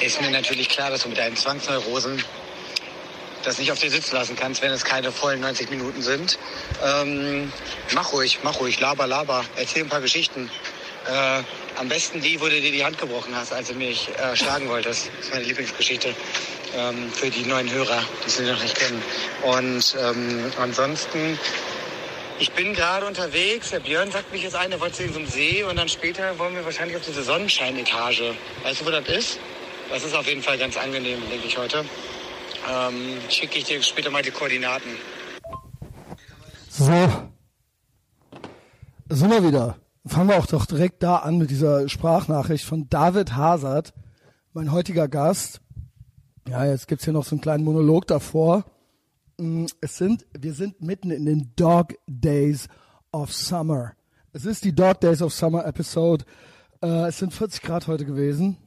ist mir natürlich klar, dass du mit deinen Zwangsneurosen das nicht auf dir sitzen lassen kannst, wenn es keine vollen 90 Minuten sind. Ähm, mach ruhig, mach ruhig, laber, laber, erzähl ein paar Geschichten. Äh, am besten die, wo du dir die Hand gebrochen hast, als du mich äh, schlagen wolltest. Das ist meine Lieblingsgeschichte ähm, für die neuen Hörer, die sie noch nicht kennen. Und ähm, ansonsten, ich bin gerade unterwegs. Der Björn sagt mich jetzt ein, er wollte zu diesem See und dann später wollen wir wahrscheinlich auf diese Sonnenscheinetage. Weißt du, wo das ist? Das ist auf jeden Fall ganz angenehm, denke ich heute. Ähm, schicke ich dir später mal die Koordinaten. So. Sind wir wieder. Fangen wir auch doch direkt da an mit dieser Sprachnachricht von David Hazard, mein heutiger Gast. Ja, jetzt gibt's hier noch so einen kleinen Monolog davor. Mm, Es sind, wir sind mitten in den Dog Days of Summer. Es ist die Dog Days of Summer Episode. Äh, es sind 40 Grad heute gewesen.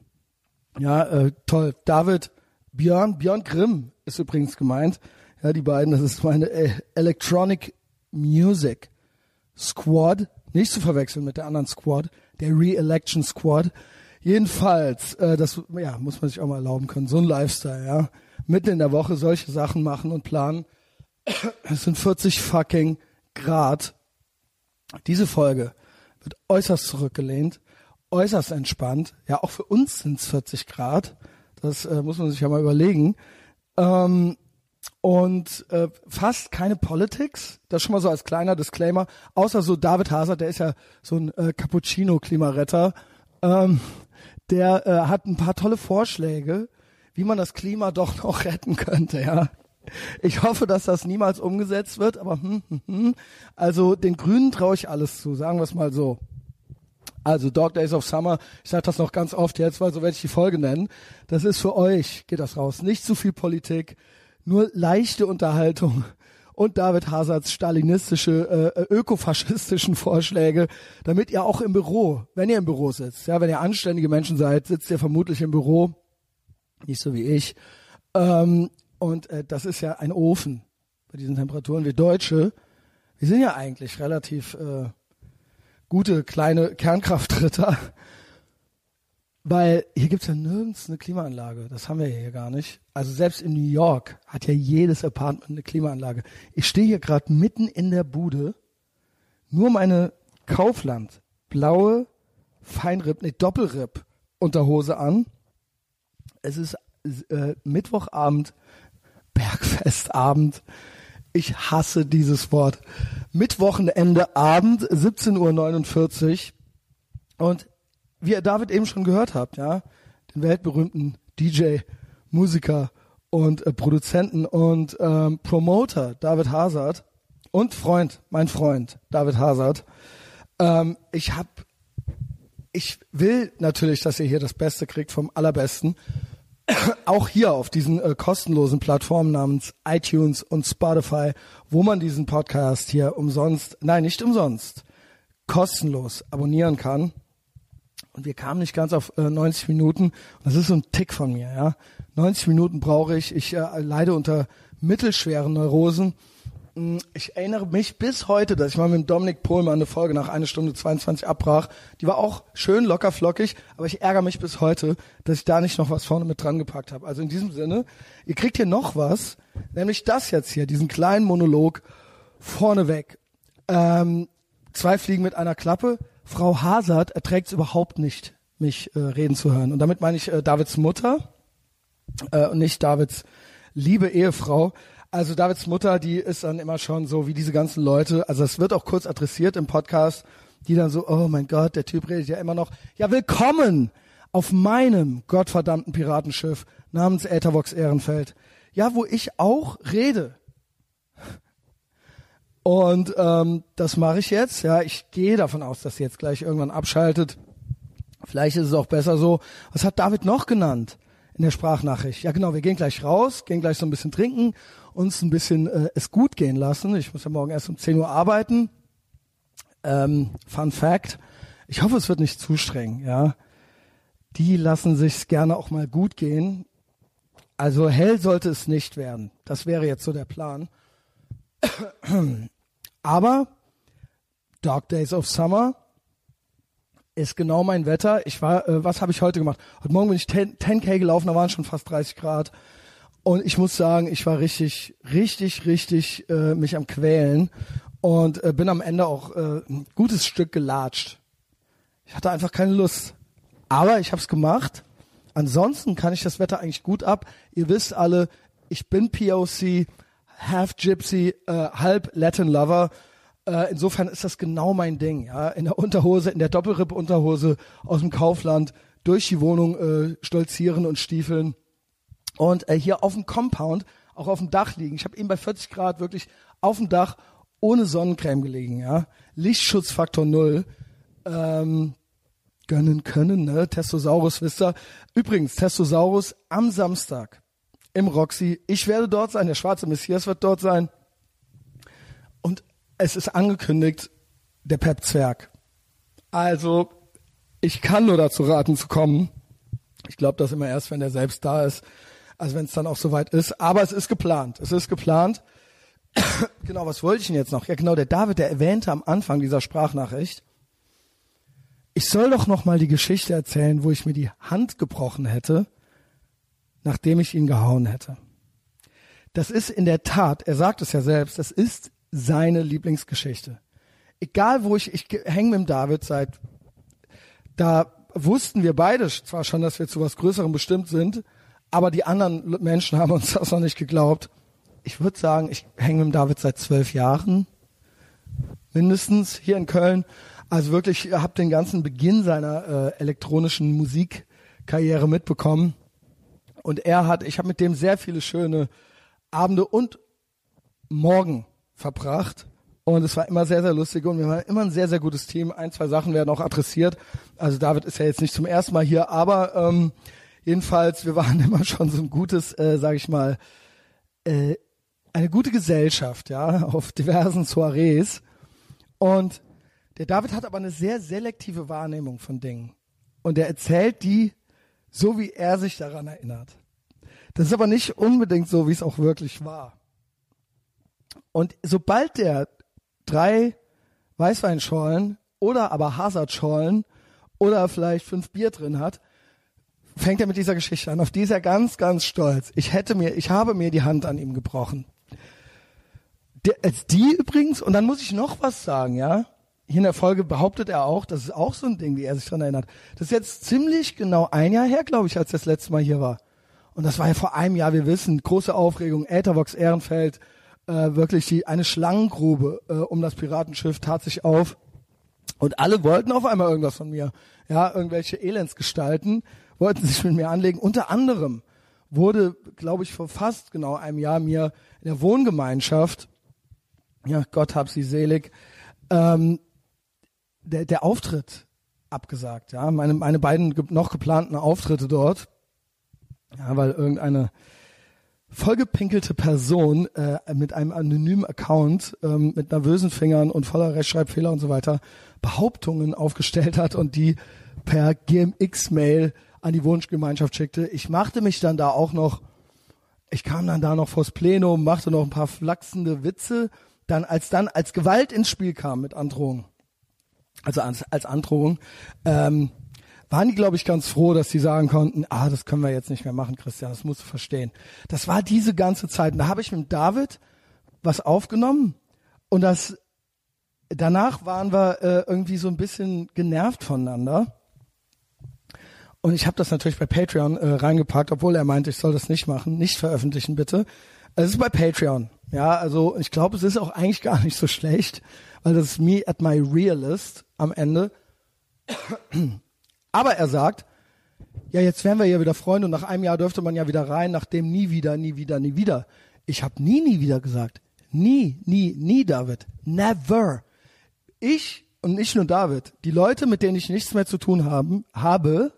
Ja, äh, toll. David, Björn, Björn Grimm ist übrigens gemeint. Ja, die beiden, das ist meine äh, Electronic Music Squad. Nicht zu verwechseln mit der anderen Squad, der Re-Election Squad. Jedenfalls, äh, das ja, muss man sich auch mal erlauben können. So ein Lifestyle, ja. Mitten in der Woche solche Sachen machen und planen. Es sind 40 fucking Grad. Diese Folge wird äußerst zurückgelehnt, äußerst entspannt. Ja, auch für uns sind es 40 Grad. Das äh, muss man sich ja mal überlegen. Ähm, und äh, fast keine Politics. Das schon mal so als kleiner Disclaimer. Außer so David Hazard, der ist ja so ein äh, Cappuccino-Klimaretter. Ähm, der äh, hat ein paar tolle Vorschläge, wie man das Klima doch noch retten könnte, ja. Ich hoffe, dass das niemals umgesetzt wird, aber hm, hm, hm. also den Grünen traue ich alles zu, sagen wir es mal so. Also Dog Days of Summer, ich sage das noch ganz oft jetzt, weil so werde ich die Folge nennen. Das ist für euch, geht das raus. Nicht zu viel Politik, nur leichte Unterhaltung und David Hazards stalinistische, äh, ökofaschistischen Vorschläge, damit ihr auch im Büro, wenn ihr im Büro sitzt, ja, wenn ihr anständige Menschen seid, sitzt ihr vermutlich im Büro, nicht so wie ich. Ähm, und äh, das ist ja ein Ofen bei diesen Temperaturen. Wir Deutsche, wir sind ja eigentlich relativ äh, gute kleine Kernkraftritter, weil hier gibt's ja nirgends eine Klimaanlage. Das haben wir hier gar nicht. Also selbst in New York hat ja jedes Apartment eine Klimaanlage. Ich stehe hier gerade mitten in der Bude, nur meine Kaufland blaue Feinripp, nee Doppelripp Unterhose an. Es ist äh, Mittwochabend, Bergfestabend. Ich hasse dieses Wort. Mittwochenende Abend, 17.49 Uhr. Und wie ihr David eben schon gehört habt, ja, den weltberühmten DJ, Musiker und äh, Produzenten und ähm, Promoter David Hazard und Freund, mein Freund David Hazard. Ähm, ich hab, ich will natürlich, dass ihr hier das Beste kriegt vom Allerbesten. Auch hier auf diesen äh, kostenlosen Plattformen namens iTunes und Spotify, wo man diesen Podcast hier umsonst, nein, nicht umsonst, kostenlos abonnieren kann. Und wir kamen nicht ganz auf äh, 90 Minuten. Das ist so ein Tick von mir, ja. 90 Minuten brauche ich. Ich äh, leide unter mittelschweren Neurosen. Mm, Ich erinnere mich bis heute, dass ich mal mit Dominik Pohlmann eine Folge nach einer Stunde 22 abbrach. Die war auch schön locker flockig, aber ich ärgere mich bis heute, dass ich da nicht noch was vorne mit dran gepackt habe. Also in diesem Sinne, ihr kriegt hier noch was, nämlich das jetzt hier, diesen kleinen Monolog vorneweg. Ähm, zwei Fliegen mit einer Klappe. Frau Hazard erträgt es überhaupt nicht, mich äh, reden zu hören. Und damit meine ich äh, Davids Mutter äh, und nicht Davids liebe Ehefrau. Also Davids Mutter, die ist dann immer schon so wie diese ganzen Leute. Also es wird auch kurz adressiert im Podcast, die dann so, oh mein Gott, der Typ redet ja immer noch. Ja, willkommen auf meinem gottverdammten Piratenschiff namens Äthervox Ehrenfeld. Ja, wo ich auch rede. Und ähm, das mache ich jetzt. Ja, ich gehe davon aus, dass sie jetzt gleich irgendwann abschaltet. Vielleicht ist es auch besser so. Was hat David noch genannt in der Sprachnachricht? Ja, genau. Wir gehen gleich raus, gehen gleich so ein bisschen trinken, uns ein bisschen äh, es gut gehen lassen. Ich muss ja morgen erst um 10 Uhr arbeiten. Ähm, Fun Fact: Ich hoffe, es wird nicht zu streng. Ja, die lassen sich's gerne auch mal gut gehen. Also hell sollte es nicht werden. Das wäre jetzt so der Plan. Aber Dark Days of Summer ist genau mein Wetter. Ich war, äh, was habe ich heute gemacht? Heute Morgen bin ich 10, 10K gelaufen, da waren schon fast 30 Grad. Und ich muss sagen, ich war richtig, richtig, richtig äh, mich am Quälen und äh, bin am Ende auch äh, ein gutes Stück gelatscht. Ich hatte einfach keine Lust. Aber ich habe es gemacht. Ansonsten kann ich das Wetter eigentlich gut ab. Ihr wisst alle, ich bin POC, half Gypsy, äh, halb Latin Lover. Äh, insofern ist das genau mein Ding. Ja, in der Unterhose, in der Doppelripp-Unterhose aus dem Kaufland durch die Wohnung äh, stolzieren und stiefeln und äh, hier auf dem Compound, auch auf dem Dach liegen. Ich habe eben bei 40 Grad wirklich auf dem Dach ohne Sonnencreme gelegen. Ja, Lichtschutzfaktor null. Ähm, gönnen können, ne? Testosaurus wisst ihr. Übrigens, Testosaurus am Samstag im Roxy. Ich werde dort sein, der schwarze Messias wird dort sein. Und es ist angekündigt, der Pep Zwerg. Also, ich kann nur dazu raten zu kommen. Ich glaube das immer erst, wenn er selbst da ist. Also wenn es dann auch soweit ist. Aber es ist geplant. Es ist geplant. genau, was wollte ich denn jetzt noch? Ja, genau, der David, der erwähnte am Anfang dieser Sprachnachricht, ich soll doch noch mal die Geschichte erzählen, wo ich mir die Hand gebrochen hätte, nachdem ich ihn gehauen hätte. Das ist in der Tat, er sagt es ja selbst, das ist seine Lieblingsgeschichte. Egal wo ich, ich hänge mit dem David seit, da wussten wir beide zwar schon, dass wir zu was Größerem bestimmt sind, aber die anderen Menschen haben uns das noch nicht geglaubt. Ich würde sagen, ich hänge mit David seit zwölf Jahren, mindestens hier in Köln. Also wirklich, ihr habt den ganzen Beginn seiner äh, elektronischen Musikkarriere mitbekommen. Und er hat, ich habe mit dem sehr viele schöne Abende und Morgen verbracht. Und es war immer sehr, sehr lustig und wir waren immer ein sehr, sehr gutes Team. Ein, zwei Sachen werden auch adressiert. Also David ist ja jetzt nicht zum ersten Mal hier, aber ähm, jedenfalls, wir waren immer schon so ein gutes, äh, sage ich mal, äh, eine gute Gesellschaft, ja, auf diversen Soirees. Und der David hat aber eine sehr selektive Wahrnehmung von Dingen. Und er erzählt die so, wie er sich daran erinnert. Das ist aber nicht unbedingt so, wie es auch wirklich war. Und sobald der drei Weißweinschorlen oder aber Hazardschorlen oder vielleicht fünf Bier drin hat, fängt er mit dieser Geschichte an. Auf die ist er ganz, ganz stolz. Ich hätte mir, ich habe mir die Hand an ihm gebrochen. Der, die übrigens, und dann muss ich noch was sagen, ja hier in der Folge behauptet er auch, das ist auch so ein Ding, wie er sich daran erinnert. Das ist jetzt ziemlich genau ein Jahr her, glaube ich, als das letzte Mal hier war. Und das war ja vor einem Jahr, wir wissen, große Aufregung, Äthervox Ehrenfeld, äh, wirklich die, eine Schlangengrube äh, um das Piratenschiff tat sich auf. Und alle wollten auf einmal irgendwas von mir. Ja, irgendwelche Elendsgestalten wollten sich mit mir anlegen. Unter anderem wurde, glaube ich, vor fast genau einem Jahr mir in der Wohngemeinschaft, ja, Gott hab sie selig, ähm, der, der Auftritt abgesagt, ja. Meine, meine beiden noch geplanten Auftritte dort, ja, weil irgendeine vollgepinkelte Person äh, mit einem anonymen Account ähm, mit nervösen Fingern und voller Rechtschreibfehler und so weiter Behauptungen aufgestellt hat und die per GMX-Mail an die Wunschgemeinschaft schickte. Ich machte mich dann da auch noch, ich kam dann da noch vors Plenum, machte noch ein paar flachsende Witze, dann als dann als Gewalt ins Spiel kam mit Androhung, also als, als Androhung, ähm, waren die, glaube ich, ganz froh, dass sie sagen konnten, ah, das können wir jetzt nicht mehr machen, Christian, das musst du verstehen. Das war diese ganze Zeit. Und da habe ich mit David was aufgenommen und das danach waren wir äh, irgendwie so ein bisschen genervt voneinander. Und ich habe das natürlich bei Patreon äh, reingepackt, obwohl er meinte, ich soll das nicht machen, nicht veröffentlichen bitte. Es ist bei Patreon. Ja, also ich glaube, es ist auch eigentlich gar nicht so schlecht weil das ist me at my realist am Ende. Aber er sagt, ja, jetzt wären wir ja wieder Freunde und nach einem Jahr dürfte man ja wieder rein, nachdem nie wieder, nie wieder, nie wieder. Ich habe nie, nie wieder gesagt. Nie, nie, nie, David. Never. Ich und nicht nur David, die Leute, mit denen ich nichts mehr zu tun haben, habe,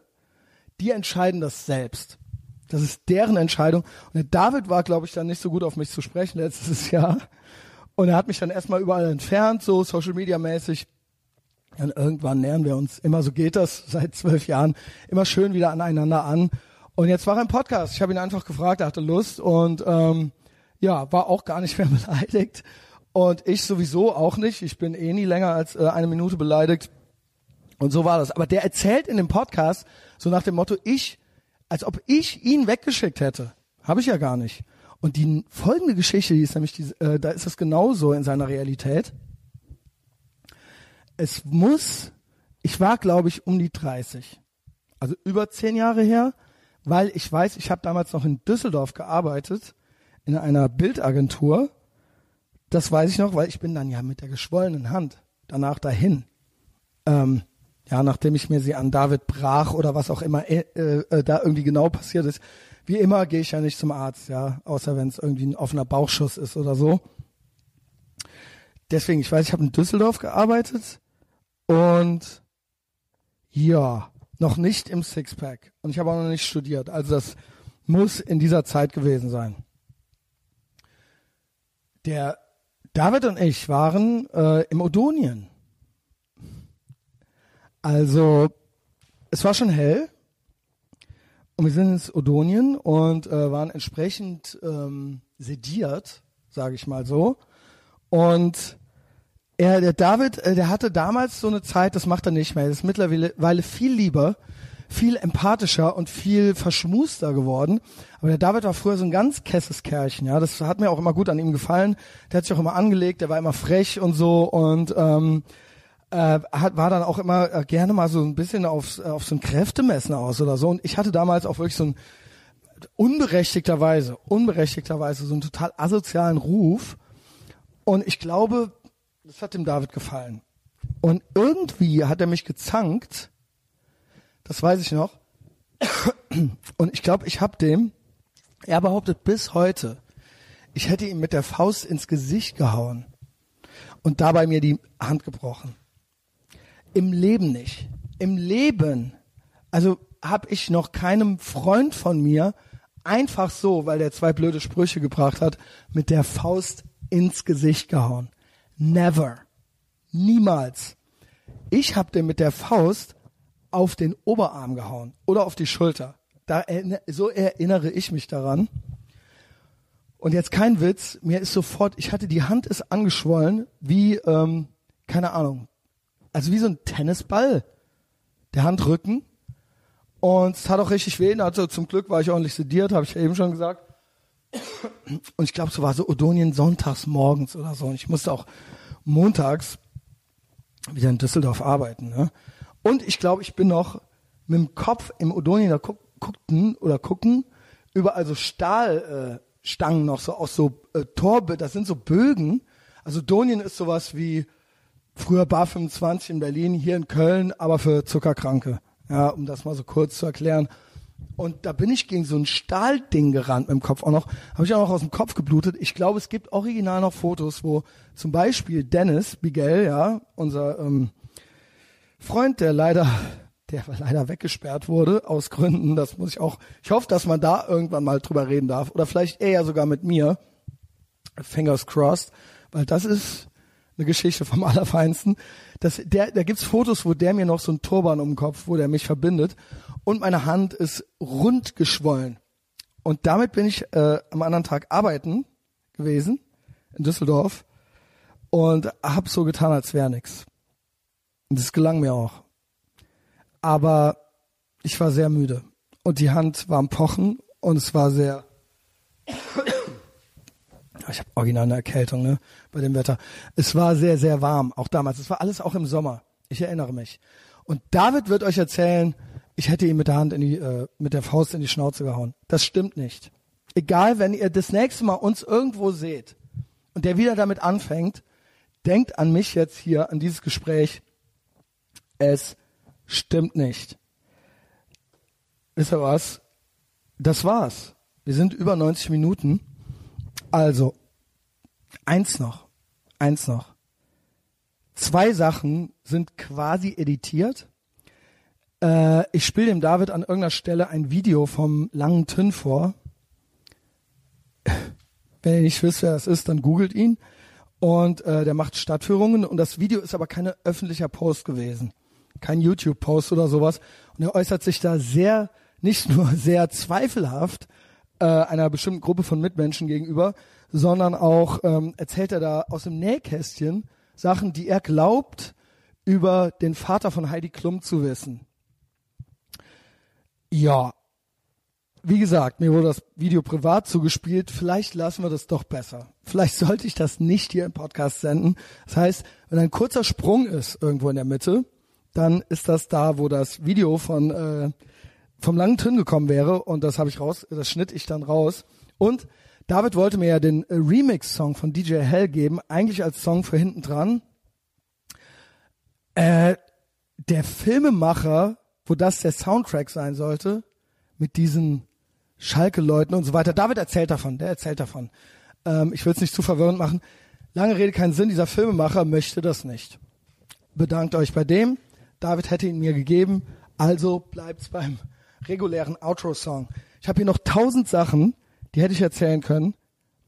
die entscheiden das selbst. Das ist deren Entscheidung. Und der David war, glaube ich, dann nicht so gut auf mich zu sprechen letztes Jahr. Und er hat mich dann erstmal überall entfernt, so Social Media mäßig. Und irgendwann nähern wir uns, immer so geht das, seit zwölf Jahren, immer schön wieder aneinander an. Und jetzt war er im Podcast. Ich habe ihn einfach gefragt, er hatte Lust und ähm, ja, war auch gar nicht mehr beleidigt. Und ich sowieso auch nicht. Ich bin eh nie länger als äh, eine Minute beleidigt. Und so war das. Aber der erzählt in dem Podcast so nach dem Motto, ich, als ob ich ihn weggeschickt hätte. Habe ich ja gar nicht. Und die folgende Geschichte, die ist nämlich, die, äh, da ist es genauso in seiner Realität. Es muss, ich war glaube ich um die 30, also über zehn Jahre her, weil ich weiß, ich habe damals noch in Düsseldorf gearbeitet, in einer Bildagentur. Das weiß ich noch, weil ich bin dann ja mit der geschwollenen Hand danach dahin. Ähm, ja, nachdem ich mir sie an David brach oder was auch immer äh, äh, da irgendwie genau passiert ist. Wie immer gehe ich ja nicht zum Arzt, ja, außer wenn es irgendwie ein offener Bauchschuss ist oder so. Deswegen, ich weiß, ich habe in Düsseldorf gearbeitet und ja, noch nicht im Sixpack. Und ich habe auch noch nicht studiert. Also das muss in dieser Zeit gewesen sein. Der David und ich waren äh, im Odonien. Also es war schon hell und wir sind ins Odonien und äh, waren entsprechend ähm, sediert, sage ich mal so. Und er, der David, äh, der hatte damals so eine Zeit, das macht er nicht mehr. Er ist mittlerweile viel lieber, viel empathischer und viel verschmuster geworden. Aber der David war früher so ein ganz kesses Kerlchen, ja. Das hat mir auch immer gut an ihm gefallen. Der hat sich auch immer angelegt, der war immer frech und so und ähm, äh, hat, war dann auch immer äh, gerne mal so ein bisschen auf, auf so ein Kräftemessen aus oder so. Und ich hatte damals auch wirklich so ein unberechtigterweise, unberechtigterweise so einen total asozialen Ruf. Und ich glaube, das hat dem David gefallen. Und irgendwie hat er mich gezankt. Das weiß ich noch. Und ich glaube, ich habe dem, er behauptet bis heute, ich hätte ihm mit der Faust ins Gesicht gehauen und dabei mir die Hand gebrochen. Im Leben nicht. Im Leben. Also habe ich noch keinem Freund von mir einfach so, weil der zwei blöde Sprüche gebracht hat, mit der Faust ins Gesicht gehauen. Never. Niemals. Ich habe den mit der Faust auf den Oberarm gehauen oder auf die Schulter. Da, so erinnere ich mich daran. Und jetzt kein Witz, mir ist sofort, ich hatte die Hand ist angeschwollen wie, ähm, keine Ahnung, also wie so ein Tennisball, der Handrücken. Und es hat auch richtig weh. Also zum Glück war ich ordentlich sediert, habe ich eben schon gesagt. Und ich glaube, so war so Odonien sonntags morgens oder so. Und ich musste auch montags wieder in Düsseldorf arbeiten. Ne? Und ich glaube, ich bin noch mit dem Kopf im Odonien da guck, guckten oder gucken überall so Stahlstangen äh, noch so aus so äh, Torbe, das sind so Bögen. Also Donien ist sowas wie früher Bar 25 in Berlin, hier in Köln, aber für Zuckerkranke. Ja, um das mal so kurz zu erklären. Und da bin ich gegen so ein Stahlding gerannt mit dem Kopf auch noch. Habe ich auch noch aus dem Kopf geblutet. Ich glaube, es gibt original noch Fotos, wo zum Beispiel Dennis Miguel, ja, unser ähm, Freund, der leider, der leider weggesperrt wurde aus Gründen. Das muss ich auch. Ich hoffe, dass man da irgendwann mal drüber reden darf oder vielleicht eher sogar mit mir. Fingers crossed, weil das ist eine Geschichte vom Allerfeinsten. Das, der, da gibt's Fotos, wo der mir noch so ein Turban um den Kopf, wo der mich verbindet. Und meine Hand ist rund geschwollen. Und damit bin ich äh, am anderen Tag arbeiten gewesen in Düsseldorf und hab so getan, als wäre nix. Und das gelang mir auch. Aber ich war sehr müde und die Hand war am Pochen und es war sehr ich habe original eine Erkältung, ne, bei dem Wetter. Es war sehr, sehr warm, auch damals. Es war alles auch im Sommer. Ich erinnere mich. Und David wird euch erzählen, ich hätte ihn mit der Hand in die, äh, mit der Faust in die Schnauze gehauen. Das stimmt nicht. Egal, wenn ihr das nächste Mal uns irgendwo seht und der wieder damit anfängt, denkt an mich jetzt hier, an dieses Gespräch. Es stimmt nicht. Wisst ihr was? Das war's. Wir sind über 90 Minuten. Also, eins noch, eins noch. Zwei Sachen sind quasi editiert. Äh, ich spiele dem David an irgendeiner Stelle ein Video vom langen Tünn vor. Wenn ihr nicht wisst, wer das ist, dann googelt ihn. Und äh, der macht Stadtführungen und das Video ist aber kein öffentlicher Post gewesen. Kein YouTube-Post oder sowas. Und er äußert sich da sehr, nicht nur sehr zweifelhaft, äh, einer bestimmten Gruppe von Mitmenschen gegenüber, sondern auch ähm, erzählt er da aus dem Nähkästchen Sachen, die er glaubt über den Vater von Heidi Klum zu wissen. Ja, wie gesagt, mir wurde das Video privat zugespielt. Vielleicht lassen wir das doch besser. Vielleicht sollte ich das nicht hier im Podcast senden. Das heißt, wenn ein kurzer Sprung ist irgendwo in der Mitte, dann ist das da, wo das Video von äh, vom langen Tön gekommen wäre und das habe ich raus, das schnitt ich dann raus. Und David wollte mir ja den äh, Remix-Song von DJ Hell geben, eigentlich als Song für hinten dran. Äh, der Filmemacher, wo das der Soundtrack sein sollte, mit diesen Schalke-Leuten und so weiter. David erzählt davon, der erzählt davon. Ähm, ich will es nicht zu verwirrend machen. Lange Rede, keinen Sinn. Dieser Filmemacher möchte das nicht. Bedankt euch bei dem. David hätte ihn mir gegeben. Also bleibt's beim regulären Outro-Song. Ich habe hier noch tausend Sachen, die hätte ich erzählen können.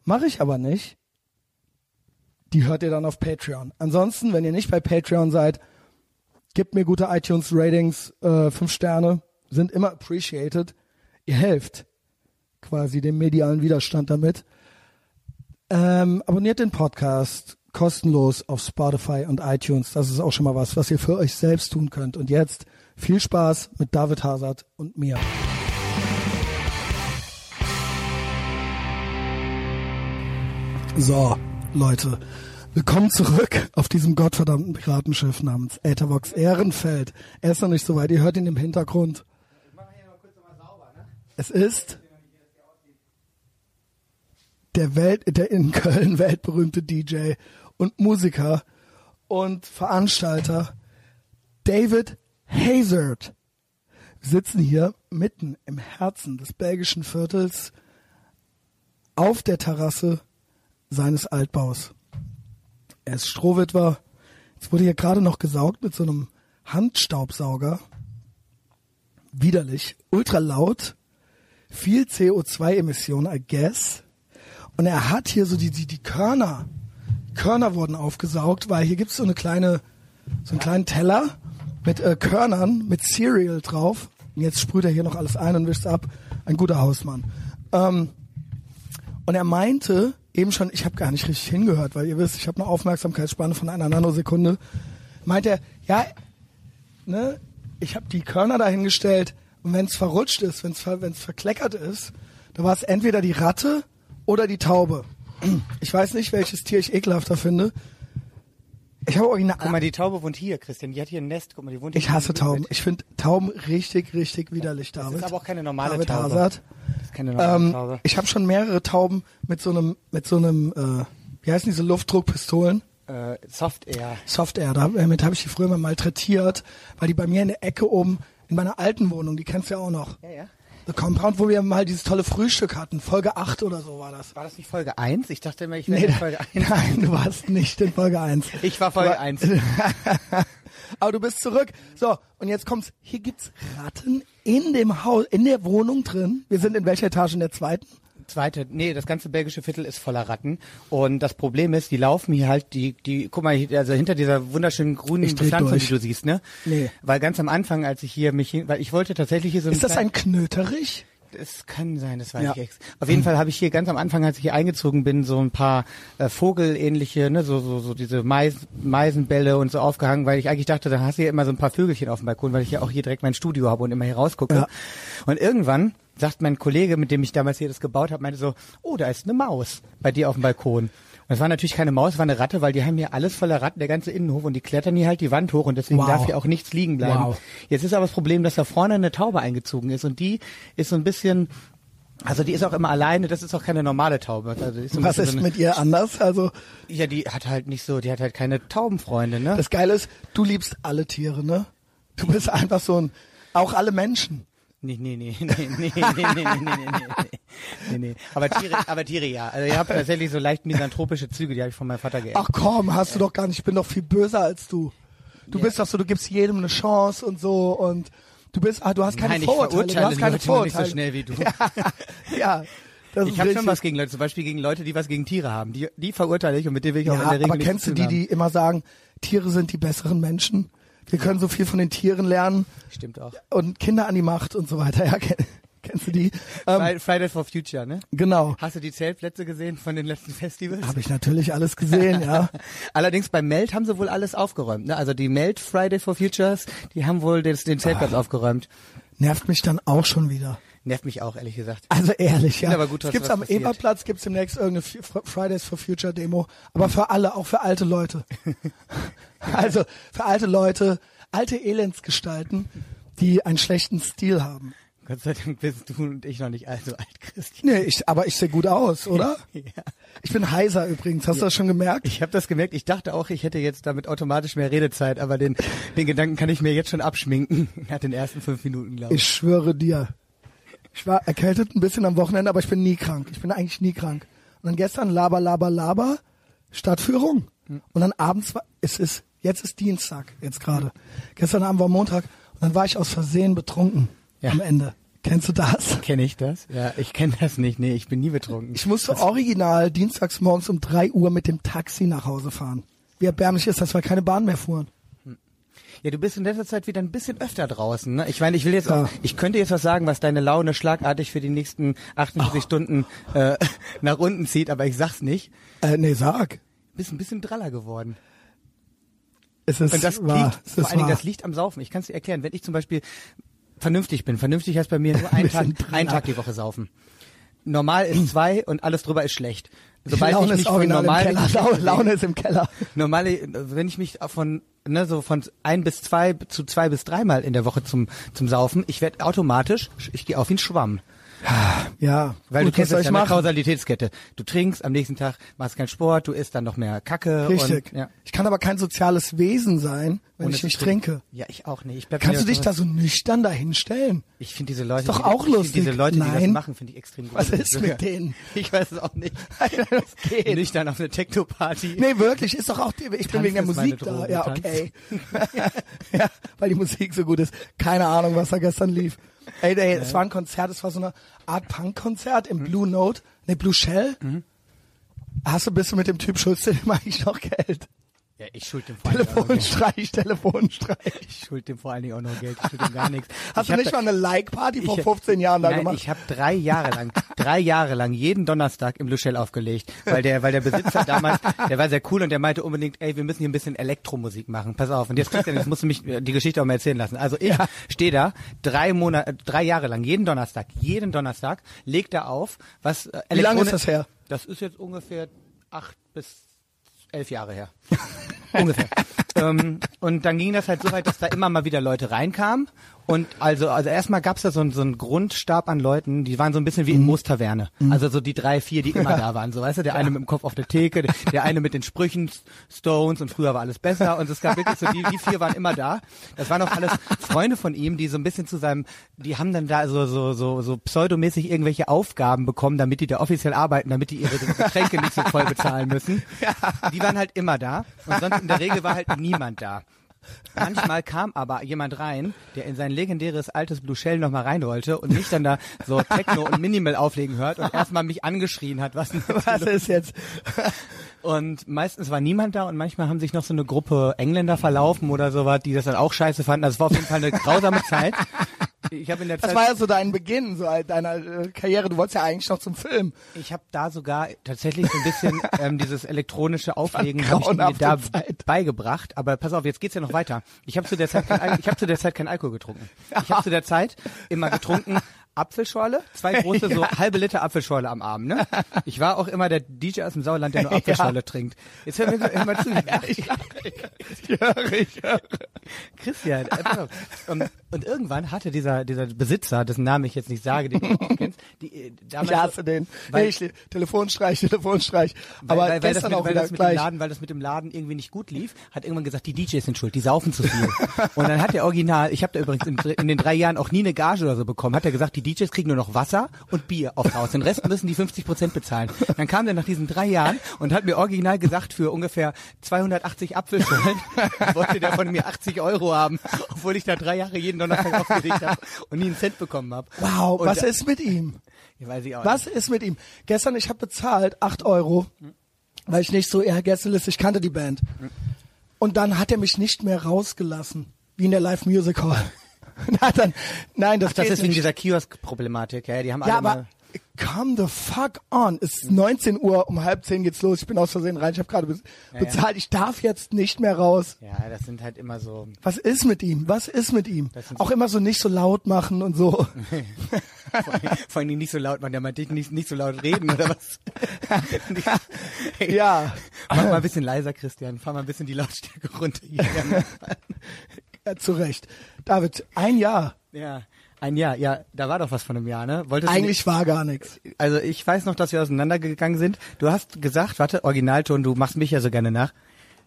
Mache ich aber nicht. Die hört ihr dann auf Patreon. Ansonsten, wenn ihr nicht bei Patreon seid, gebt mir gute iTunes-Ratings. Äh, fünf Sterne sind immer appreciated. Ihr helft quasi dem medialen Widerstand damit. Ähm, abonniert den Podcast kostenlos auf Spotify und iTunes. Das ist auch schon mal was, was ihr für euch selbst tun könnt. Und jetzt viel Spaß mit David Hazard und mir. So, Leute, willkommen zurück auf diesem gottverdammten Piratenschiff namens Aethervox Ehrenfeld. Er ist noch nicht so weit, ihr hört ihn im Hintergrund. Es ist der Welt, der in Köln weltberühmte DJ und Musiker und Veranstalter David Hazard. Wir sitzen hier mitten im Herzen des belgischen Viertels auf der Terrasse seines Altbaus. Er ist Strohwitwer. Jetzt wurde hier gerade noch gesaugt mit so einem Handstaubsauger. Widerlich, ultra laut, viel CO2-Emissionen, I guess. Und er hat hier so die, die, die Körner. Körner wurden aufgesaugt, weil hier gibt's so eine kleine, so einen kleinen Teller mit äh, Körnern, mit Cereal drauf. Und jetzt sprüht er hier noch alles ein und wischt ab. Ein guter Hausmann. Ähm, und er meinte eben schon, ich habe gar nicht richtig hingehört, weil ihr wisst, ich habe eine Aufmerksamkeitsspanne von einer Nanosekunde. Meint er, ja, ne, ich habe die Körner dahingestellt und wenn es verrutscht ist, wenn es ver, wenn's verkleckert ist, dann war es entweder die Ratte oder die Taube. Ich weiß nicht, welches Tier ich ekelhafter finde. Ich habe original. Guck mal, die Taube wohnt hier, Christian. Die hat hier ein Nest. Guck mal, die wohnt hier Ich hasse Tauben. Ich finde Tauben richtig, richtig widerlich, Das David. ist aber auch keine normale David Taube. Hazard. Das ist keine normale Ähm, Taube. ich habe schon mehrere Tauben mit so einem, mit so einem, äh, wie heißen diese Luftdruckpistolen? Äh, Soft Air. Soft Air. Damit habe ich die früher mal malträtiert, weil die bei mir in der Ecke oben in meiner alten Wohnung, die kennst du ja auch noch. Ja, ja. The Compound, wo wir mal dieses tolle Frühstück hatten. Folge 8 oder so war das. War das nicht Folge 1? Ich dachte immer, ich wäre Nee, in Folge 1. nein, du warst nicht in Folge 1. Ich war Folge Aber- 1. Aber du bist zurück. So, und jetzt kommt's. Hier gibt's Ratten in dem Haus, in der Wohnung drin. Wir sind in welcher Etage? In der zweiten? Zweite, nee, das ganze belgische Viertel ist voller Ratten. Und das Problem ist, die laufen hier halt, die, die, guck mal, also hinter dieser wunderschönen grünen Pflanze, die du siehst, ne? Nee. Weil ganz am Anfang, als ich hier mich hin, weil ich wollte tatsächlich hier so Ist das ein Knöterich? Es kann sein, das weiß Ja. ich ex. Auf jeden Fall habe ich hier ganz am Anfang, als ich hier eingezogen bin, so ein paar äh, Vogelähnliche, ne, so so so diese Mais, Meisenbälle und so aufgehangen, weil ich eigentlich dachte, da hast du ja immer so ein paar Vögelchen auf dem Balkon, weil ich ja auch hier direkt mein Studio habe und immer hier rausgucke. Ja. Und irgendwann sagt mein Kollege, mit dem ich damals hier das gebaut habe, meinte so, oh, da ist eine Maus bei dir auf dem Balkon. Und es war natürlich keine Maus, es war eine Ratte, weil die haben hier alles voller Ratten, der ganze Innenhof und die klettern hier halt die Wand hoch und deswegen Wow. darf hier auch nichts liegen bleiben. Wow. Jetzt ist aber das Problem, dass da vorne eine Taube eingezogen ist und die ist so ein bisschen, also die ist auch immer alleine, das ist auch keine normale Taube. Also ist Was ist so eine, mit ihr anders? Also, Ja, die hat halt nicht so, die hat halt keine Taubenfreunde, ne? das Geile ist, du liebst alle Tiere, ne? Du bist einfach so ein, auch alle Menschen. Nee, nee, nee, nee, nee, nee, nee, nee, nee, nee, nee, nee, nee. Aber Tiere, aber Tiere ja. Also ihr habt tatsächlich so leicht misanthropische Züge, die habe ich von meinem Vater geerbt. Ach komm, hast du doch gar nicht. Ich bin doch viel böser als du. Du bist doch so, du gibst jedem eine Chance und so und du bist, ah, du hast keine Nein, ich Vorurteile. Du verurteile hast keine Leute nur nicht so Vorurteile. schnell wie du. ja, das Ich habe schon was gegen Leute, zum Beispiel gegen Leute, die was gegen Tiere haben. Die, die verurteile ich und mit denen will ich auch in Ja, der Regel aber kennst du die, haben. die immer sagen, Tiere sind die besseren Menschen? Wir können so viel von den Tieren lernen Stimmt auch. und Kinder an die Macht und so weiter. Ja, kenn- Kennst du die? Ähm, Fri- Fridays for Future, ne? genau. Hast du die Zeltplätze gesehen von den letzten Festivals? Habe ich natürlich alles gesehen, ja. Allerdings beim Meld haben sie wohl alles aufgeräumt. Ne? Also die Meld Friday for Futures, die haben wohl den, den Zeltplatz Ah. aufgeräumt. Nervt mich dann auch schon wieder. Nervt mich auch, ehrlich gesagt. Also ehrlich, ja. Aber gut, es gibt's am passiert. Eberplatz gibt's demnächst irgendeine Fridays for Future Demo, aber für alle, auch für alte Leute. also für alte Leute, alte Elendsgestalten, die einen schlechten Stil haben. Gott sei Dank bist du und ich noch nicht allzu alt, Christian. Nee, ich, aber ich sehe gut aus, oder? Ja. Ich bin heiser übrigens, hast du das schon gemerkt? Ich habe das gemerkt. Ich dachte auch, ich hätte jetzt damit automatisch mehr Redezeit, aber den, den Gedanken kann ich mir jetzt schon abschminken. Nach den ersten fünf Minuten, glaube ich. Ich schwöre dir. Ich war erkältet ein bisschen am Wochenende, aber ich bin nie krank. Ich bin eigentlich nie krank. Und dann gestern laber, laber, laber, Stadtführung. Und dann abends war, es ist, jetzt ist Dienstag, jetzt gerade. Gestern Abend war Montag und dann war ich aus Versehen betrunken Ja. am Ende. Kennst du das? Kenne ich das? Ja, ich kenne das nicht. Nee, ich bin nie betrunken. Ich musste original dienstags morgens um drei Uhr mit dem Taxi nach Hause fahren. Wie erbärmlich ist das, weil keine Bahn mehr fuhren. Ja, du bist in letzter Zeit wieder ein bisschen öfter draußen. Ne? Ich meine, ich will jetzt auch, ich könnte jetzt was sagen, was deine Laune schlagartig für die nächsten 48 Oh. Stunden äh, nach unten zieht, aber ich sag's nicht. Äh, nee, sag. Bist ein bisschen draller geworden. Es ist Und das wahr. liegt, vor allen Dingen, das liegt am Saufen. Ich kann es dir erklären. Wenn ich zum Beispiel vernünftig bin, vernünftig heißt bei mir nur einen Tag, einen Tag die Woche saufen. Normal ist zwei und alles drüber ist schlecht. Sobald Laune ich mich ist von original im normal Keller. Laune, Laune ist im Keller. normale, wenn ich mich von ne, so von ein bis zwei zu zwei bis dreimal in der Woche zum zum Saufen, ich werde automatisch, ich gehe auf ihn Schwamm. Ja, Weil gut, du kennst was das ja, eine? Kausalitätskette. Du trinkst, am nächsten Tag machst keinen Sport, du isst dann noch mehr Kacke. Richtig. Und, ja. Ich kann aber kein soziales Wesen sein, wenn Ohne ich nicht trinken. trinke. Ja, ich auch nicht. Ich Kannst du dich da so nüchtern dahinstellen? Ich finde diese Leute, Ist doch die, auch lustig. diese Leute, die das Nein. machen, finde ich extrem Was gruselig ist mit denen? Ich weiß es auch nicht. das geht. Nicht dann auf eine Techno-Party. Nee, wirklich, ist doch auch, die, ich bin Tanzen wegen der Musik da. Ja, okay. ja, weil die Musik so gut ist. Keine Ahnung, was da gestern lief. Ey, ey, es war ein Konzert, es war so eine Art Punk-Konzert Mhm. im Blue Note, ne, Blue Shell. Hast du, bist du mit dem Typ Schulz dem eigentlich noch Geld? Ja, ich schuld dem vor. Telefonstreich, Telefonstreich. Ich schuld dem vor allen Dingen auch noch Geld. Ich schuld dem gar nichts. Hast ich du nicht mal eine Like-Party vor ich- 15 Jahren da Nein, gemacht? ich habe drei Jahre lang, drei Jahre lang jeden Donnerstag im Luschel aufgelegt, weil der, weil der Besitzer damals, der war sehr cool und der meinte unbedingt, ey, wir müssen hier ein bisschen Elektromusik machen. Pass auf. Und jetzt Christian, jetzt musst du mich äh, die Geschichte auch mal erzählen lassen. Also ich Ja. stehe da drei Monate, drei Jahre lang jeden Donnerstag, jeden Donnerstag legt er auf, was äh, Wie lange ist das her? Das ist jetzt ungefähr acht bis elf Jahre her. Ungefähr. ähm, und dann ging das halt so weit, dass da immer mal wieder Leute reinkamen. Und also, also erstmal gab's da so, einen- so einen Grundstab an Leuten, die waren so ein bisschen wie in Moos-Taverne. Also so die drei, vier, die immer da waren. So, weißt du, der eine mit dem Kopf auf der Theke, der, der eine mit den Sprüchen Stones und früher war alles besser. Und es gab wirklich so, die, die vier waren immer da. Das waren auch alles Freunde von ihm, die so ein bisschen zu seinem, die haben dann da so, so, so, so pseudomäßig irgendwelche Aufgaben bekommen, damit die da offiziell arbeiten, damit die ihre Getränke nicht so voll bezahlen müssen. Die waren halt immer da. Und sonst in der Regel war halt niemand da. Manchmal kam aber jemand rein, der in sein legendäres altes Blue Shell nochmal rein wollte und mich dann da so Techno und Minimal auflegen hört und erstmal mich angeschrien hat, was Was ist jetzt? und meistens war niemand da und manchmal haben sich noch so eine Gruppe Engländer verlaufen oder sowas, die das dann auch scheiße fanden. Das war auf jeden Fall eine grausame Zeit. Ich habe in der Das Zeit war ja so dein Beginn so deiner äh, Karriere. Du wolltest ja eigentlich noch zum Film. Ich habe da sogar tatsächlich so ein bisschen ähm, dieses elektronische Auflegen ich mir da Zeit. beigebracht. Aber pass auf, jetzt geht's ja noch weiter. Ich habe zu der Zeit kein, Al- ich habe zu der Zeit kein Alkohol getrunken. Ich habe zu der Zeit immer getrunken Apfelschorle, zwei große so halbe Liter Apfelschorle am Abend. Ne? Ich war auch immer der DJ aus dem Sauerland, der nur Apfelschorle trinkt. Jetzt hör mir, hör mal zu. Ich höre, ich höre. Christian, äh, pass auf. und, und irgendwann hatte dieser dieser Besitzer, dessen Namen ich jetzt nicht sage, den du auch kennst, die äh, damals Ich hasse den. Weil- nee, ich, Telefonstreich, Telefonstreich. Weil, Aber weil, weil, das gestern mit, auch weil, wieder das mit dem gleich. Laden, weil das mit dem Laden irgendwie nicht gut lief, hat irgendwann gesagt, die DJs sind schuld, die saufen zu viel. und dann hat der Original, ich habe da übrigens in, in den drei Jahren auch nie eine Gage oder so bekommen, hat er gesagt, die DJs kriegen nur noch Wasser und Bier aufs Haus, den Rest müssen die 50 Prozent bezahlen. Dann kam der nach diesen drei Jahren und hat mir original gesagt, für ungefähr 280 Apfelschollen wollte der von mir 80 Euro haben, obwohl ich da drei Jahre jeden Donnerstag aufgelegt habe und nie einen Cent bekommen habe. Wow, Und was da- ist mit ihm? Ich weiß ich auch Was ist mit ihm? Gestern, ich habe bezahlt, 8 Euro, weil ich nicht so eher Gästeliste, ich kannte die Band. Und dann hat er mich nicht mehr rausgelassen, wie in der Live Music Hall. Na, dann, nein, das, Ach, das ist wegen dieser Kiosk-Problematik. Ja, die haben Ja, alle aber come the fuck on. Es ist 19 Uhr, um halb zehn geht's los. Ich bin aus Versehen rein, ich habe gerade be bezahlt. Ich darf jetzt nicht mehr raus. Ja, das sind halt immer so. Was ist mit ihm? Was ist mit ihm? Auch immer so nicht so laut machen und so. Vor allem nicht so laut, man, der meint dich nicht, nicht so laut reden oder was? Hey, ja, Mach mal ein bisschen leiser, Christian. Fahr mal ein bisschen die Lautstärke runter hier. Ja, zu Recht. David, ein Jahr. ja, ein Jahr. Ja, da war doch was von einem Jahr, ne? Wolltest Eigentlich war gar nichts. nicht- also ich weiß noch, dass wir auseinandergegangen sind. Du hast gesagt, warte, Originalton, du machst mich ja so gerne nach.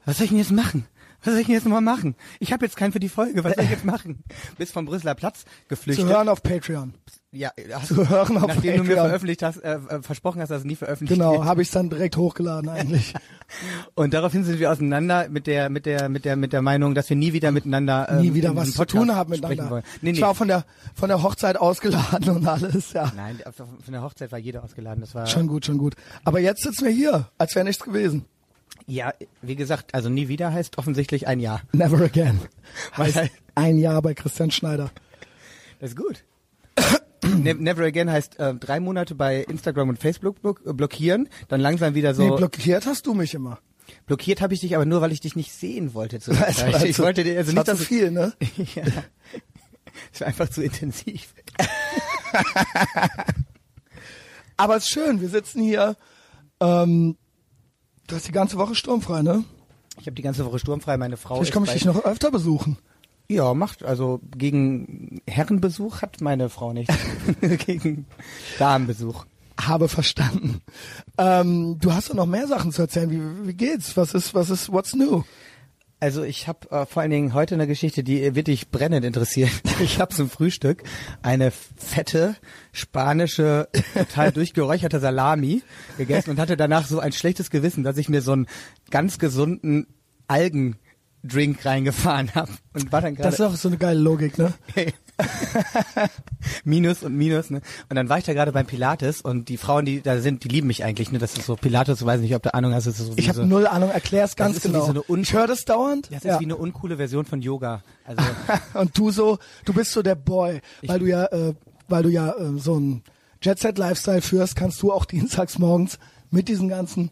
Was soll ich denn jetzt machen? Was soll ich denn jetzt mal machen? Ich habe jetzt keinen für die Folge. Was soll ich jetzt machen? Bist vom Brüsseler Platz geflüchtet. Zu hören auf Patreon. Ja, hast, zu hören auf nachdem du mir Patreon. veröffentlicht hast, äh, äh, versprochen hast, dass es nie veröffentlicht Genau, habe ich dann direkt hochgeladen eigentlich. Und daraufhin sind wir auseinander mit der mit der mit der mit der Meinung, dass wir nie wieder miteinander ähm, Nie wieder was zu tun haben miteinander. wollen. Nee, nee. Ich war von der von der Hochzeit ausgeladen und alles, ja. Nein, von der Hochzeit war jeder ausgeladen. Das war Schon gut, schon gut. Aber jetzt sitzen wir hier, als wäre nichts gewesen. Ja, wie gesagt, also nie wieder heißt offensichtlich ein Jahr. Never again. Heißt ein Jahr bei Christian Schneider. Das ist gut. Ne- Never again heißt äh, drei Monate bei Instagram und Facebook block äh, blockieren, dann langsam wieder so. Nee, blockiert hast du mich immer. blockiert habe ich dich aber nur, weil ich dich nicht sehen wollte. Zu Das war ich zu- wollte dir also das nicht, dass zu viel, ne? ja. Es war einfach zu intensiv. Aber es ist schön, wir sitzen hier. Ähm, du hast die ganze Woche sturmfrei, ne? Ich habe die ganze Woche sturmfrei. Meine Frau Vielleicht komme ich dich noch öfter besuchen. Ja, macht. Also gegen Herrenbesuch hat meine Frau nichts. gegen Damenbesuch. Habe verstanden. Ähm, du hast doch noch mehr Sachen zu erzählen. Wie, wie geht's? Was ist, was ist, what's new? Also ich habe äh, vor allen Dingen heute eine Geschichte, die wird dich brennend interessieren. Ich habe zum Frühstück eine fette spanische, total durchgeräucherte Salami gegessen und hatte danach so ein schlechtes Gewissen, dass ich mir so einen ganz gesunden Algendrink reingefahren habe und war dann Das ist gerade auch so eine geile Logik, ne? Minus und Minus, ne? Und dann war ich da gerade beim Pilates und die Frauen, die da sind, die lieben mich eigentlich, ne? Das ist so Pilates, weiß nicht, ob du Ahnung hast, das ist so Ich habe so, null Ahnung, erklär's ganz genau. so eine ich höre das dauernd. das ist ja. wie eine uncoole Version von Yoga. Also Und du so, du bist so der Boy, weil du ja, äh, weil du ja äh, so ein Jet Set Lifestyle führst, kannst du auch dienstags morgens mit diesen ganzen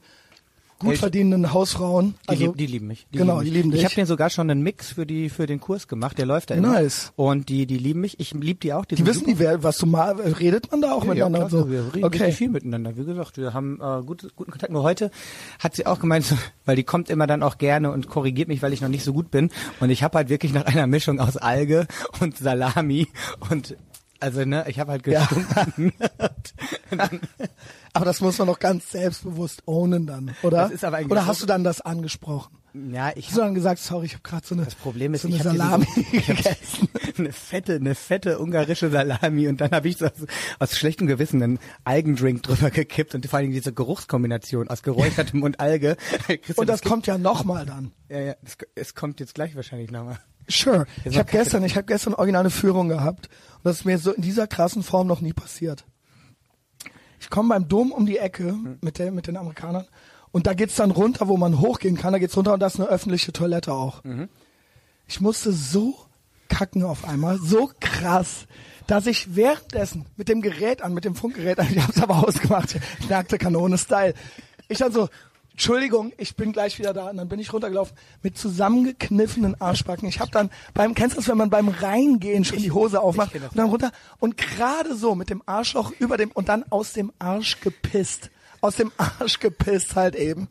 gut verdienenden Hausfrauen, Die, also lieb, die lieben mich. Die genau, lieben die lieben dich. Ich habe mir sogar schon einen Mix für die für den Kurs gemacht. Der läuft da immer. Nice. Und die die lieben mich. Ich lieb die auch. Die, die wissen die, wer, was du mal, redet man da auch Ja, miteinander ja, klar, so? Wir reden okay. viel miteinander. Wie gesagt, wir haben äh, gut, guten Kontakt. Nur heute hat sie auch gemeint, weil die kommt immer dann auch gerne und korrigiert mich, weil ich noch nicht so gut bin. Und ich habe halt wirklich nach einer Mischung aus Alge und Salami und also ne, ich habe halt Ja. gestunken. Dann- Aber das muss man doch ganz selbstbewusst ownen dann, oder? Das ist aber eigentlich oder hast du dann das angesprochen? ja, ich Hast du dann gesagt, sorry, ich habe gerade so eine, Das Problem ist, so eine ich habe gegessen. eine fette, eine fette ungarische Salami und dann habe ich so aus, aus schlechtem Gewissen einen Algendrink drüber gekippt und vor allem diese Geruchskombination aus geräuchertem und Alge. Und das gibt- kommt ja nochmal dann. ja, ja, es, es kommt jetzt gleich wahrscheinlich nochmal. Sure. Ich habe gestern, ich habe gestern original eine Führung gehabt und das ist mir so in dieser krassen Form noch nie passiert. Ich komme beim Dom um die Ecke Hm. mit der mit den Amerikanern und da geht's dann runter, wo man hochgehen kann. Da geht's runter und da ist eine öffentliche Toilette auch. Mhm. Ich musste so kacken auf einmal, so krass, dass ich währenddessen mit dem Gerät an, mit dem Funkgerät an, ich hab's aber ausgemacht, nackte Kanone Style. Ich dann so, Entschuldigung, ich bin gleich wieder da. Und dann bin ich runtergelaufen mit zusammengekniffenen Arschbacken. Ich habe dann beim, kennst du das, wenn man beim Reingehen schon die Hose aufmacht und dann runter und gerade so mit dem Arschloch über dem und dann aus dem Arsch gepisst. Aus dem Arsch gepisst halt eben.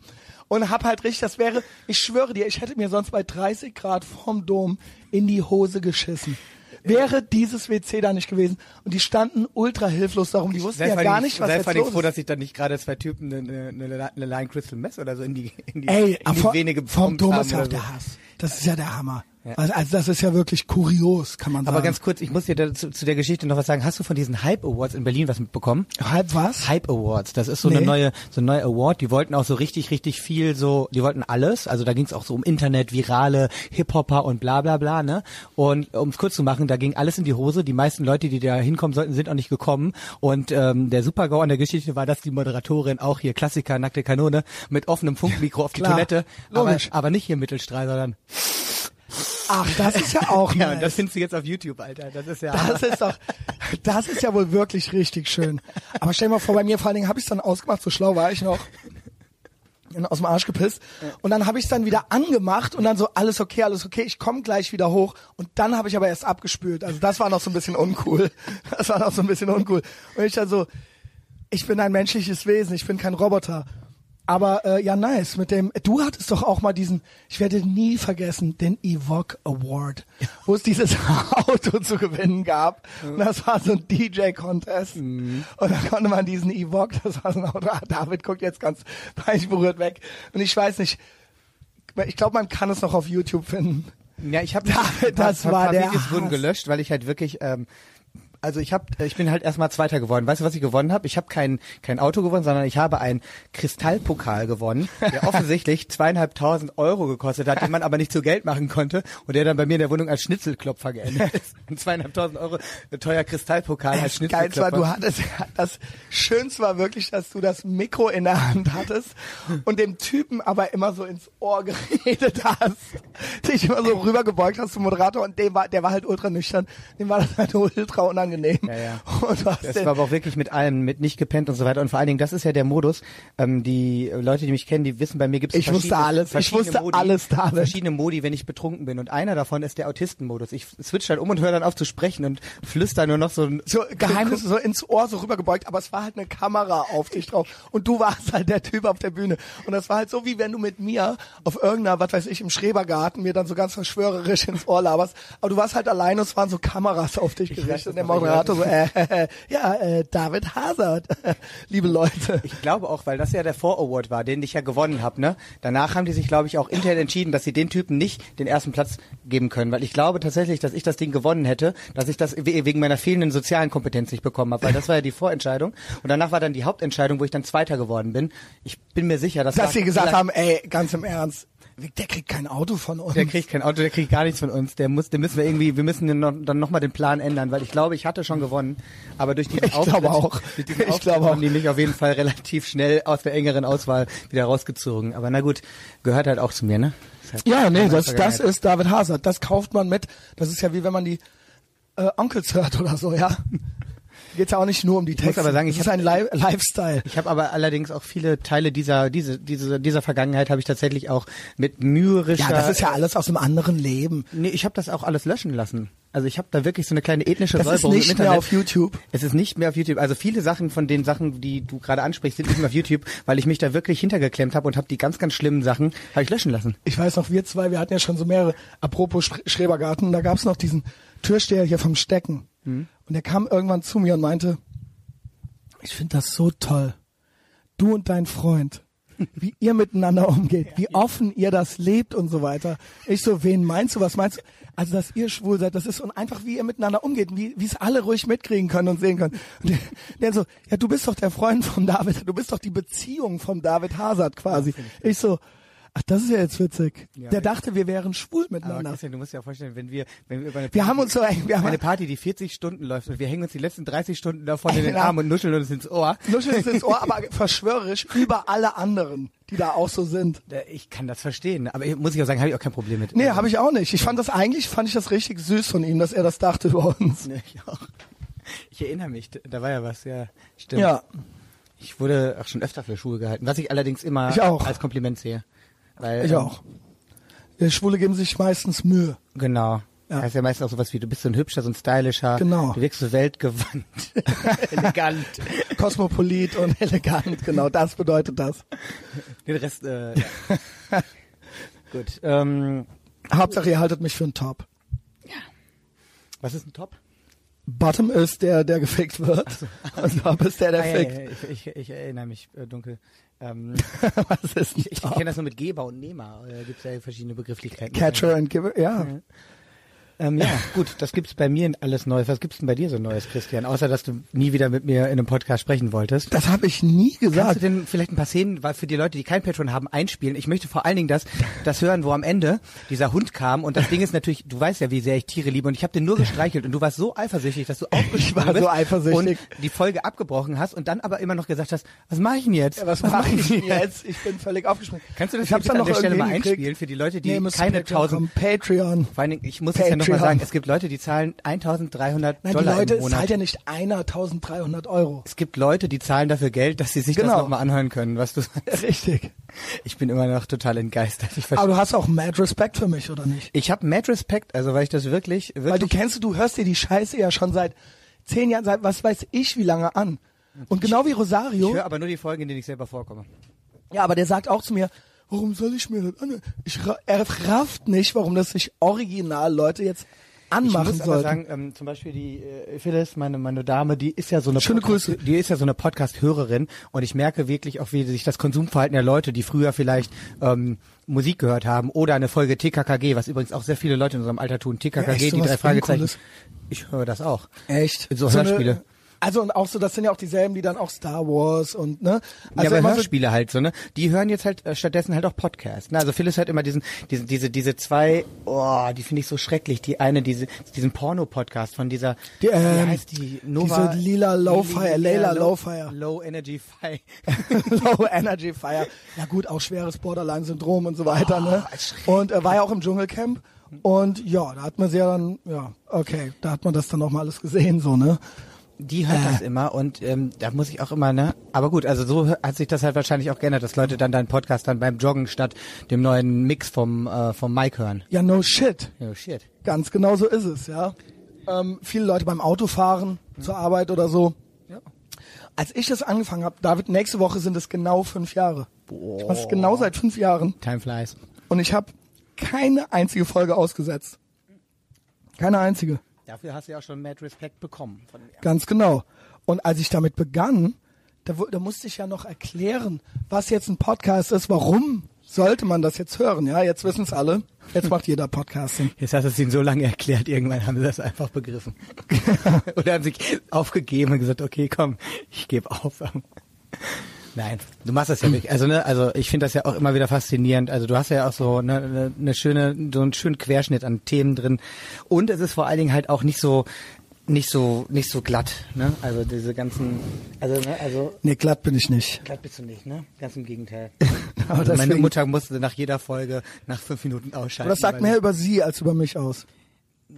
Und hab halt richtig, das wäre, ich schwöre dir, ich hätte mir sonst bei 30 Grad vorm Dom in die Hose geschissen. Wäre dieses WC da nicht gewesen und die standen ultra hilflos darum, die wussten ja gar nicht, was jetzt los froh, ist. dass sich dann nicht gerade zwei Typen eine, eine, eine Line Crystal Mess oder so in die, in die, Ey, in die vor, Vene vom Dom haben auch der. Hass. Das ist ja der Hammer. Ja. Also, also das ist ja wirklich kurios, kann man sagen. Aber ganz kurz, ich muss dir dazu, zu der Geschichte noch was sagen. Hast du von diesen Hype Awards in Berlin was mitbekommen? halb was? Hype Awards, das ist so Nee. eine neue, so ein neuer Award. Die wollten auch so richtig, richtig viel so, die wollten alles. Also da ging es auch so um Internet, virale Hip-Hopper und bla bla bla, ne? Und um es kurz zu machen, da ging alles in die Hose. Die meisten Leute, die da hinkommen sollten, sind auch nicht gekommen. Und ähm, der Super-GAU an der Geschichte war, dass die Moderatorin auch hier Klassiker, nackte Kanone, mit offenem Funkmikro auf die Toilette, aber, aber nicht hier Mittelstrahl, sondern Ach, das ist ja auch Ja, nice. und das findest du jetzt auf YouTube, Alter. Das ist ja. Das ist doch, das ist ja wohl wirklich richtig schön. Aber stell dir mal vor, bei mir vor allen Dingen habe ich es dann ausgemacht, so schlau war ich noch. Aus dem Arsch gepisst. Und dann habe ich es dann wieder angemacht und dann so, alles okay, alles okay, ich komme gleich wieder hoch. Und dann habe ich aber erst abgespült. Also das war noch so ein bisschen uncool. Das war noch so ein bisschen uncool. Und ich dann so, ich bin ein menschliches Wesen, ich bin kein Roboter. Aber äh, ja, nice. Mit dem, du hattest doch auch mal diesen, ich werde nie vergessen, den Evoque Award, wo es dieses Auto zu gewinnen gab. Und das war so ein DJ-Contest. Und da konnte man diesen Evoque, das war so ein Auto. David guckt jetzt ganz peinlich berührt weg. Und ich weiß nicht, ich glaube, man kann es noch auf YouTube finden. Ja, ich habe Da- das war der Videos wurden gelöscht, weil ich halt wirklich ähm, also ich habe ich bin halt erstmal zweiter geworden. Weißt du, was ich gewonnen habe? Ich habe kein kein Auto gewonnen, sondern ich habe einen Kristallpokal gewonnen, der offensichtlich zweieinhalbtausend Euro gekostet hat, den man aber nicht zu Geld machen konnte und der dann bei mir in der Wohnung als Schnitzelklopfer geendet ist. Ein zweieinhalbtausend Euro teuer Kristallpokal als Das Geilste war, Schnitzelklopfer. du hattest, das Schönste war wirklich, dass du das Mikro in der Hand hattest und dem Typen aber immer so ins Ohr geredet hast. Dich immer so rübergebeugt hast zum Moderator und dem war, der war halt ultra nüchtern. Dem war das halt ultra unangenehm. Ja, ja. Und Das den, war aber auch wirklich mit allem, mit nicht gepennt und so weiter. Und vor allen Dingen, das ist ja der Modus. Ähm, die Leute, die mich kennen, die wissen, bei mir gibt es Ich wusste alles. Ich wusste alles, David. Verschiedene Modi, wenn ich betrunken bin. Und einer davon ist der Autistenmodus. Ich switch dann um und höre dann auf zu sprechen und flüster nur noch so ein so Geheimnisse so ins Ohr so rübergebeugt, aber es war halt eine Kamera auf dich drauf und du warst halt der Typ auf der Bühne und das war halt so wie wenn du mit mir auf irgendeiner, was weiß ich, im Schrebergarten mir dann so ganz verschwörerisch ins Ohr laberst, aber du warst halt alleine und es waren so Kameras auf dich gerichtet und der Moderator so, äh, äh, ja, äh, David Hazard, liebe Leute. Ich glaube auch, weil das ja der Vor-Award war, den ich ja gewonnen habe. Ne? Danach haben die sich, glaube ich, auch intern entschieden, dass sie den Typen nicht den ersten Platz geben können, weil ich glaube tatsächlich, dass ich das Ding gewonnen hätte, dass ich das we- wegen meiner fehlenden sozialen Kompetenz nicht bekommen habe, weil das war ja die Vorentscheidung und danach war dann die Hauptentscheidung, wo ich dann Zweiter geworden bin. Ich bin mir sicher, dass Dass sie gesagt haben, ey, ganz im Ernst, der kriegt kein Auto von uns. Der kriegt kein Auto, der kriegt gar nichts von uns. Der muss, den müssen wir irgendwie, wir müssen den noch, dann nochmal den Plan ändern, weil ich glaube, ich hatte schon gewonnen, aber durch diesen Ich glaube auch. durch diesen Ich Auftritt glaube haben auch. die mich auf jeden Fall relativ schnell aus der engeren Auswahl wieder rausgezogen. Aber na gut, gehört halt auch zu mir, ne? Halt Ja, nee, das, das ist David Hazard. Das kauft man mit. Das ist ja wie wenn man die äh, Onkels hört oder so, ja. Geht's ja auch nicht nur um die muss Texte. aber sagen, das ich ist hab- ein Li Lifestyle. Ich habe aber allerdings auch viele Teile dieser diese, diese, dieser Vergangenheit habe ich tatsächlich auch mit mürrischer. Ja, das ist ja alles aus einem anderen Leben. Nee, ich habe das auch alles löschen lassen. Also ich habe da wirklich so eine kleine ethnische Das ist Säuberung nicht im mehr auf YouTube. Es ist nicht mehr auf YouTube. Also viele Sachen von den Sachen, die du gerade ansprichst, sind nicht mehr auf YouTube, weil ich mich da wirklich hintergeklemmt habe und habe die ganz, ganz schlimmen Sachen habe ich löschen lassen. Ich weiß noch, wir zwei, wir hatten ja schon so mehrere, apropos Sch- Schrebergarten, da gab's noch diesen Türsteher hier vom Stecken. Mhm. Und der kam irgendwann zu mir und meinte, ich finde das so toll. Du und dein Freund, wie ihr miteinander umgeht, wie offen ihr das lebt und so weiter. Ich so, wen meinst du, was meinst du? Also, dass ihr schwul seid, das ist und einfach, wie ihr miteinander umgeht, wie wie es alle ruhig mitkriegen können und sehen können. Und der, der so, ja, du bist doch der Freund von David, du bist doch die Beziehung von David Hazard quasi. Ich so, ach, das ist ja jetzt witzig. Ja, der dachte, wir wären schwul miteinander. Christian, du musst dir ja vorstellen, wenn wir, wenn wir über eine Wir haben uns so, wir haben eine Party, die 40 Stunden läuft und wir hängen uns die letzten 30 Stunden davon in den. Arm und nuscheln uns ins Ohr. Nuscheln es ins Ohr, aber verschwörerisch über alle anderen, die da auch so sind. Ich kann das verstehen, aber ich- muss ich auch sagen, habe ich auch kein Problem mit. Nee, habe ich auch nicht. Ich fand das eigentlich, fand ich das richtig süß von ihm, dass er das dachte über uns. Nee, ich auch. Ich erinnere mich, da war ja was, ja, stimmt. Ja, Ich wurde auch schon öfter für Schuhe gehalten, was ich allerdings immer als Kompliment sehe. Weil, ich ähm, auch. Die Schwule geben sich meistens Mühe. Genau. Ja. Heißt ja meistens auch sowas wie, du bist so ein hübscher, so ein stylischer. Genau. Du wirkst so weltgewandt, elegant. Kosmopolit und elegant, genau, das bedeutet das. Den Rest, äh, ja. Gut. Ähm, Hauptsache, ihr haltet mich für einen Top. was ist ein Top? Bottom ist der, der gefickt wird. Und Top ist der, der Ah, ja, fickt. ja, ja, ich, ich, ich erinnere mich äh, dunkel. Ähm, Was ist ich ich kenne das nur mit Geber und Nehmer. Da gibt es ja verschiedene Begrifflichkeiten. Catcher and Giver, ja. Ähm, ja, gut, das gibt's bei mir alles Neues. Was gibt's denn bei dir so Neues, Christian? Außer, dass du nie wieder mit mir in einem Podcast sprechen wolltest. Das habe ich nie Kannst du gesagt. denn vielleicht ein paar Szenen, weil für die Leute, die kein Patreon haben, einspielen? Ich möchte vor allen Dingen das, das hören, wo am Ende dieser Hund kam und das Ding ist natürlich, du weißt ja, wie sehr ich Tiere liebe und ich habe den nur gestreichelt und du warst so eifersüchtig, dass du aufgesprungen war so bist eifersüchtig. und die Folge abgebrochen hast und dann aber immer noch gesagt hast, was mache ich denn jetzt? Ja, was mache ich denn jetzt? Ich bin völlig aufgesprungen. Kannst du das ich hab's bitte dann an der noch Stelle mal einspielen für die Leute, die Nee, keine Patreon tausend. Patreon. vor allen Dingen, ich muss es ja nochmal sagen, es gibt Leute, die zahlen 1300 Nein, Dollar die Leute, im es Monat. zahlt ja nicht einer 1300 Euro. es gibt Leute, die zahlen dafür Geld, dass sie sich Genau. das nochmal anhören können, was du sagst. Richtig. Ich bin immer noch total entgeistert. Aber du hast auch mad Respekt für mich, oder nicht? ich habe mad Respect, also weil ich das wirklich, wirklich Weil du kennst, du hörst dir die Scheiße ja schon seit zehn Jahren, seit was weiß ich wie lange an. Und genau wie Rosario, ich höre aber nur die Folgen, in denen ich selber vorkomme. ja, aber der sagt auch zu mir, warum soll ich mir das an? Ich, ra- er rafft nicht, warum das sich original Leute jetzt Ich anmachen muss aber sollten. sagen, ähm, zum Beispiel die äh, Phyllis, meine meine Dame, die ist ja so eine Schöne Podcast, Grüße. die ist ja so eine Podcast-Hörerin und ich merke wirklich auch, wie sich das Konsumverhalten der Leute, die früher vielleicht ähm, Musik gehört haben oder eine Folge TKKG, was übrigens auch sehr viele Leute in unserem Alter tun, TKKG, Ja, echt, die drei Fragezeichen. Ich höre das auch. Echt? So eine- Hörspiele. Also und auch so, das sind ja auch dieselben, die dann auch Star Wars und ne. ja, Also aber immer so, Hörspiele halt so, ne? Die hören jetzt halt äh, stattdessen halt auch Podcasts. Ne? Also Phyllis hört immer diesen, diesen, diese, diese zwei, oh, die finde ich so schrecklich. Die eine, diese, diesen Porno-Podcast von dieser, Die, ähm, wie heißt die? Nova, diese lila Lowfire, Layla Lowfire. Low Energy Fire. Low Energy Fire. Ja gut, auch schweres Borderline-Syndrom und so weiter, ne? Und er war ja auch im Dschungelcamp. Und ja, da hat man sie ja dann, ja, okay, da hat man das dann nochmal alles gesehen, so, ne? Die hört das immer und ähm, da muss ich auch immer, ne? Aber gut, also so hat sich das halt wahrscheinlich auch geändert, dass Leute dann deinen Podcast dann beim Joggen statt dem neuen Mix vom, äh, vom Mike hören. Ja, no shit. Oh shit. Ganz genau so ist es, ja. Ähm, viele Leute beim Autofahren zur Arbeit oder so. Ja. Als ich das angefangen habe, David, nächste Woche sind es genau fünf Jahre. Ich mache es genau seit fünf Jahren. Time flies. Und ich habe keine einzige Folge ausgesetzt. Keine einzige. Dafür hast du ja auch schon Mad Respect bekommen von mir. Ganz genau. Und als ich damit begann, da, da musste ich ja noch erklären, was jetzt ein Podcast ist, warum sollte man das jetzt hören. Ja, jetzt wissen es alle. Jetzt macht jeder Podcasting. Jetzt hast du es ihnen so lange erklärt, irgendwann haben sie das einfach begriffen. Oder haben sich aufgegeben und gesagt, okay, komm, ich gebe auf. Nein, du machst das ja nicht. Also ne, also ich finde das ja auch immer wieder faszinierend. Also du hast ja auch so eine, eine, eine schöne, so einen schönen Querschnitt an Themen drin. Und es ist vor allen Dingen halt auch nicht so, nicht so, nicht so glatt. Ne? Also diese ganzen, also ne, also Nee, glatt bin ich nicht. glatt bist du nicht, ne? Ganz im Gegenteil. Also meine Mutter musste nach jeder Folge nach fünf Minuten ausschalten. Aber das sagt mehr über sie als über mich aus.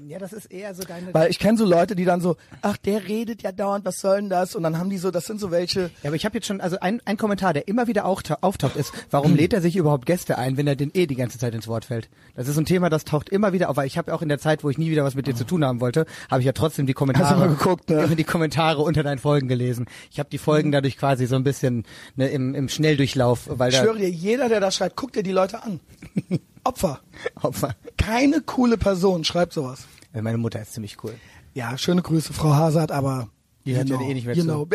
Ja, das ist eher so deine. Weil ich kenne so Leute, die dann so, ach, der redet ja dauernd, was soll denn das? Und dann haben die so, das sind so welche, Ja, aber ich habe jetzt schon, also ein, ein Kommentar, der immer wieder auftaucht, auftaucht, ist, warum lädt er sich überhaupt Gäste ein, wenn er den eh die ganze Zeit ins Wort fällt? Das ist ein Thema, das taucht immer wieder auf, weil ich habe auch in der Zeit, wo ich nie wieder was mit dir zu tun haben wollte, habe ich ja trotzdem die Kommentare, Hast du mal geguckt, ne? die Kommentare unter deinen Folgen gelesen. Ich habe die Folgen dadurch quasi so ein bisschen ne, im, im Schnelldurchlauf, weil ich da schwöre dir, jeder, der das schreibt, guck dir die Leute an. Opfer. Opfer. Keine coole Person schreibt sowas. Meine Mutter ist ziemlich cool. Ja, schöne Grüße, Frau Hazard, aber Die hört ja eh nicht mehr you zu.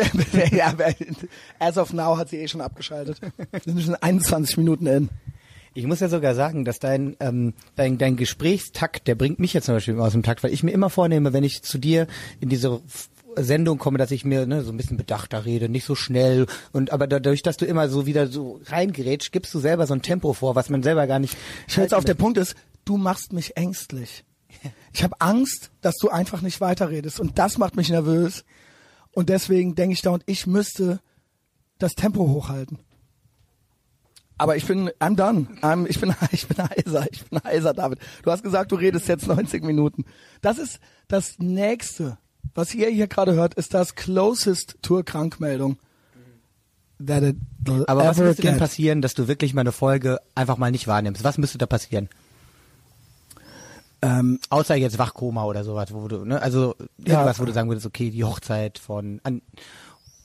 ja, as of now hat sie eh schon abgeschaltet. Wir sind schon 21 Minuten in. Ich muss ja sogar sagen, dass dein, ähm, dein, dein Gesprächstakt, der bringt mich jetzt zum Beispiel immer aus dem Takt, weil ich mir immer vornehme, wenn ich zu dir in diese Sendung komme, dass ich mir ne, so ein bisschen bedachter rede, nicht so schnell und aber dadurch, dass du immer so wieder so reingerätsch, gibst du selber so ein Tempo vor, was man selber gar nicht. Ich jetzt auf der Punkt ist, du machst mich ängstlich. Ich habe Angst, dass du einfach nicht weiterredest und das macht mich nervös. Und deswegen denke ich da und ich müsste das Tempo hochhalten. Aber ich bin, I'm done. I'm, ich bin, ich bin heiser. Ich bin heiser, David. Du hast gesagt, du redest jetzt 90 Minuten. Das ist das nächste, was ihr hier gerade hört, ist das closest Tour Krankmeldung. That it Aber was müsste denn get. passieren, dass du wirklich mal eine Folge einfach mal nicht wahrnimmst? Was müsste da passieren? Ähm, Außer jetzt Wachkoma oder sowas, wo du, ne, also Ja. irgendwas, wo du sagen würdest, okay, die Hochzeit von, an,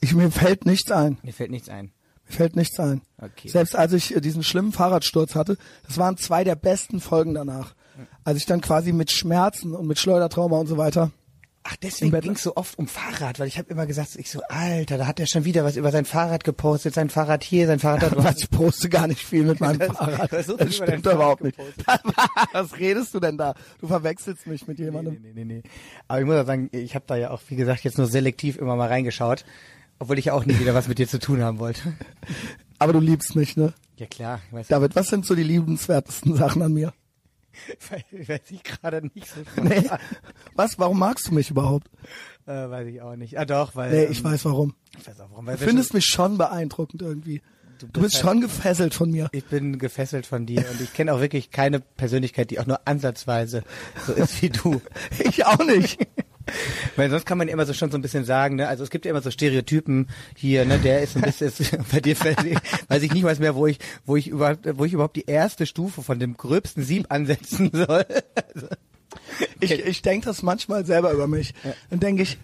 ich, mir fällt nichts ein. mir fällt nichts ein. Mir fällt nichts ein. Okay. Selbst als ich äh, diesen schlimmen Fahrradsturz hatte, das waren zwei der besten Folgen danach. Als ich dann quasi mit Schmerzen und mit Schleudertrauma und so weiter Ach, deswegen ging es so oft um Fahrrad, weil ich habe immer gesagt, ich so, Alter, da hat er schon wieder was über sein Fahrrad gepostet, sein Fahrrad hier, sein Fahrrad da. Was, ich poste gar nicht viel mit meinem Das- Fahrrad. das dein stimmt überhaupt nicht. Was redest du denn da? Du verwechselst mich mit Nee, jemandem. nee, nee, nee. Aber ich muss auch sagen, ich habe da ja auch, wie gesagt, jetzt nur selektiv immer mal reingeschaut, obwohl ich ja auch nie wieder was mit dir zu tun haben wollte. Aber du liebst mich, ne? Ja klar, weiß, David, was sind so die liebenswertesten Sachen an mir? weiß ich gerade nicht so. Nee. Was? Warum magst du mich überhaupt? Äh, weiß ich auch nicht. Ah doch, weil Nee, ähm, ich weiß warum. ich weiß auch warum. Weil Du findest schon- mich schon beeindruckend irgendwie. Du bist bist halt- schon gefesselt von mir. ich bin gefesselt von dir und ich kenne auch wirklich keine Persönlichkeit, die auch nur ansatzweise so ist wie du. Ich auch nicht. Weil sonst kann man immer so schon so ein bisschen sagen, ne? Also es gibt ja immer so Stereotypen hier, ne? Der ist ein bisschen bei dir fällt- weiß ich nicht weiß mehr, wo ich, wo ich überhaupt, wo ich überhaupt die erste Stufe von dem gröbsten Sieb ansetzen soll. Also, Ich, ich denke das manchmal selber über mich. Dann denke ich,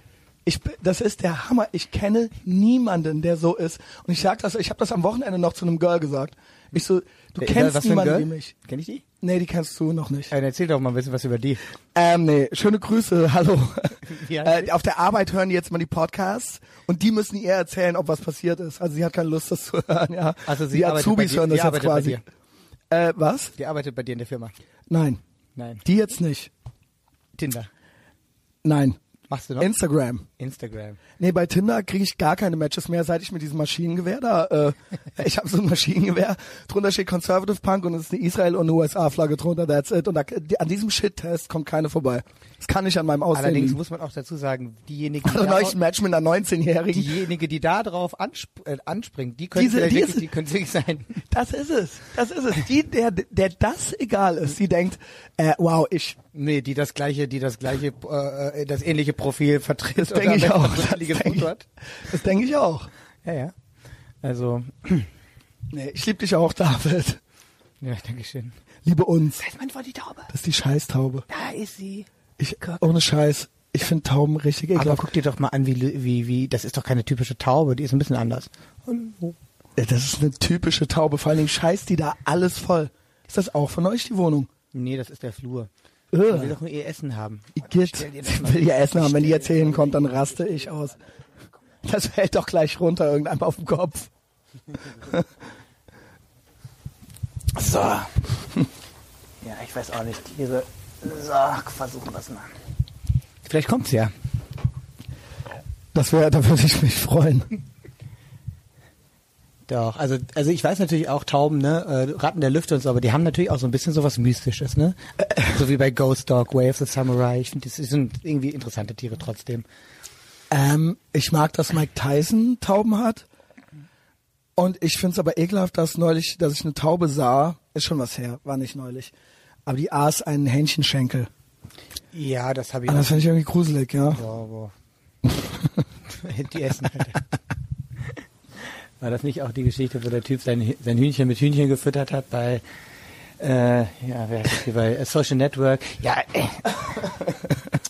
ich, das ist der Hammer. Ich kenne niemanden, der so ist. Und ich sag das, ich habe das am Wochenende noch zu einem Girl gesagt. Ich so, du Wer- kennst was niemanden wie mich. Kenn ich die? Nee, die kennst du noch nicht. Dann erzähl doch mal ein bisschen was über die. Ähm, nee, schöne Grüße, hallo. Äh, auf der Arbeit hören die jetzt mal die Podcasts und die müssen ihr erzählen, ob was passiert ist. Also sie hat keine Lust, das zu hören, ja. Also sie die Azubis dir- hören das jetzt quasi. Äh, was? Die arbeitet bei dir in der Firma. Nein. Nein. Die jetzt nicht. Tinder. Nein. Machst du noch? Instagram. Instagram. Nee, bei Tinder kriege ich gar keine Matches mehr, seit ich mit diesem Maschinengewehr da, äh, ich habe so ein Maschinengewehr, drunter steht Conservative Punk und es ist eine Israel- und USA-Flagge drunter, that's it. Und da, die, an diesem Shit-Test kommt keine vorbei. Das kann nicht an meinem Aussehen Allerdings liegen. muss man auch dazu sagen, diejenigen, die, Also da, Match mit einer 19-Jährigen. diejenige, die da drauf ansp äh, anspringt, die können Diese- vielleicht diese- die können wirklich sein. Das ist es. Das ist es. Die, der, der das egal ist, die denkt, äh, wow, ich, Nee, die das gleiche, die das gleiche, äh, äh, das ähnliche Profil vertritt. das denke ich auch. das denke ich, denk ich auch. Ja, ja. Also, Nee, ich liebe dich auch, David. ja, danke schön. Liebe uns. Da ist mein Wort die Taube. Das ist die Scheißtaube. Da ist sie. Ich, ohne Scheiß. Ich finde Tauben richtig Aber ekelhaft. guck dir doch mal an, wie, wie, wie, das ist doch keine typische Taube, die ist ein bisschen anders. Hallo. Ja, Das ist eine typische Taube. Vor allen Dingen scheißt die da alles voll. Ist das auch von euch, die Wohnung? Nee, das ist der Flur. Äh. Die will doch nur ihr Essen haben. Igitt. Ich will ihr Essen haben. Wenn die jetzt hier hinkommt, dann raste ich aus. Das fällt doch gleich runter, irgendeinem auf den Kopf. So. Ja, ich weiß auch nicht. Tiere. So, versuchen wir es mal. Vielleicht kommt's ja. Das wäre, da würde ich mich freuen. Doch, also, also ich weiß natürlich auch Tauben, ne, äh, Ratten der Lüfte und so, aber die haben natürlich auch so ein bisschen sowas Mystisches, ne? So wie bei Ghost Dog, Way of the Samurai. Ich finde, das sind irgendwie interessante Tiere trotzdem. Ähm, ich mag, dass Mike Tyson Tauben hat. Und ich finde es aber ekelhaft, dass neulich, dass ich eine Taube sah, ist schon was her, war nicht neulich. Aber die aß einen Hähnchenschenkel. Ja, das habe ich Und das finde ich irgendwie gruselig, ja. Ja, aber die essen halt. War das nicht auch die Geschichte, wo der Typ sein, sein Hühnchen mit Hühnchen gefüttert hat bei äh, ja, wer ist hier bei äh, Social Network? Ja, äh,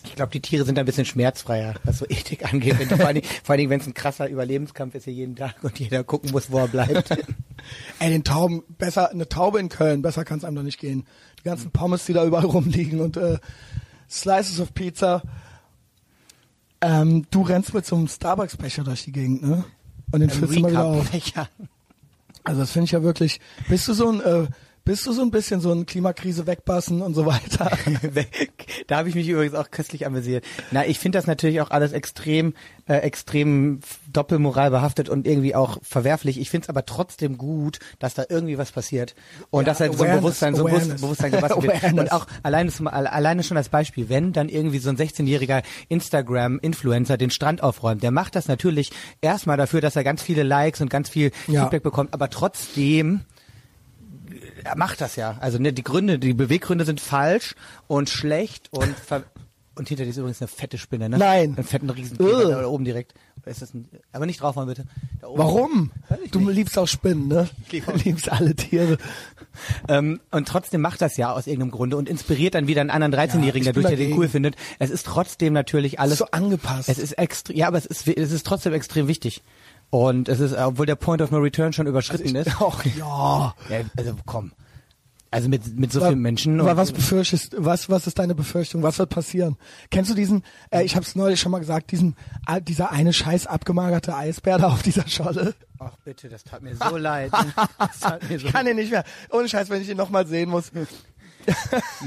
ich glaube, die Tiere sind ein bisschen schmerzfreier, was so Ethik angeht. Vor allen Dingen, Dingen, wenn es ein krasser Überlebenskampf ist hier jeden Tag und jeder gucken muss, wo er bleibt. Ey, den Tauben, besser, eine Taube in Köln, besser kann es einem doch nicht gehen. Die ganzen Pommes, die da überall rumliegen und äh, Slices of Pizza. Ähm, du rennst mit so einem Starbucks-Becher durch die Gegend, ne? Und den füllst du mal wieder auf. Also das finde ich ja wirklich. Bist du so ein, äh, bist du so ein bisschen so ein Klimakrise wegbassen und so weiter? Da habe ich mich übrigens auch köstlich amüsiert. Na, ich finde das natürlich auch alles extrem, äh, extrem doppelmoral behaftet und irgendwie auch verwerflich. Ich finde es aber trotzdem gut, dass da irgendwie was passiert und Ja, dass halt so ein Bewusstsein, so ein Awareness. Bewusstsein gebastelt wird. Und auch alleine, zum, alle- alleine schon als Beispiel, wenn dann irgendwie so ein 16-jähriger Instagram-Influencer den Strand aufräumt, der macht das natürlich erstmal dafür, dass er ganz viele Likes und ganz viel Ja. Feedback bekommt, aber trotzdem er macht das ja. Also ne, die Gründe, die Beweggründe sind falsch und schlecht und ver und hinter dir ist übrigens eine fette Spinne, ne? Nein. Einen fetten. Riesenkäfer da oben direkt. Ist das ein, aber nicht draufhauen bitte. Da oben. Warum? Du nicht. liebst auch Spinnen, ne? Ich lieb Du auch- liebst alle Tiere. Ähm, und trotzdem macht das ja aus irgendeinem Grunde und inspiriert dann wieder einen anderen 13-Jährigen Ja, dadurch, der den cool findet. Es ist trotzdem natürlich alles so angepasst. Es ist extrem, ja, aber es ist, es ist trotzdem extrem wichtig. Und es ist, obwohl der Point of No Return schon überschritten ist. Ach ja. Ja, also komm. Also mit, mit so Wa- vielen Menschen. und- was befürchtest, was, was ist deine Befürchtung? Was wird passieren? Kennst du diesen, äh, ich habe es neulich schon mal gesagt, diesen, äh, dieser eine scheiß abgemagerte Eisbär da auf dieser Scholle? Ach bitte, das tat mir so leid. Tat mir so Ich kann ihn nicht mehr. Ohne Scheiß, wenn ich ihn nochmal sehen muss.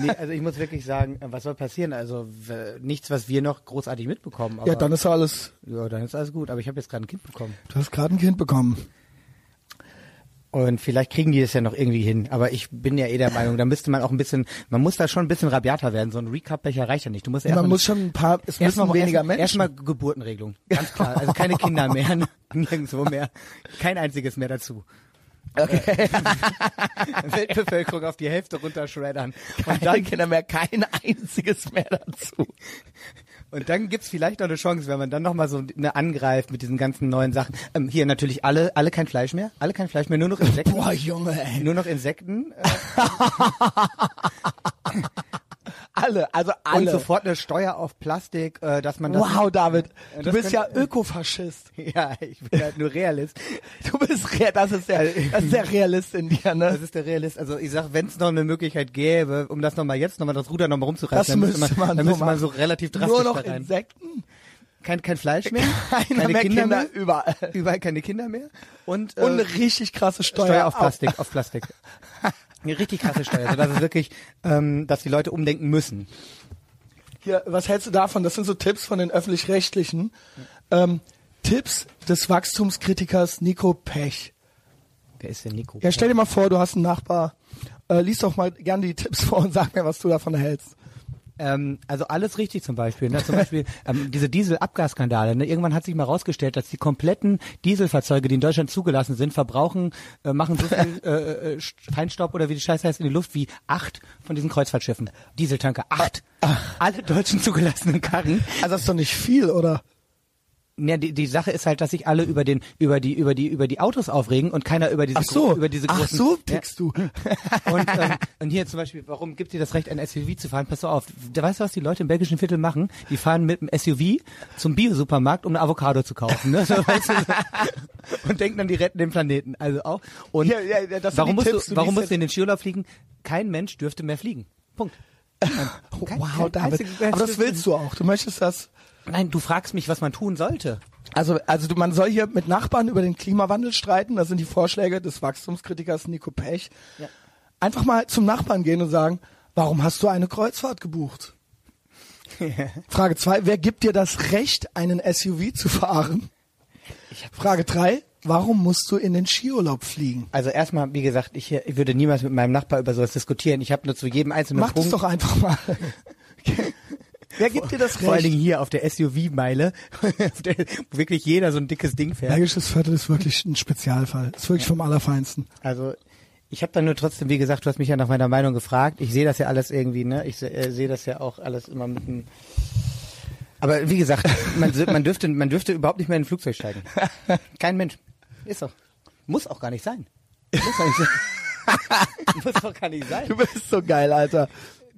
Nee, also ich muss wirklich sagen, äh, was soll passieren? Also nichts, was wir noch großartig mitbekommen. Ja, dann ist alles, ja, dann ist alles gut. Aber ich habe jetzt gerade ein Kind bekommen. du hast gerade ein Kind bekommen. Und vielleicht kriegen die das ja noch irgendwie hin. Aber ich bin ja eh der Meinung, da müsste man auch ein bisschen, man muss da schon ein bisschen rabiater werden. So ein Recap-Becher reicht ja nicht. Du musst Man erstmal- muss schon ein paar, es müssen weniger erst, Menschen. Erstmal Geburtenregelung. Ganz klar. Also keine Kinder mehr. Nirgendwo mehr. Kein einziges mehr dazu. Okay. Weltbevölkerung auf die Hälfte runterschreddern. Und dann, Kinder mehr, kein einziges mehr dazu. und dann gibt's vielleicht noch eine Chance, wenn man dann nochmal so eine angreift mit diesen ganzen neuen Sachen. Ähm, hier natürlich alle, alle kein Fleisch mehr. Alle kein Fleisch mehr, nur noch Insekten. Boah, Junge, ey. Nur noch Insekten. Äh, Alle, also und alle. sofort eine Steuer auf Plastik, äh, dass man das. Wow, David, Ja, du das bist ja Ökofaschist. Ja, ich bin halt nur Realist. Du bist, rea- das ist der, das ist der Realist in dir, Das ne? ist der Realist. Also ich sag, wenn es noch eine Möglichkeit gäbe, um das nochmal jetzt nochmal das Ruder nochmal rumzureißen, Das dann müsste man, man dann so müsste man so relativ drastisch Nur noch. Insekten, Kein, kein Fleisch mehr, keiner keine mehr Kinder, Kinder, mehr, überall. überall keine Kinder mehr und, äh, Und eine richtig krasse Steuer, Steuer auf Plastik, auf Plastik. Eine richtig krasse Steuer, sodass es wirklich, ähm, dass die Leute umdenken müssen. Hier, was hältst du davon? Das sind so Tipps von den öffentlich-rechtlichen. Ähm, Tipps des Wachstumskritikers Nico Pech. Wer ist denn Nico? Ja, stell dir mal vor, du hast einen Nachbar. Äh, lies doch mal gern die Tipps vor und sag mir, was du davon hältst. Ähm, also alles richtig zum Beispiel. Ne? Zum Beispiel ähm, diese Dieselabgasskandale. Ne? Irgendwann hat sich mal rausgestellt, dass die kompletten Dieselfahrzeuge, die in Deutschland zugelassen sind, verbrauchen, äh, machen so viel äh, äh, Feinstaub oder wie die Scheiße heißt in die Luft wie acht von diesen Kreuzfahrtschiffen. Dieseltanker, acht. Alle deutschen zugelassenen Karren. Also das ist doch nicht viel, oder? Ja, die, die Sache ist halt, dass sich alle über den über die über die über die Autos aufregen und keiner über diese Ach so, über diese ach großen so Ja. tickst du. Und, ähm, und hier zum Beispiel, warum gibt dir das Recht, ein SUV zu fahren? Pass auf, da weißt du, was die Leute im belgischen Viertel machen? Die fahren mit dem SUV zum Biosupermarkt, um eine Avocado zu kaufen. Ne? So, weißt du, so. und denken dann, die retten den Planeten. Also auch. Und Ja, ja, warum musst Tipps, du, warum musst du in den Skiurlaub fliegen? Kein Mensch dürfte mehr fliegen. Punkt. Kein- wow, kein David. einziger- Aber das willst du auch. Du möchtest das. Nein, du fragst mich, was man tun sollte. Also, also man soll hier mit Nachbarn über den Klimawandel streiten. Das sind die Vorschläge des Wachstumskritikers Nico Pech. Ja. Einfach mal zum Nachbarn gehen und sagen, warum hast du eine Kreuzfahrt gebucht? Frage zwei: Wer gibt dir das Recht, einen SUV zu fahren? Frage drei: Warum musst du in den Skiurlaub fliegen? Also erstmal, wie gesagt, ich, ich würde niemals mit meinem Nachbar über sowas diskutieren. Ich habe nur zu jedem einzelnen Mach das Punkt doch einfach mal. Wer gibt dir das Vor allen Recht? Dingen hier auf der SUV-Meile, auf der- wo wirklich jeder so ein dickes Ding fährt. Bergisches Viertel ist wirklich ein Spezialfall. Ist wirklich vom Allerfeinsten. Also ich habe dann nur trotzdem, wie gesagt, du hast mich ja nach meiner Meinung gefragt. Ich sehe das ja alles irgendwie, ne? Ich äh, sehe das ja auch alles immer mit einem. Aber wie gesagt, man, man dürfte, man dürfte überhaupt nicht mehr in ein Flugzeug steigen. Kein Mensch. Ist doch. Muss auch gar nicht sein. Muss doch nicht sein. Muss doch gar nicht sein. Du bist so geil, Alter.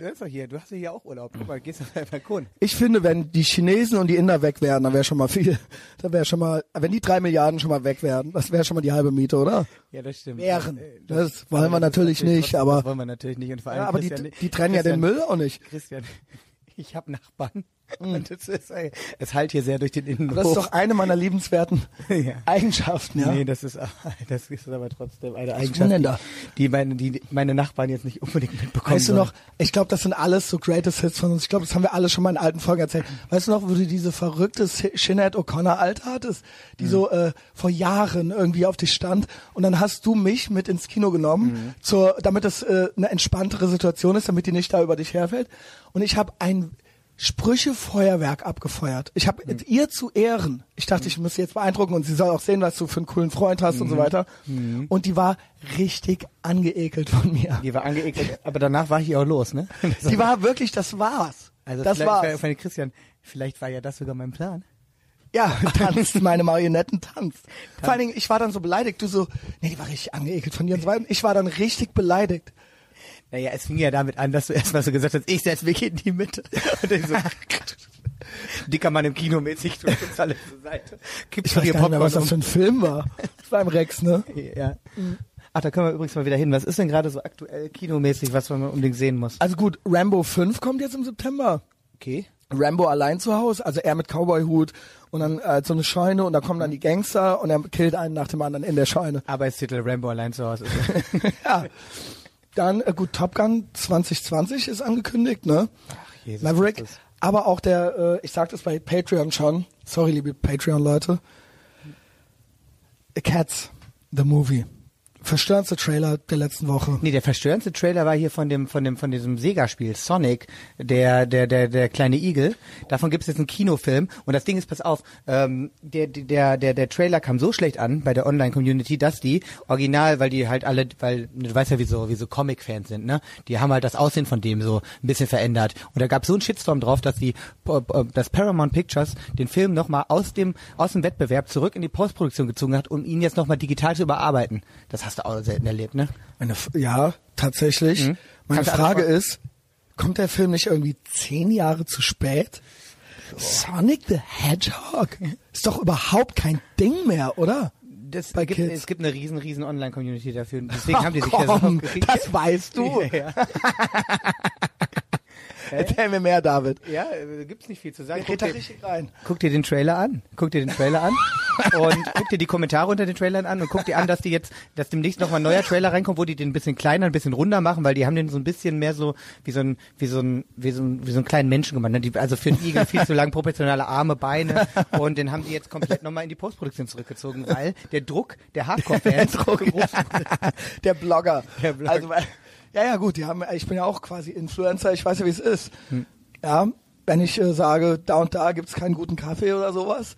Du bist doch hier, du hast ja hier auch Urlaub. Guck mal, gehst auf den Balkon. Ich finde, wenn die Chinesen und die Inder weg wären, dann wäre schon mal viel. Da wäre schon mal, wenn die drei Milliarden schon mal weg wären, das wäre schon mal die halbe Miete, oder? Ja, das stimmt. Wären. Äh, Das wollen wir das natürlich nicht, trotzdem- aber- Das wollen wir natürlich nicht. Und vor allem Ja, aber die, Christian, die trennen ja den Christian- Müll auch nicht. Christian, ich habe Nachbarn. Und das ist, ey, es halt hier sehr durch den Innenhof. Das ist doch eine meiner liebenswerten Ja. Eigenschaften, ja. Nee, das ist, das ist aber trotzdem eine Eigenschaft, die, die, meine, die meine Nachbarn jetzt nicht unbedingt mitbekommen Weißt du sollen. noch, ich glaube, das sind alles so Greatest Hits von uns. Ich glaube, das haben wir alle schon mal in alten Folgen erzählt. Weißt du noch, wo du diese verrückte Si- Sinead O'Connor Alte hattest, die so äh, vor Jahren irgendwie auf dich stand und dann hast du mich mit ins Kino genommen, zur, damit das äh, eine entspanntere Situation ist, damit die nicht da über dich herfällt. Und ich habe ein Sprüchefeuerwerk abgefeuert. Ich habe ihr zu Ehren, ich dachte, ich muss sie jetzt beeindrucken und sie soll auch sehen, was du für einen coolen Freund hast und so weiter. Und die war richtig angeekelt von mir. Die war angeekelt, aber danach war ich auch los, ne? Die war wirklich, das war's. also das war's. Für Christian, vielleicht war ja das sogar mein Plan. Ja, tanzt, meine Marionetten tanzt. Vor allen Dingen, ich war dann so beleidigt, du so, nee, die war richtig angeekelt von dir und so weiter. Ich war dann richtig beleidigt. Naja, es fing ja damit an, dass du erstmal so gesagt hast, ich setz mich in die Mitte. Und dann so, dicker Mann im Kino mäßig, du uns alle zur Seite. Kippst Ich weiß gar nicht mehr, was das für ein Film war. Das war im Rex, ne? Ja. Ach, da können wir übrigens mal wieder hin. Was ist denn gerade so aktuell kinomäßig, was man unbedingt sehen muss? Also gut, Rambo 5 kommt jetzt im September. Okay. Rambo allein zu Hause, also er mit Cowboy-Hut und dann äh, so eine Scheune und da kommen dann die Gangster und er killt einen nach dem anderen in der Scheune. Arbeitstitel Rambo allein zu Hause. ja. Dann, äh, gut, Top Gun 2020 ist angekündigt, ne? Ach, Jesus Maverick. Aber auch der, äh, ich sag das bei Patreon schon, sorry liebe Patreon-Leute, Cats, the movie. Verstörendste Trailer der letzten Woche. Nee, der verstörendste Trailer war hier von dem, von dem, von diesem Sega-Spiel Sonic, der, der, der, der kleine Igel. Davon gibt es jetzt einen Kinofilm. Und das Ding ist, pass auf, ähm, der, der, der, der Trailer kam so schlecht an bei der Online-Community, dass die original, weil die halt alle, weil, du weißt ja, wie so, wie so Comic-Fans sind, ne? Die haben halt das Aussehen von dem so ein bisschen verändert. Und da gab es so einen Shitstorm drauf, dass die, äh, äh, dass Paramount Pictures den Film nochmal aus dem, aus dem Wettbewerb zurück in die Postproduktion gezogen hat, um ihn jetzt nochmal digital zu überarbeiten. Das hast du auch selten erlebt, ne? Meine, ja, tatsächlich. Mhm. Meine Kannst Frage ist, kommt der Film nicht irgendwie zehn Jahre zu spät? Sonic the Hedgehog ist doch überhaupt kein Ding mehr, oder? Das Bei gibt, Kids. es gibt eine riesen, riesen Online-Community dafür. Deswegen haben die sich komm, aufgeregt. das weißt du. Ja, ja. Erzähl mir mehr, David. ja äh, gibt's nicht viel zu sagen. Der Guck dir, richtig rein. guck dir den Trailer an. Guck dir den Trailer an. und guck dir die Kommentare unter den Trailern an und guck dir an, dass die jetzt, dass demnächst nochmal ein neuer Trailer reinkommt, wo die den ein bisschen kleiner, ein bisschen runder machen, weil die haben den so ein bisschen mehr so wie so ein, wie so ein, wie so ein, wie so einen kleinen Menschen gemacht. ne? Die, also für einen Igel viel zu lang proportionale Arme, Beine. Und den haben die jetzt komplett nochmal in die Postproduktion zurückgezogen, weil der Druck der Hardcore-Fans groß Der Blogger. Der Blogger. Also, ja, ja, gut, die haben, ich bin ja auch quasi Influencer, ich weiß ja, wie es ist. Hm. Ja, wenn ich äh, sage, da und da gibt's keinen guten Kaffee oder sowas,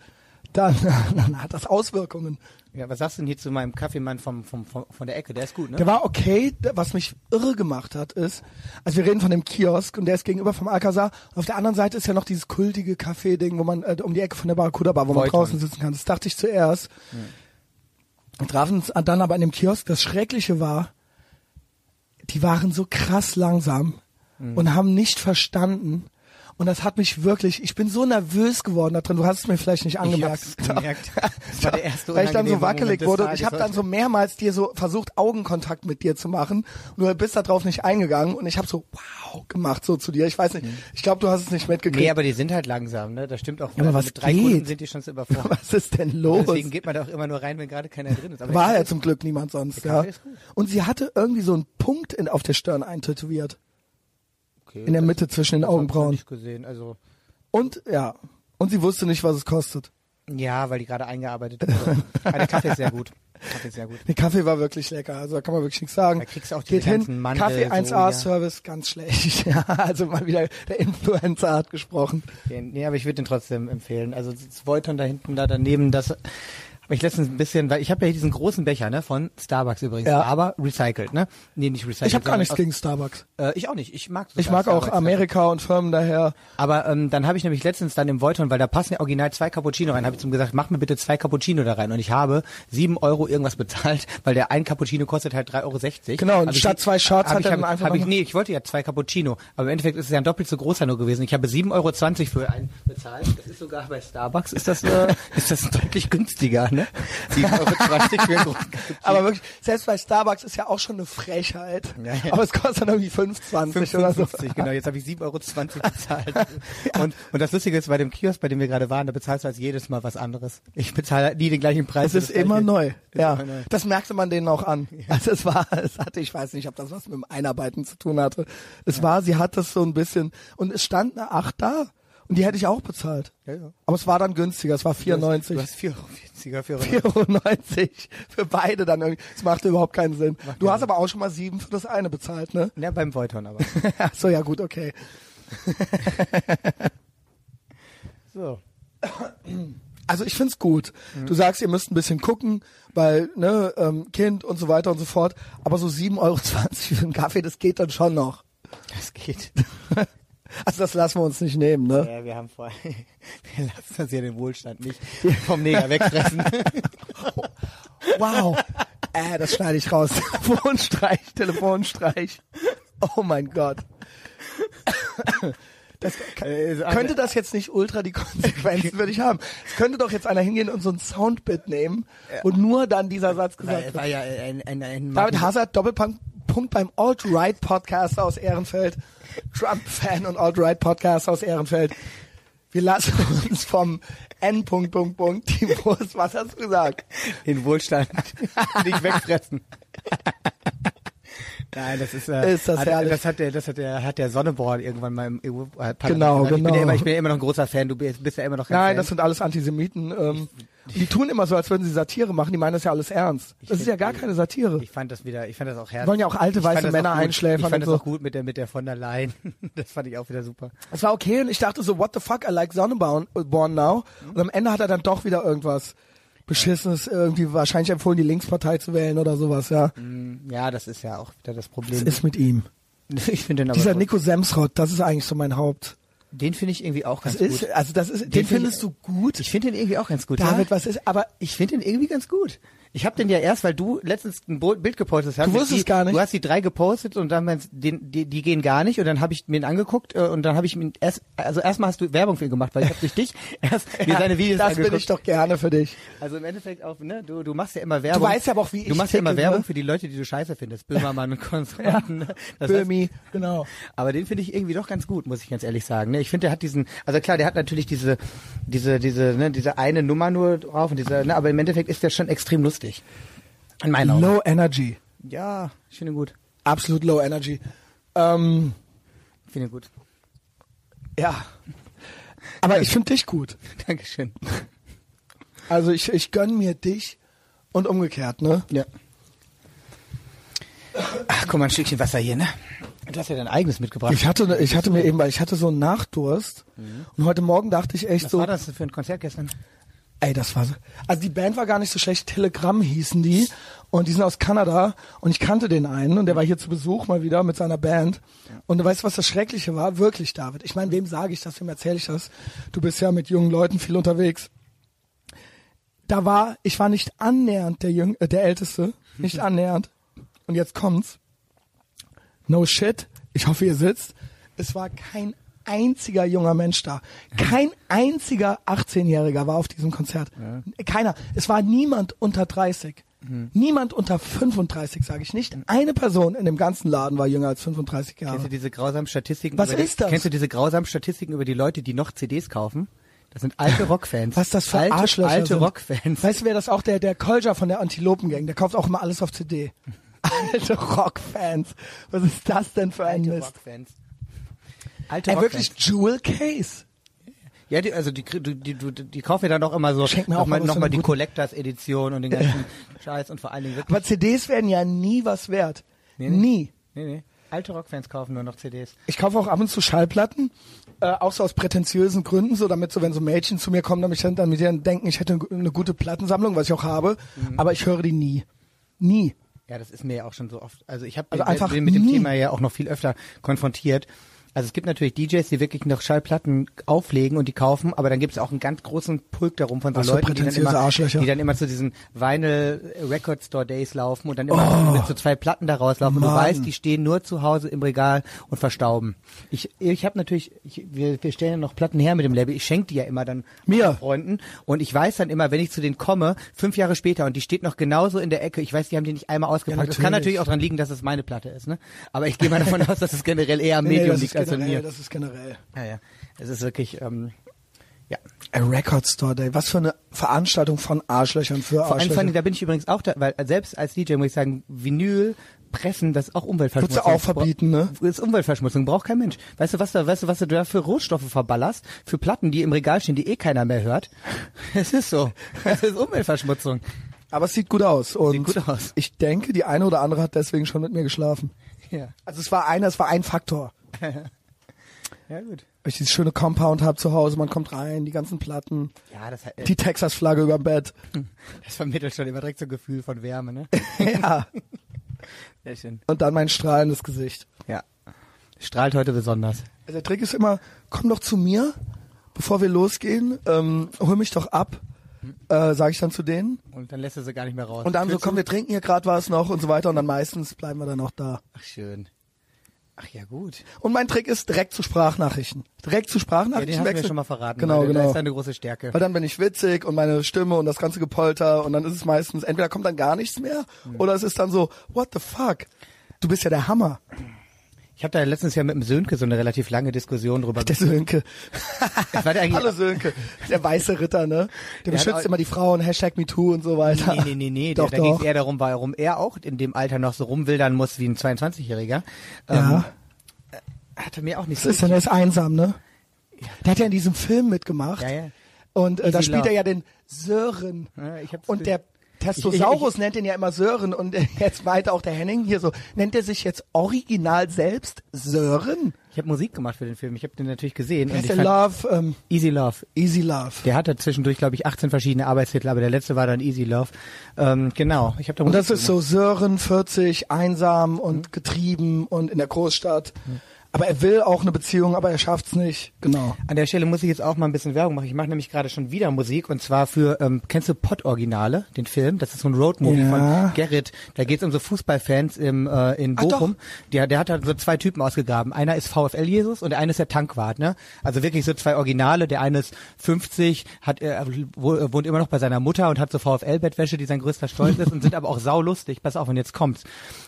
dann, dann hat das Auswirkungen. Ja, was sagst du denn hier zu meinem Kaffeemann vom, vom, vom, von der Ecke? Der ist gut, ne? Der war okay, was mich irre gemacht hat, ist, also wir reden von dem Kiosk und der ist gegenüber vom Alcazar und auf der anderen Seite ist ja noch dieses kultige Café-Ding, wo man, äh, um die Ecke von der Barracuda Bar, wo man Voiton. draußen sitzen kann. Das dachte ich zuerst. Und trafen uns dann aber in dem Kiosk. Das Schreckliche war, die waren so krass langsam und haben nicht verstanden. Und das hat mich wirklich, ich bin so nervös geworden da drin. Du hast es mir vielleicht nicht angemerkt. hab's gemerkt. Das war der erste Weil ich dann so wackelig wurde und ich habe dann so mehrmals dir so versucht, Augenkontakt mit dir zu machen. Und du bist da drauf nicht eingegangen und ich habe so wow gemacht so zu dir. Ich weiß nicht, ich glaube, du hast es nicht mitgekriegt. Nee, aber die sind halt langsam, ne? Das stimmt auch. aber Also was mit drei geht? Kunden sind die schon zu überfordert. Was ist denn los? Deswegen geht man da auch immer nur rein, wenn gerade keiner drin ist. Aber War ja zum Glück niemand sonst, ja. Und sie hatte irgendwie so einen Punkt in, auf der Stirn eintätowiert. Okay, In der das- Mitte zwischen den ich Augenbrauen. nicht gesehen. Also Und, ja. Und sie wusste nicht, was es kostet. ja, weil die gerade eingearbeitet wurde. Aber der Kaffee ist sehr gut. Kaffee ist sehr gut. Der Kaffee war wirklich lecker, also da kann man wirklich nichts sagen. Da kriegst du auch Geht hin, Mandel, Kaffee Soja. 1A Service ganz schlecht. Ja, also mal wieder der Influencer hat gesprochen. Den, nee, aber ich würde den trotzdem empfehlen. Also das Voiton da hinten, da daneben, das habe ich letztens ein bisschen, weil ich habe ja hier diesen großen Becher, ne, von Starbucks übrigens, Ja. aber recycelt, ne? Nee, nicht recycelt. Ich habe gar nichts aus- gegen Starbucks. Äh, ich auch nicht. Ich mag Ich mag auch Starbucks. Amerika und Firmen daher. Aber ähm, dann habe ich nämlich letztens dann im Voiton, weil da passen ja original zwei Cappuccino rein, habe ich zum gesagt, mach mir bitte zwei Cappuccino da rein. Und ich habe sieben Euro irgendwas bezahlt, weil der ein Cappuccino kostet halt 3,60 Euro. Genau, und ich statt sie- zwei Shots hat ich, er dann einfach hab ich, Nee, ich wollte ja zwei Cappuccino. Aber im Endeffekt ist es ja ein doppelt so großer nur gewesen. Ich habe 7,20 Euro für einen bezahlt. Das ist sogar bei Starbucks, ist das, äh, ist das deutlich günstiger, ne? 7,20 Euro für einen. Aber wirklich, selbst bei Starbucks ist ja auch schon eine Frechheit. Ja, ja. Aber es kostet dann irgendwie 5,20 oder so. 5,50, genau. Jetzt habe ich 7,20 Euro bezahlt. und, und das Lustige ist, bei dem Kiosk, bei dem wir gerade waren, da bezahlst du als jedes Mal was anderes. Ich bezahle halt nie den gleichen Preis. Ist das Gleiche. immer neu. Ist Ja, immer neu. das merkte man denen auch an. Also es war, es hatte, ich weiß nicht, ob das was mit dem Einarbeiten zu tun hatte. Es war, sie hat das so ein bisschen und es stand eine 8 da und die hätte ich auch bezahlt. Ja, ja. Aber es war dann günstiger, es war 94. Du hast 4,40 Euro. 4 Euro. 94 für beide dann irgendwie. Das machte überhaupt keinen Sinn. Du hast aber auch schon mal sieben für das eine bezahlt, ne? Ja, beim Voiton aber. Ach so, ja gut, okay. So. Also ich find's gut. Du sagst, ihr müsst ein bisschen gucken, weil, ne, ähm, Kind und so weiter und so fort. Aber so 7,20 Euro für einen Kaffee, das geht dann schon noch. Das geht. Also das lassen wir uns nicht nehmen, ne? Ja, wir haben vor, wir lassen uns ja den Wohlstand nicht vom Neger wegfressen. Wow. Äh, das schneide ich raus. Telefonstreich, Telefonstreich. Oh mein Gott. Das, könnte das jetzt nicht ultra die Konsequenzen würde ich haben. Es könnte doch jetzt einer hingehen und so ein Soundbit nehmen und nur dann dieser Satz gesagt War, ja ein, ein, ein David Hazard, Doppelpunkt Punkt beim Alt-Right-Podcast aus Ehrenfeld. Trump-Fan und Alt-Right-Podcast aus Ehrenfeld. Wir lassen uns vom N. Punkt, Punkt, Punkt, die Wurst, was hast du gesagt? den Wohlstand nicht wegfressen. Nein, das ist, äh, Ist das hat, herrlich. das hat der, das hat der, hat der Sonneborn irgendwann mal im EU-Parlament Genau, gesagt. Ich bin, genau. ja immer, ich bin ja immer noch ein großer Fan. Du bist, bist ja immer noch ein Nein, Fan. das sind alles Antisemiten. Ähm, die tun immer so, als würden sie Satire machen. Die meinen das ja alles ernst. Das ist ja gar keine Satire. Ich fand das wieder, ich fand das auch herrlich. wollen ja auch alte Ich weiße Männer einschläfern Ich fand das so. auch gut mit der, mit der von der Leyen. Das fand ich auch wieder super. Es war okay und ich dachte so, what the fuck, I like Sonneborn born now. Und am Ende hat er dann doch wieder irgendwas Beschissenes, irgendwie wahrscheinlich empfohlen, die Linkspartei zu wählen oder sowas, ja. Ja, das ist ja auch wieder das Problem. ist mit ihm? ich finde den aber, Dieser gut. Nico Semsrott, das ist eigentlich so mein Haupt. den finde ich irgendwie auch ganz Das gut. ist, also das ist, den, Den find findest du gut? Ich finde den irgendwie auch ganz gut. David, was ist, aber Ich finde den irgendwie ganz gut. Ich habe den ja erst, weil du letztens ein Bild gepostet hast. Du wusstest die, gar nicht. Du hast die drei gepostet und dann meinst, den, die, die gehen gar nicht und dann habe ich mir ihn angeguckt äh, und dann habe ich mir erst, also erstmal hast du Werbung für ihn gemacht, weil ich habe durch dich erst mir seine Videos das angeguckt. bin ich doch gerne für dich. Also im Endeffekt auch, ne, du, du machst ja immer Werbung. weißt ja aber auch, wie Du ich machst ja immer Werbung ne? für die Leute, die du scheiße findest. Böhmermann und Konsorten. ne? Das heißt, Böhmi, genau. aber den finde ich irgendwie doch ganz gut, muss ich ganz ehrlich sagen. Ne? Ich finde, der hat diesen, also klar, der hat natürlich diese, diese, diese, ne, diese eine Nummer nur drauf und diese, ne, aber im Endeffekt ist der schon extrem lustig. In meinen Augen. Low Energy. Ja, ich finde gut. Absolut low energy. Ähm, Ich finde gut. ja. Aber ich finde dich gut. Dankeschön. Also ich, ich gönn mir dich und umgekehrt, ne? Ja. Ach, guck mal, ein Stückchen Wasser hier, ne? Du hast ja dein eigenes mitgebracht. Ich hatte, ich hatte mir eben, weil ich hatte so einen Nachdurst und heute Morgen dachte ich echt Was so, war das für ein Konzert gestern? Ey, das war so. Also die Band war gar nicht so schlecht, Telegram hießen die und die sind aus Kanada und ich kannte den einen und der war hier zu Besuch mal wieder mit seiner Band und du weißt, was das Schreckliche war? Wirklich, David. Ich meine, wem sage ich das, wem erzähle ich das? Du bist ja mit jungen Leuten viel unterwegs. Da war, ich war nicht annähernd der Jüng äh, der Älteste, nicht annähernd. Und jetzt kommt's. No shit. Ich hoffe, ihr sitzt. Es war kein einziger junger Mensch da. Kein einziger 18-Jähriger war auf diesem Konzert. Keiner. Es war niemand unter 30. Niemand unter 35, sage ich nicht. Eine Person in dem ganzen Laden war jünger als 35 Kennst Jahre. du diese grausamen Statistiken? Was ist das? Kennst du diese grausamen Statistiken über die Leute, die noch CDs kaufen? Das sind alte Rockfans. Was das für alte, Arschlöcher Alte sind. Rockfans. Weißt du, wer das auch? Der, der Kolja von der Antilopengang. Der kauft auch immer alles auf CD. Alte Rockfans. Was ist das denn für ein Alte Mist? Rockfans. Alte Ey, wirklich Jewel Case. Ja, die, also die, die, die, die, kaufen ja dann auch immer so Schenk mir auch nochmal noch der die Collectors Edition und den ganzen Scheiß und vor allen Dingen wirklich. Aber CDs werden ja nie was wert. Nee, nee. Nie. Nee, nee. Alte Rockfans kaufen nur noch CDs. Ich kaufe auch ab und zu Schallplatten, äh, auch so aus prätentiösen Gründen, so damit so, wenn so Mädchen zu mir kommen, damit ich dann, dann mit denen denken, ich hätte eine gute Plattensammlung, was ich auch habe, Mhm. aber ich höre die nie. Nie. Ja, das ist mir ja auch schon so oft. Also ich habe Also einfach mit dem nie. Thema ja auch noch viel öfter konfrontiert. Also es gibt natürlich DJs, die wirklich noch Schallplatten auflegen und die kaufen, aber dann gibt es auch einen ganz großen Pulk darum von so für Leuten, die dann, immer, die dann immer zu diesen Vinyl Record Store Days laufen und dann immer mit so zwei Platten da rauslaufen. Und du Oh. Mann. weißt, die stehen nur zu Hause im Regal und verstauben. Ich, ich habe natürlich, ich, wir, wir stellen ja noch Platten her mit dem Label. Ich schenke die ja immer dann Mir. Freunden und ich weiß dann immer, wenn ich zu denen komme, fünf Jahre später und die steht noch genauso in der Ecke, ich weiß, die haben die nicht einmal ausgepackt. das kann natürlich. auch dran liegen, dass es meine Platte ist, ne? Aber ich gehe mal davon aus, dass es generell eher am Nee, Medium das liegt ist als an generell, mir. das ist generell. Ja, ja. Es ist wirklich, ähm, ja. A Record Store Day. Was für eine Veranstaltung von Arschlöchern für Arschlöcher. vor allem, da bin ich übrigens auch da, weil selbst als DJ muss ich sagen, Vinyl pressen, das ist auch Umweltverschmutzung. Würdest du auch verbieten, ne? Das ist Umweltverschmutzung, braucht kein Mensch. Weißt du, was da, weißt du, was du da für Rohstoffe verballerst? Für Platten, die im Regal stehen, die eh keiner mehr hört. Es ist so. Es ist Umweltverschmutzung. Aber es sieht gut aus. Und Sieht gut aus. ich denke, die eine oder andere hat deswegen schon mit mir geschlafen. Ja. Also es war einer, es war ein Faktor. Ja, gut. Weil ich dieses schöne Compound habe zu Hause, man kommt rein, die ganzen Platten, Ja, das, äh, die Texas-Flagge überm Bett. das vermittelt schon immer direkt so ein Gefühl von Wärme, ne? ja. Sehr schön. Und dann mein strahlendes Gesicht. Ja. Strahlt heute besonders. Also der Trick ist immer, komm doch zu mir, bevor wir losgehen, ähm, hol mich doch ab, äh, sage ich dann zu denen. Und dann lässt er sie gar nicht mehr raus. Und dann so, Tür komm, zu. wir trinken hier gerade was noch und so weiter und dann meistens bleiben wir dann auch da. Ach, schön. Ach ja, gut. Und mein Trick ist direkt zu Sprachnachrichten. Direkt zu Ja, Sprachnachrichten den hast du mir schon mal verraten. Genau, weil genau. Das ist deine große Stärke. Weil dann bin ich witzig und meine Stimme und das ganze Gepolter und dann ist es meistens, entweder kommt dann gar nichts mehr Hm. oder es ist dann so, what the fuck? Du bist ja der Hammer. Ich habe da letztens ja mit dem Sönke so eine relativ lange Diskussion drüber Der Sönke. War der eigentlich- Hallo Sönke. Der weiße Ritter, ne? Der Ja, beschützt immer die Frauen, Hashtag MeToo und so weiter. Nee, nee, nee, nee. Doch, da da ging es eher darum, warum er auch in dem Alter noch so rumwildern muss wie ein 22-Jähriger. Ja. Ähm, hatte mir auch nicht Das so. ist dann ist einsam, ne? Der hat ja in diesem Film mitgemacht. Ja, ja. Und äh, da spielt Love. er ja den Sören. Ja, ich und der Testosaurus nennt ihn ja immer Sören. Und jetzt meinte auch der Henning hier so, nennt er sich jetzt original selbst Sören? Ich habe Musik gemacht für den Film. Ich habe den natürlich gesehen. Und ich Love, ähm, Easy Love. Easy Love. Der hatte zwischendurch, glaube ich, 18 verschiedene Arbeitstitel, aber der letzte war dann Easy Love. Ähm, genau. Ich habe da Und Musik das ist so Sören, 40, einsam und getrieben und in der Großstadt. Aber er will auch eine Beziehung, aber er schafft's nicht. Genau. An der Stelle muss ich jetzt auch mal ein bisschen Werbung machen. Ich mache nämlich gerade schon wieder Musik und zwar für, ähm, kennst du Pott-Originale, den Film? Das ist so ein Roadmovie Ja. von Gerrit. Da geht's um so Fußballfans im, äh, in Ach, Bochum. Der, der hat halt so zwei Typen ausgegraben. Einer ist VfL-Jesus und der eine ist der Tankwart. Ne? Also wirklich so zwei Originale. Der eine ist 50, hat, äh, wo- wohnt immer noch bei seiner Mutter und hat so VfL-Bettwäsche, die sein größter Stolz ist und sind aber auch saulustig. Pass auf, und jetzt kommt's.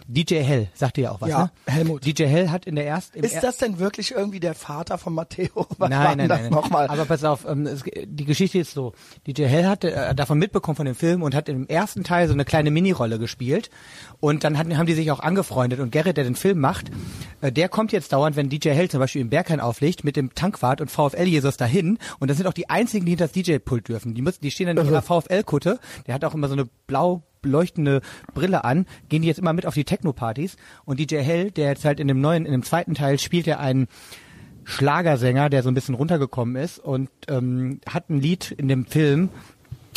DJ Hell, sagt dir ja auch was, Ja, ne? Helmut. DJ Hell hat in der ersten... Ist das denn wirklich irgendwie der Vater von Matteo? Was nein, nein, das nein. nochmal? Aber pass auf, ähm, es, die Geschichte ist so. DJ Hell hatte äh, davon mitbekommen von dem Film und hat im ersten Teil so eine kleine Minirolle gespielt. Und dann hatten, haben die sich auch angefreundet. Und Gerrit, der den Film macht, äh, der kommt jetzt dauernd, wenn DJ Hell zum Beispiel im Berghain auflegt, mit dem Tankwart und VfL Jesus dahin. Und das sind auch die einzigen, die hinter das DJ-Pult dürfen. Die, müssen, die stehen dann in ihrer VfL-Kutte. Der hat auch immer so eine blau leuchtende Brille an, gehen die jetzt immer mit auf die Techno-Partys und DJ Hell, der jetzt halt in dem neuen, in dem zweiten Teil spielt er einen Schlagersänger, der so ein bisschen runtergekommen ist und ähm, hat ein Lied in dem Film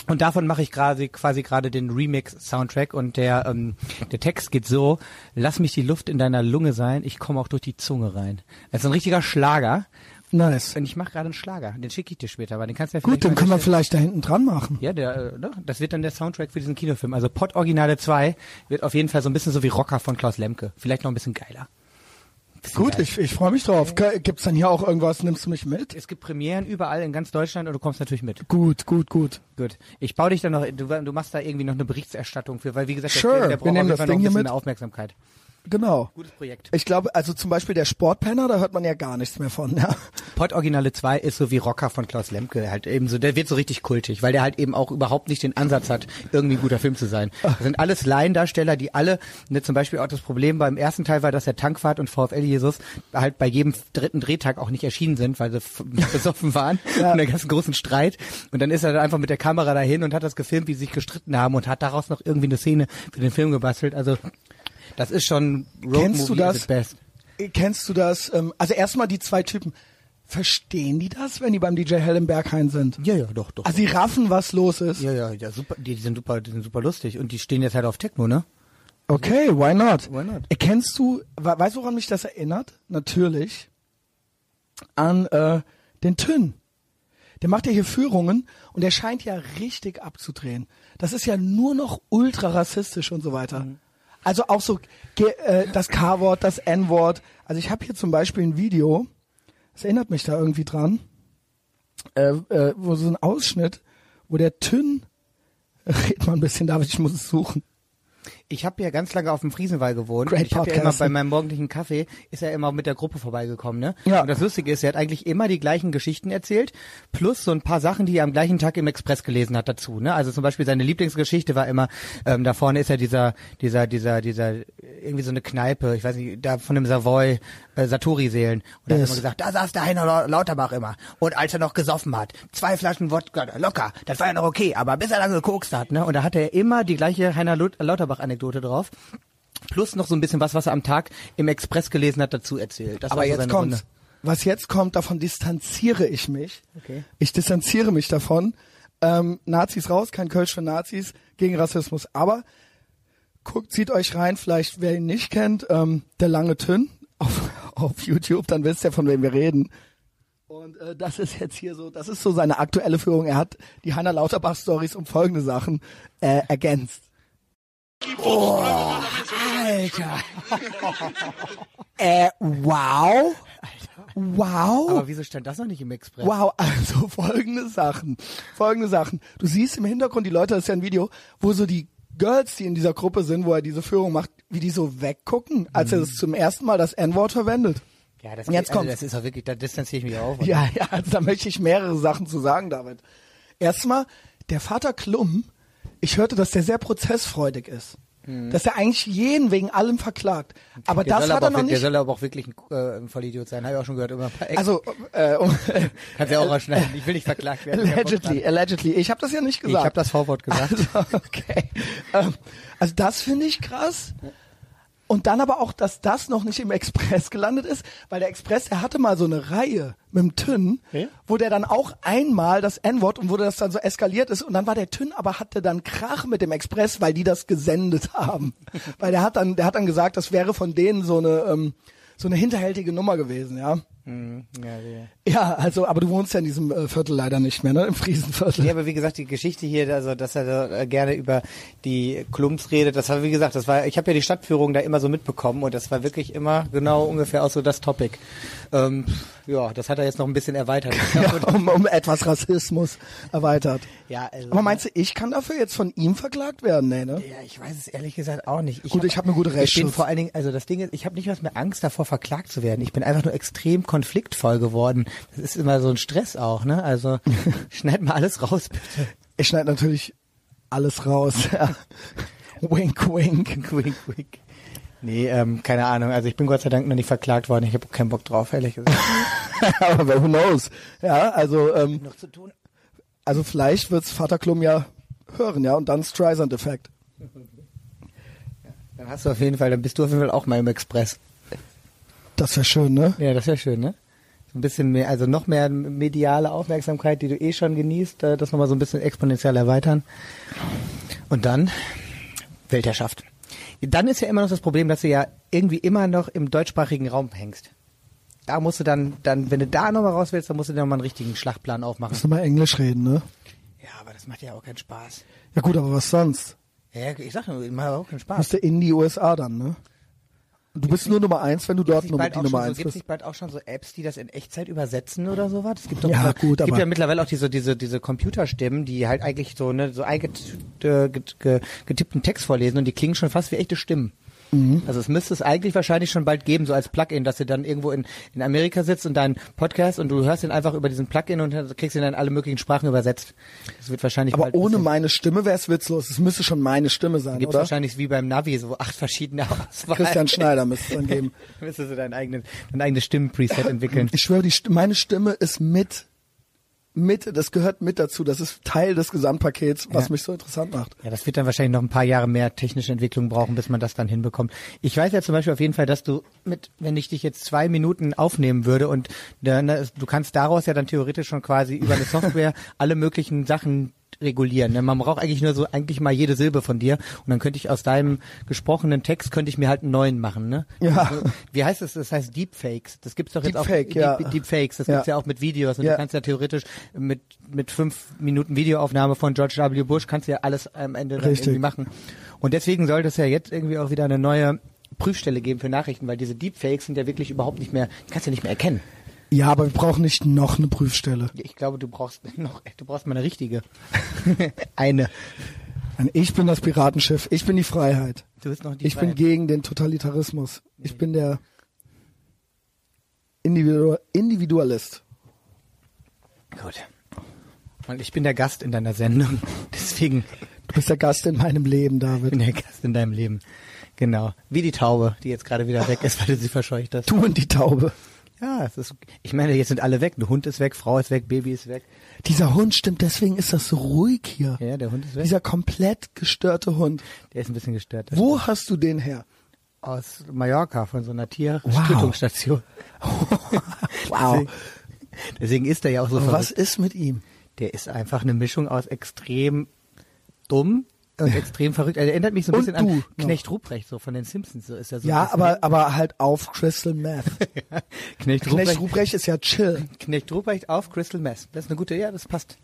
und davon mache ich quasi quasi gerade den Remix-Soundtrack und der ähm, der Text geht so: Lass mich die Luft in deiner Lunge sein, ich komme auch durch die Zunge rein. Das ist ein richtiger Schlager. Nice. Und ich mache gerade einen Schlager, den schicke ich dir später, aber den kannst du ja Gut, vielleicht den mal können wir vielleicht da hinten dran machen. Ja, der, äh, ne? das wird dann der Soundtrack für diesen Kinofilm. Also Pott Originale 2 wird auf jeden Fall so ein bisschen so wie Rocker von Klaus Lemke. Vielleicht noch ein bisschen geiler. Bisschen Gut, geil. ich, ich freue mich drauf. Ge- Gibt's dann hier auch irgendwas? Nimmst du mich mit? Es gibt Premieren überall in ganz Deutschland und du kommst natürlich mit. Gut, gut, gut. Gut. Ich baue dich dann noch, du, du machst da irgendwie noch eine Berichterstattung für, weil wie gesagt, der Sure, der wir braucht auf nehmen das noch ein hier bisschen mit. mehr Aufmerksamkeit. Genau. Gutes Projekt. Ich glaube, also zum Beispiel der Sportpenner, da hört man ja gar nichts mehr von. Ja. Pott Originale 2 ist so wie Rocker von Klaus Lemke, halt eben so, der wird so richtig kultig, weil der halt eben auch überhaupt nicht den Ansatz hat, irgendwie ein guter Film zu sein. Das sind alles Laiendarsteller, die alle, ne, zum Beispiel auch das Problem beim ersten Teil war, dass der Tankwart und VfL Jesus halt bei jedem dritten Drehtag auch nicht erschienen sind, weil sie besoffen waren Ja. und der ganzen großen Streit. Und dann ist er dann einfach mit der Kamera dahin und hat das gefilmt, wie sie sich gestritten haben und hat daraus noch irgendwie eine Szene für den Film gebastelt. Also das ist schon Road Kennst du Movie at das? best. Kennst du das? Ähm, also erstmal die zwei Typen. Verstehen die das, wenn die beim DJ Hell im Berghain sind? Ja, ja, doch, doch. Also sie raffen, was los ist. Ja, ja, ja, super. Die, die sind super, die sind super lustig und die stehen jetzt halt auf Techno, ne? Okay, why not? Why not? Kennst du, we- weißt du, woran mich das erinnert? Natürlich an äh, den Tünn. Der macht ja hier Führungen und der scheint ja richtig abzudrehen. Das ist ja nur noch ultra rassistisch und so weiter. Mhm. Also auch so äh, das K-Wort, das N-Wort. Also ich habe hier zum Beispiel ein Video, das erinnert mich da irgendwie dran, äh, äh, wo so ein Ausschnitt, wo der Tünn, red mal ein bisschen, David, ich muss es suchen. Ich habe ja ganz lange auf dem Friesenwall gewohnt. Great ich habe ja immer bei meinem morgendlichen Kaffee ist er immer mit der Gruppe vorbeigekommen, ne? Ja. Und das Lustige ist, er hat eigentlich immer die gleichen Geschichten erzählt, plus so ein paar Sachen, die er am gleichen Tag im Express gelesen hat dazu, ne? Also zum Beispiel seine Lieblingsgeschichte war immer, ähm, da vorne ist ja dieser, dieser, dieser, dieser, irgendwie so eine Kneipe, ich weiß nicht, da von dem Savoy, äh, Satori-Seelen. Und er hat Yes. immer gesagt, da saß der Heiner Lau- Lauterbach immer. Und als er noch gesoffen hat, zwei Flaschen Wodka, locker, das war ja noch okay, aber bis er dann gekokst hat, ne? Und da hatte er immer die gleiche Heiner Lauterbach-Anekdote drauf. Plus noch so ein bisschen was, was er am Tag im Express gelesen hat, dazu erzählt. Das Aber war so jetzt kommt's. Runde. Was jetzt kommt, davon distanziere ich mich. Okay. Ich distanziere mich davon. Ähm, Nazis raus, kein Kölsch für Nazis, gegen Rassismus. Aber guckt, zieht euch rein, vielleicht wer ihn nicht kennt, ähm, der lange Tünn auf, auf YouTube, dann wisst ihr, von wem wir reden. Und äh, das ist jetzt hier so, das ist so seine aktuelle Führung. Er hat die Hanna Lauterbach Stories um folgende Sachen äh, ergänzt. Alter. äh, wow. Wow. Aber wieso stand das noch nicht im Express? Wow, also folgende Sachen. Folgende Sachen. Du siehst im Hintergrund die Leute, das ist ja ein Video, wo so die Girls, die in dieser Gruppe sind, wo er diese Führung macht, wie die so weggucken, als er das zum ersten Mal das N-Wort verwendet. Ja, das, Und jetzt also das ist auch wirklich, da distanziere ich mich auch. Ja, ja, also da möchte ich mehrere Sachen zu sagen, David. Erstmal, der Vater Klum, ich hörte, dass der sehr prozessfreudig ist. Dass er eigentlich jeden wegen allem verklagt. Aber Der das hat er noch Der nicht. soll aber auch wirklich ein, äh, ein Vollidiot sein. Habe ich auch schon gehört. Immer Also, äh, um, Kannst ja auch rausschneiden. Ich will nicht verklagt werden. Ich allegedly, allegedly. Ich habe das ja nicht Ich gesagt. habe das V-Wort gesagt. Also, okay. Ähm, also das finde ich krass. Und dann aber auch, dass das noch nicht im Express gelandet ist, weil der Express, der hatte mal so eine Reihe mit dem Tünn, Ja. wo der dann auch einmal das N-Wort und wo das dann so eskaliert ist und dann war der Tünn, aber hatte dann Krach mit dem Express, weil die das gesendet haben. weil der hat dann, der hat dann gesagt, das wäre von denen so eine, ähm, so eine hinterhältige Nummer gewesen, ja. Mhm. ja, ja. Ja, also, aber du wohnst ja in diesem äh, Viertel leider nicht mehr, ne? Im Friesenviertel. Ja, aber wie gesagt, die Geschichte hier, also dass er da äh, gerne über die Klumps redet, das war wie gesagt, das war, ich habe ja die Stadtführung da immer so mitbekommen und das war wirklich immer genau ungefähr auch so das Topic. Ähm, ja, das hat er jetzt noch ein bisschen erweitert. Ja, um, um etwas Rassismus erweitert. Ja, also- Aber meinst du, ich kann dafür jetzt von ihm verklagt werden? Nee, ne? Ja, ich weiß es ehrlich gesagt auch nicht. Gut, ich hab eine gute Ich bin Rechtsschutz. vor allen Dingen, also das Ding ist, ich habe nicht was mehr Angst davor, verklagt zu werden. Ich bin einfach nur extrem konfliktvoll geworden. Das ist immer so ein Stress auch, ne? Also schneid mal alles raus, bitte. Ich schneide natürlich alles raus. Ja. wink, wink. wink, wink. Nee, ähm, keine Ahnung. Also ich bin Gott sei Dank noch nicht verklagt worden. Ich habe keinen Bock drauf, ehrlich gesagt. Aber who knows? Ja, also, ähm, noch zu tun. also vielleicht wird's Vater Klum ja hören, ja, und dann Streisand-Effekt. Dann hast du auf jeden Fall, dann bist du auf jeden Fall auch mal im Express. Das wäre schön, ne? Ja, das wäre schön, ne? So ein bisschen mehr, also noch mehr mediale Aufmerksamkeit, die du eh schon genießt, äh, das nochmal so ein bisschen exponentiell erweitern. Und dann Weltherrschaft. Dann ist ja immer noch das Problem, dass du ja irgendwie immer noch im deutschsprachigen Raum hängst. Da musst du dann, dann, wenn du da nochmal raus willst, dann musst du dir nochmal einen richtigen Schlachtplan aufmachen. Musst du mal Englisch reden, ne? Ja, aber das macht ja auch keinen Spaß. Ja gut, aber was sonst? Ja, ich sag nur, macht auch keinen Spaß. Musst du in die USA dann, ne? Du bist nur Nummer eins, wenn du dort nur die Nummer so, eins bist. nicht bald auch schon so Apps, die das in Echtzeit übersetzen oder sowas? Es gibt doch Ja, so, gut, es gibt ja mittlerweile auch diese diese diese Computerstimmen, die halt eigentlich so ne so eingetippten ge, getippten Text vorlesen und die klingen schon fast wie echte Stimmen. Mhm. Also es müsste es eigentlich wahrscheinlich schon bald geben, so als Plugin, dass du dann irgendwo in, in Amerika sitzt und deinen Podcast und du hörst ihn einfach über diesen Plugin und kriegst ihn dann in alle möglichen Sprachen übersetzt. Das wird wahrscheinlich Aber bald ohne meine Stimme wäre es witzlos. Es müsste schon meine Stimme sein, gibt oder? wahrscheinlich wie beim Navi so acht verschiedene Auswahl. Christian Schneider müsste es dann geben. Müsstest du deinen eigenen, dein eigenes Stimmenpreset entwickeln. Ich schwöre, die, meine Stimme ist mit, mit, das gehört mit dazu. Das ist Teil des Gesamtpakets, was Ja. mich so interessant macht. Ja, das wird dann wahrscheinlich noch ein paar Jahre mehr technische Entwicklung brauchen, bis man das dann hinbekommt. Ich weiß ja zum Beispiel auf jeden Fall, dass du mit, wenn ich dich jetzt zwei Minuten aufnehmen würde und äh, ne, du kannst daraus ja dann theoretisch schon quasi über eine Software alle möglichen Sachen regulieren. Ne? Man braucht eigentlich nur so eigentlich mal jede Silbe von dir und dann könnte ich aus deinem gesprochenen Text könnte ich mir halt einen neuen machen. Ne? Ja. Also, wie heißt es? Das heißt Deepfakes. Das gibt's doch jetzt Deepfake, auch. ja. Deep, Deepfakes. Das Ja. gibt's ja auch mit Videos und Ja. du kannst ja theoretisch mit mit fünf Minuten Videoaufnahme von George W. Bush kannst du ja alles am Ende dann irgendwie machen. Und deswegen sollte es ja jetzt irgendwie auch wieder eine neue Prüfstelle geben für Nachrichten, weil diese Deepfakes sind ja wirklich überhaupt nicht mehr, die kannst du ja nicht mehr erkennen. Ja, aber wir brauchen nicht noch eine Prüfstelle. Ich glaube, du brauchst noch, du brauchst mal eine richtige. eine. Ich bin das Piratenschiff. Ich bin die Freiheit. Du bist noch die Ich bin Freiheit. gegen den Totalitarismus. Ich bin der Individu Individualist. Gut. Und ich bin der Gast in deiner Sendung. Deswegen Du bist der Gast in meinem Leben, bin David. der Gast in deinem Leben. Genau. Wie die Taube, die jetzt gerade wieder weg ist, weil du sie verscheucht hast. Du und die Taube. Ja, es ist, ich meine, jetzt sind alle weg. Der Hund ist weg, Frau ist weg, Baby ist weg. Dieser Hund stimmt, deswegen ist das so ruhig hier. Ja, der Hund ist weg. Dieser komplett gestörte Hund. Der ist ein bisschen gestört. Wo hast du den her? Aus Mallorca, von so einer Wow. Tiertötungsstation. Wow. Deswegen, deswegen ist er ja auch so was verrückt. ist mit ihm? Der ist einfach eine Mischung aus extrem dumm und extrem verrückt. Er erinnert mich so ein Und bisschen du an. Knecht Ruprecht, so von den Simpsons. So ist er so. Ja, aber, aber halt auf Crystal Meth. Knecht Knecht Ruprecht, Ruprecht ist ja chill. Knecht Ruprecht auf Crystal Meth. Das ist eine gute, ja, das passt.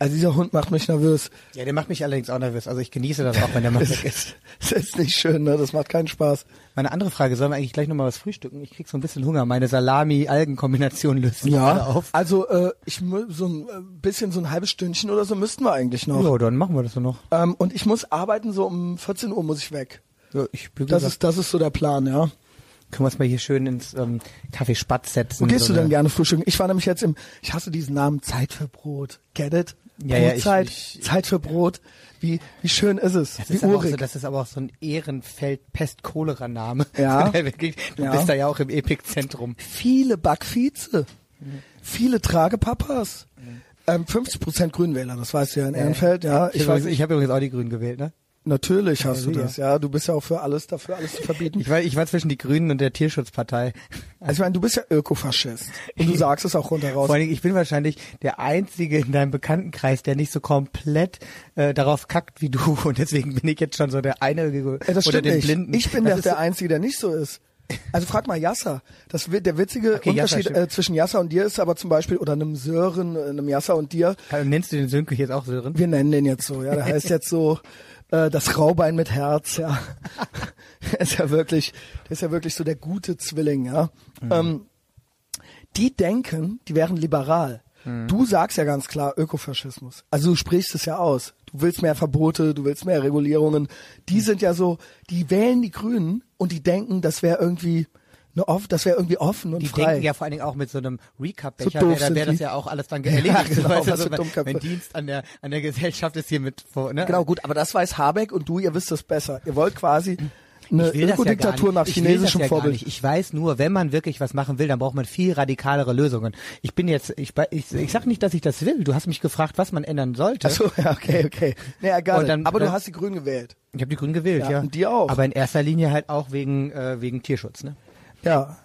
Also dieser Hund macht mich nervös. Ja, der macht mich allerdings auch nervös. Also ich genieße das auch, wenn der mal weg ist. Das ist nicht schön, ne? Das macht keinen Spaß. Meine andere Frage, sollen wir eigentlich gleich nochmal was frühstücken? Ich krieg so ein bisschen Hunger. Meine Salami-Algen-Kombination löst sich gerade auf. Also äh, ich so ein äh, bisschen so ein halbes Stündchen oder so müssten wir eigentlich noch. Ja, dann machen wir das so noch. Ähm, und ich muss arbeiten, so um 14 Uhr muss ich weg. Ja, ich wie Das gesagt, ist, das ist so der Plan, ja. können wir uns mal hier schön ins ähm, Café Spatz setzen. Wo gehst so du denn gerne frühstücken? Ich war nämlich jetzt im, ich hasse diesen Namen Zeit für Brot. Get it? Ja, ja, ich- Brotzeit, ich- Zeit für Brot. Wie, wie schön ist es? Das wie ist, aber auch urig. so, das ist aber auch so ein Ehrenfeld-Pest-Cholera-Name. Ja. Du Ja. bist da ja auch im Epizentrum. viele Backvize, viele Tragepapas, ähm, 50 Prozent Grünwähler, das weißt du ja in Ehrenfeld, ja. Ich, Ich weiß, ich habe übrigens auch die Grünen gewählt, ne? Natürlich hast du das, ja. Du bist ja auch für alles dafür, alles zu verbieten. Ich war, ich war zwischen die Grünen und der Tierschutzpartei. Also ich meine, du bist ja Ökofaschist und du sagst es auch runter raus. Vor allen Dingen, ich bin wahrscheinlich der Einzige in deinem Bekanntenkreis, der nicht so komplett äh, darauf kackt wie du. Und deswegen bin ich jetzt schon so der eine Ja, das oder stimmt den nicht. Blinden. Ich bin Das der, Einzige, der nicht so ist. Also frag mal Yasser. Das, wi- der witzige Okay, Yasser, Unterschied stimmt. äh, zwischen Yasser und dir ist aber zum Beispiel, oder einem Sören, äh, einem Yasser und dir, Äh, Nennst du den Sönke jetzt auch Sören? wir nennen den jetzt so, ja, der heißt jetzt so äh, das Raubein mit Herz, ja. der ist ja wirklich, der ist ja wirklich so der gute Zwilling, ja. Ähm, die denken, die wären liberal. Du sagst ja ganz klar Ökofaschismus. Also du sprichst es ja aus. Du willst mehr Verbote, du willst mehr Regulierungen. Die sind ja so, die wählen die Grünen und die denken, das wäre irgendwie eine off, das wäre irgendwie offen und Die frei. denken ja vor allen Dingen auch mit so einem Recap-Becher, So wäre wär das die. ja auch alles dann erledigt. genau, Weißt du, was so, Dummköpfe. mein Dienst an der, an der Gesellschaft ist hier mit vor, ne? Genau, gut, aber das weiß Habeck und du, ihr wisst das besser. Ihr wollt quasi eine Ich will das ja gar Ökodiktatur nicht. nach Ich will das chinesischem ja Vorbild. Ich weiß nur, wenn man wirklich was machen will, dann braucht man viel radikalere Lösungen. Ich bin jetzt, ich, ich, ich sag nicht, dass ich das will. Du hast mich gefragt, was man ändern sollte. Achso, ja, okay, okay. Nee, egal. Dann- aber du dann- hast die Grünen gewählt. Ich habe die Grünen gewählt, Ja, ja. und die auch. Aber in erster Linie halt auch wegen äh, wegen Tierschutz, ne? Ja.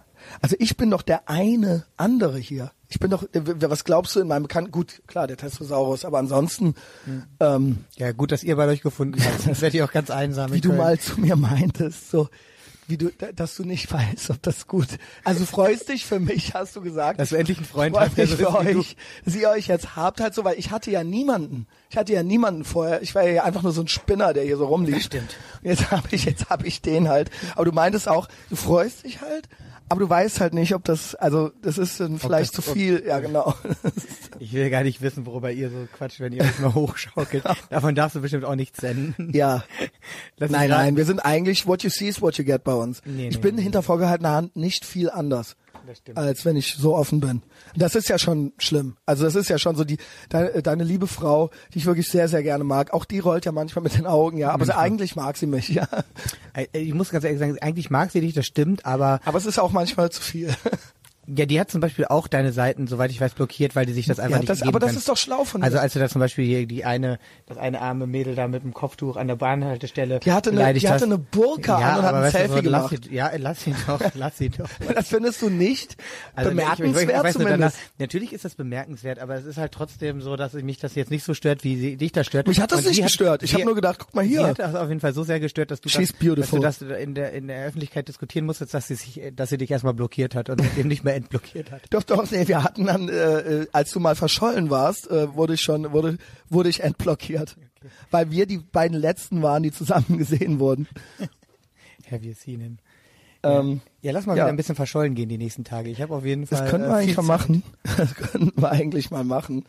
Also ich bin doch der eine andere hier. Ich bin doch, äh, was glaubst du in meinem Bekannten? Gut, klar, der Testosaurus, aber ansonsten, Hm. ähm, Ja, gut, dass ihr bei euch gefunden habt. Sonst werdet ihr auch ganz einsam. in wie du mal zu mir meintest, so, wie du, da- dass du nicht weißt, ob das gut. Also freust dich für mich, hast du gesagt. Dass du endlich einen Freund hast, der mich so für euch, dass ihr euch jetzt habt halt so, weil ich hatte ja niemanden. Ich hatte ja niemanden vorher. Ich war ja einfach nur so ein Spinner, der hier so rumliegt. Das stimmt. Jetzt habe ich, jetzt habe ich den halt. Aber du meintest auch, du freust dich halt, aber du weißt halt nicht, ob das, also das ist dann vielleicht das- zu viel. Ja, genau. Ich will gar nicht wissen, worüber ihr so quatscht, wenn ihr euch mal hochschaukelt. Davon darfst du bestimmt auch nichts senden. ja. Lass Nein, nein, wir sind eigentlich what you see is what you get bei uns. Nee, ich nee, bin nee. hinter vorgehaltener Hand nicht viel anders. Als wenn ich so offen bin. Das ist ja schon schlimm. Also das ist ja schon so die deine, deine liebe Frau, die ich wirklich sehr sehr gerne mag. Auch die rollt ja manchmal mit den Augen, ja. Aber sie, eigentlich mag sie mich, ja. Ich muss ganz ehrlich sagen, eigentlich mag sie dich, das stimmt, aber Aber es ist auch manchmal zu viel. Ja, die hat zum Beispiel auch deine Seiten, soweit ich weiß, blockiert, weil die sich das einfach Ja, nicht das, geben aber das kann. ist doch schlau von Also dir. als du da zum Beispiel hier die eine, das eine arme Mädel da mit dem Kopftuch an der Bahnhaltestelle Die hatte eine- die hatte hast. eine Burka ja, an und hat ein Selfie so, lass gemacht. Sie, ja, lass sie doch, lass sie doch. das findest du nicht Also, ich- ich- ich bemerkenswert nur, zumindest. danach- natürlich ist das bemerkenswert, aber es ist halt trotzdem so, dass mich das jetzt nicht so stört, wie sie, dich das stört. Mich hat das Und nicht sie gestört. Ich sie- habe nur gedacht, guck mal Sie hier. hat das auf jeden Fall so sehr gestört, dass du, das, dass du das in der, in der Öffentlichkeit diskutieren musstest, dass sie sich, dass sie dich erstmal blockiert hat und eben nicht mehr entblockiert hat. Doch, doch, nee, wir hatten dann, äh, äh, als du mal verschollen warst, äh, wurde ich schon, wurde, wurde ich entblockiert. Weil wir die beiden letzten waren, die zusammen gesehen wurden. Have you seen him? Ähm, Ja, lass mal Ja. wieder ein bisschen verschollen gehen die nächsten Tage. Ich habe auf jeden Fall. das können wir äh, eigentlich mal machen. Das könnten wir eigentlich mal machen.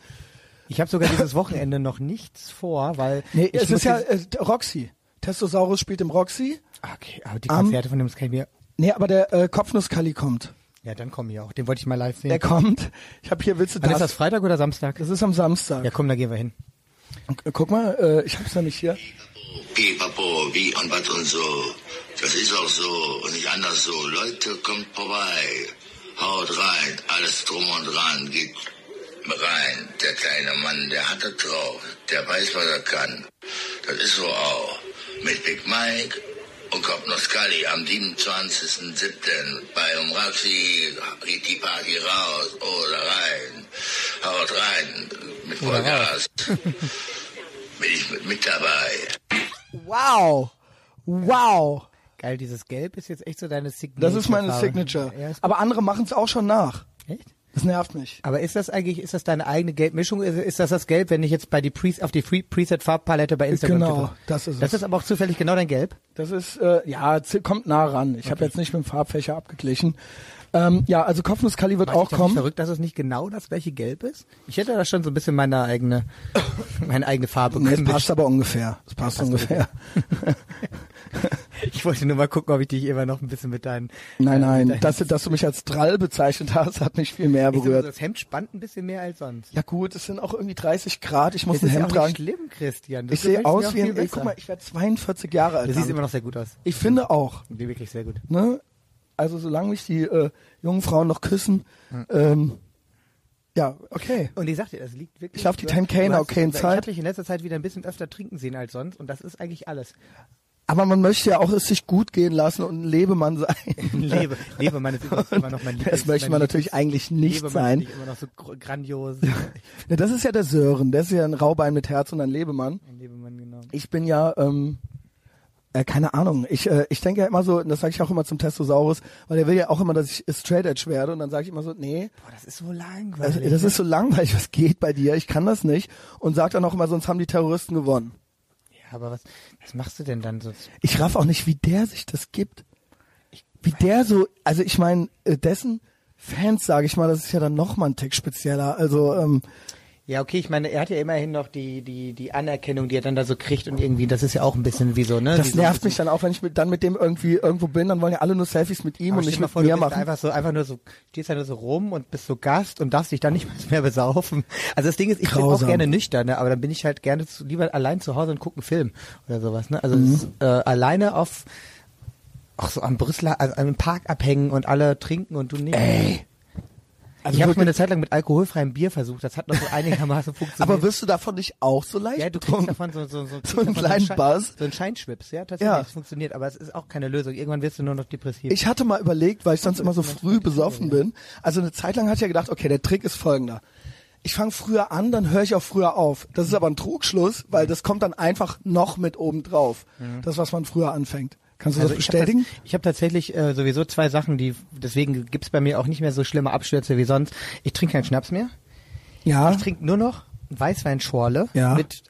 Ich habe sogar dieses Wochenende noch nichts vor, weil Nee, ich es ist ja äh, Roxy. Testosaurus spielt im Roxy. okay, aber die Konzerte von dem kann ich mir. Nee, aber der äh, Kopfnusskali kommt. Ja, dann komm ich auch. Den wollte ich mal live sehen. Der kommt. Ich habe hier, willst du das? ist das Freitag oder Samstag? Das ist am Samstag. Ja, komm, da gehen wir hin. Guck mal, äh, ich hab's nämlich hier. Pipapo, wie und was und so. Das ist auch so und nicht anders so. Leute, kommt vorbei. Haut rein, alles drum und dran, geht rein. Der kleine Mann, der hat es drauf. Der weiß, was er kann. Das ist so auch. Mit Big Mike und Kopnoskali am 27.07. bei Umraxi geht die Party raus oder rein. Haut rein mit Vollgas. Bin ich mit, mit dabei. Wow. Wow. Geil, dieses Gelb ist jetzt echt so deine Signature. Das ist meine. Signature. Aber andere machen es auch schon nach. Echt? Das nervt mich. Aber ist das eigentlich, ist das deine eigene Gelbmischung? Ist, ist das das Gelb, wenn ich jetzt bei die Pre auf die Free Preset Farbpalette bei Instagram Genau, tippe? das ist es. Das ist aber auch zufällig genau dein Gelb. Das ist, äh, ja, kommt nah ran. Ich habe jetzt nicht mit dem Farbfächer abgeglichen. Ähm, ja, also Kopfnusskali wird Mach ich auch nicht kommen. verrückt, dass es nicht genau das gleiche Gelb ist? Ich hätte da schon so ein bisschen meine eigene, meine eigene Farbe Nee, es passt aber ungefähr. Es passt ungefähr. Ich wollte nur mal gucken, ob ich dich immer noch ein bisschen mit deinen. Nein, äh, nein, deinen- dass, dass du mich als Drall bezeichnet hast, hat mich viel mehr Ich berührt. Das Hemd spannt ein bisschen mehr als sonst. Ja gut, es sind auch irgendwie 30 Grad. Ich muss Das ein ist Hemd tragen. nicht schlimm, Christian. Das Ich sehe aus wie ein, ey, guck mal, ich werde 42 Jahre alt. Du siehst immer noch sehr gut aus. Ich finde auch, Nee, wirklich sehr gut. ne? Also solange mich die äh, jungen Frauen noch küssen, ähm, ja, okay. Und ich sag dir, das liegt wirklich. Ich hab die du- 10K du hast- okay in Ich Zeit. habe dich in letzter Zeit wieder ein bisschen öfter trinken sehen als sonst und das ist eigentlich alles. Aber man möchte ja auch es sich gut gehen lassen und ein Lebemann sein. Lebe, Lebemann ist immer noch mein Lieblings. Das möchte man natürlich eigentlich nicht Lebemann sein. ich immer noch so gr- grandios. Ja, das ist ja der Sören, der ist ja ein Raubein mit Herz und ein Lebemann. Ein Lebemann, genau. Ich bin ja, ähm, äh, keine Ahnung, ich, äh, ich denke ja immer so, und das sage ich auch immer zum Testosaurus, weil der will ja auch immer, dass ich straight edge werde und dann sage ich immer so, nee, Boah, das ist so das, langweilig. das ist so langweilig, was geht bei dir, ich kann das nicht und sag dann auch immer, sonst haben die Terroristen gewonnen. ja, aber was, was machst du denn dann so? Ich raff auch nicht, wie der sich das gibt. Wie der so, also ich meine, äh, dessen Fans, sage ich mal, das ist ja dann noch mal ein Tick spezieller. Also ähm, Ja, okay, ich meine, er hat ja immerhin noch die, die, die Anerkennung, die er dann da so kriegt und irgendwie, das ist ja auch ein bisschen wie so, ne? das so nervt mich dann auch, wenn ich mit, dann mit dem irgendwie irgendwo bin, dann wollen ja alle nur Selfies mit ihm Aber und nicht mit vor, du mir bist machen. einfach so, einfach nur so, stehst da nur so rum und bist so Gast und darfst dich dann nicht mehr besaufen. Also das Ding ist, ich bin auch Grausam. gerne nüchtern, ne? aber dann bin ich halt gerne zu, lieber allein zu Hause und gucke einen Film oder sowas, ne? Mhm. Also es ist, äh, alleine auf, auch so am Brüsseler, also am Park abhängen und alle trinken und du nicht. Ey. Also ich habe mal eine Zeit lang mit alkoholfreiem Bier versucht, das hat noch so einigermaßen funktioniert. aber wirst du davon nicht auch so leicht ja, du kriegst davon so, so, so, So einen kleinen Schein- Buzz? So ein Scheinschwips, ja, tatsächlich, Ja. das funktioniert, aber es ist auch keine Lösung. Irgendwann wirst du nur noch depressiv. Ich hatte mal überlegt, weil ich sonst immer so früh besoffen bin. Also eine Zeit lang hatte ich ja gedacht, okay, der Trick ist folgender. Ich fange früher an, dann höre ich auch früher auf. Das ist aber ein Trugschluss, weil das kommt dann einfach noch mit oben drauf. Das, was man früher anfängt. Kannst du das Also ich hab bestätigen? Das, ich habe tatsächlich äh, sowieso zwei Sachen, die deswegen gibt's bei mir auch nicht mehr so schlimme Abstürze wie sonst. Ich trinke keinen Schnaps mehr. ja. Ich trinke nur noch Weißweinschorle Ja. mit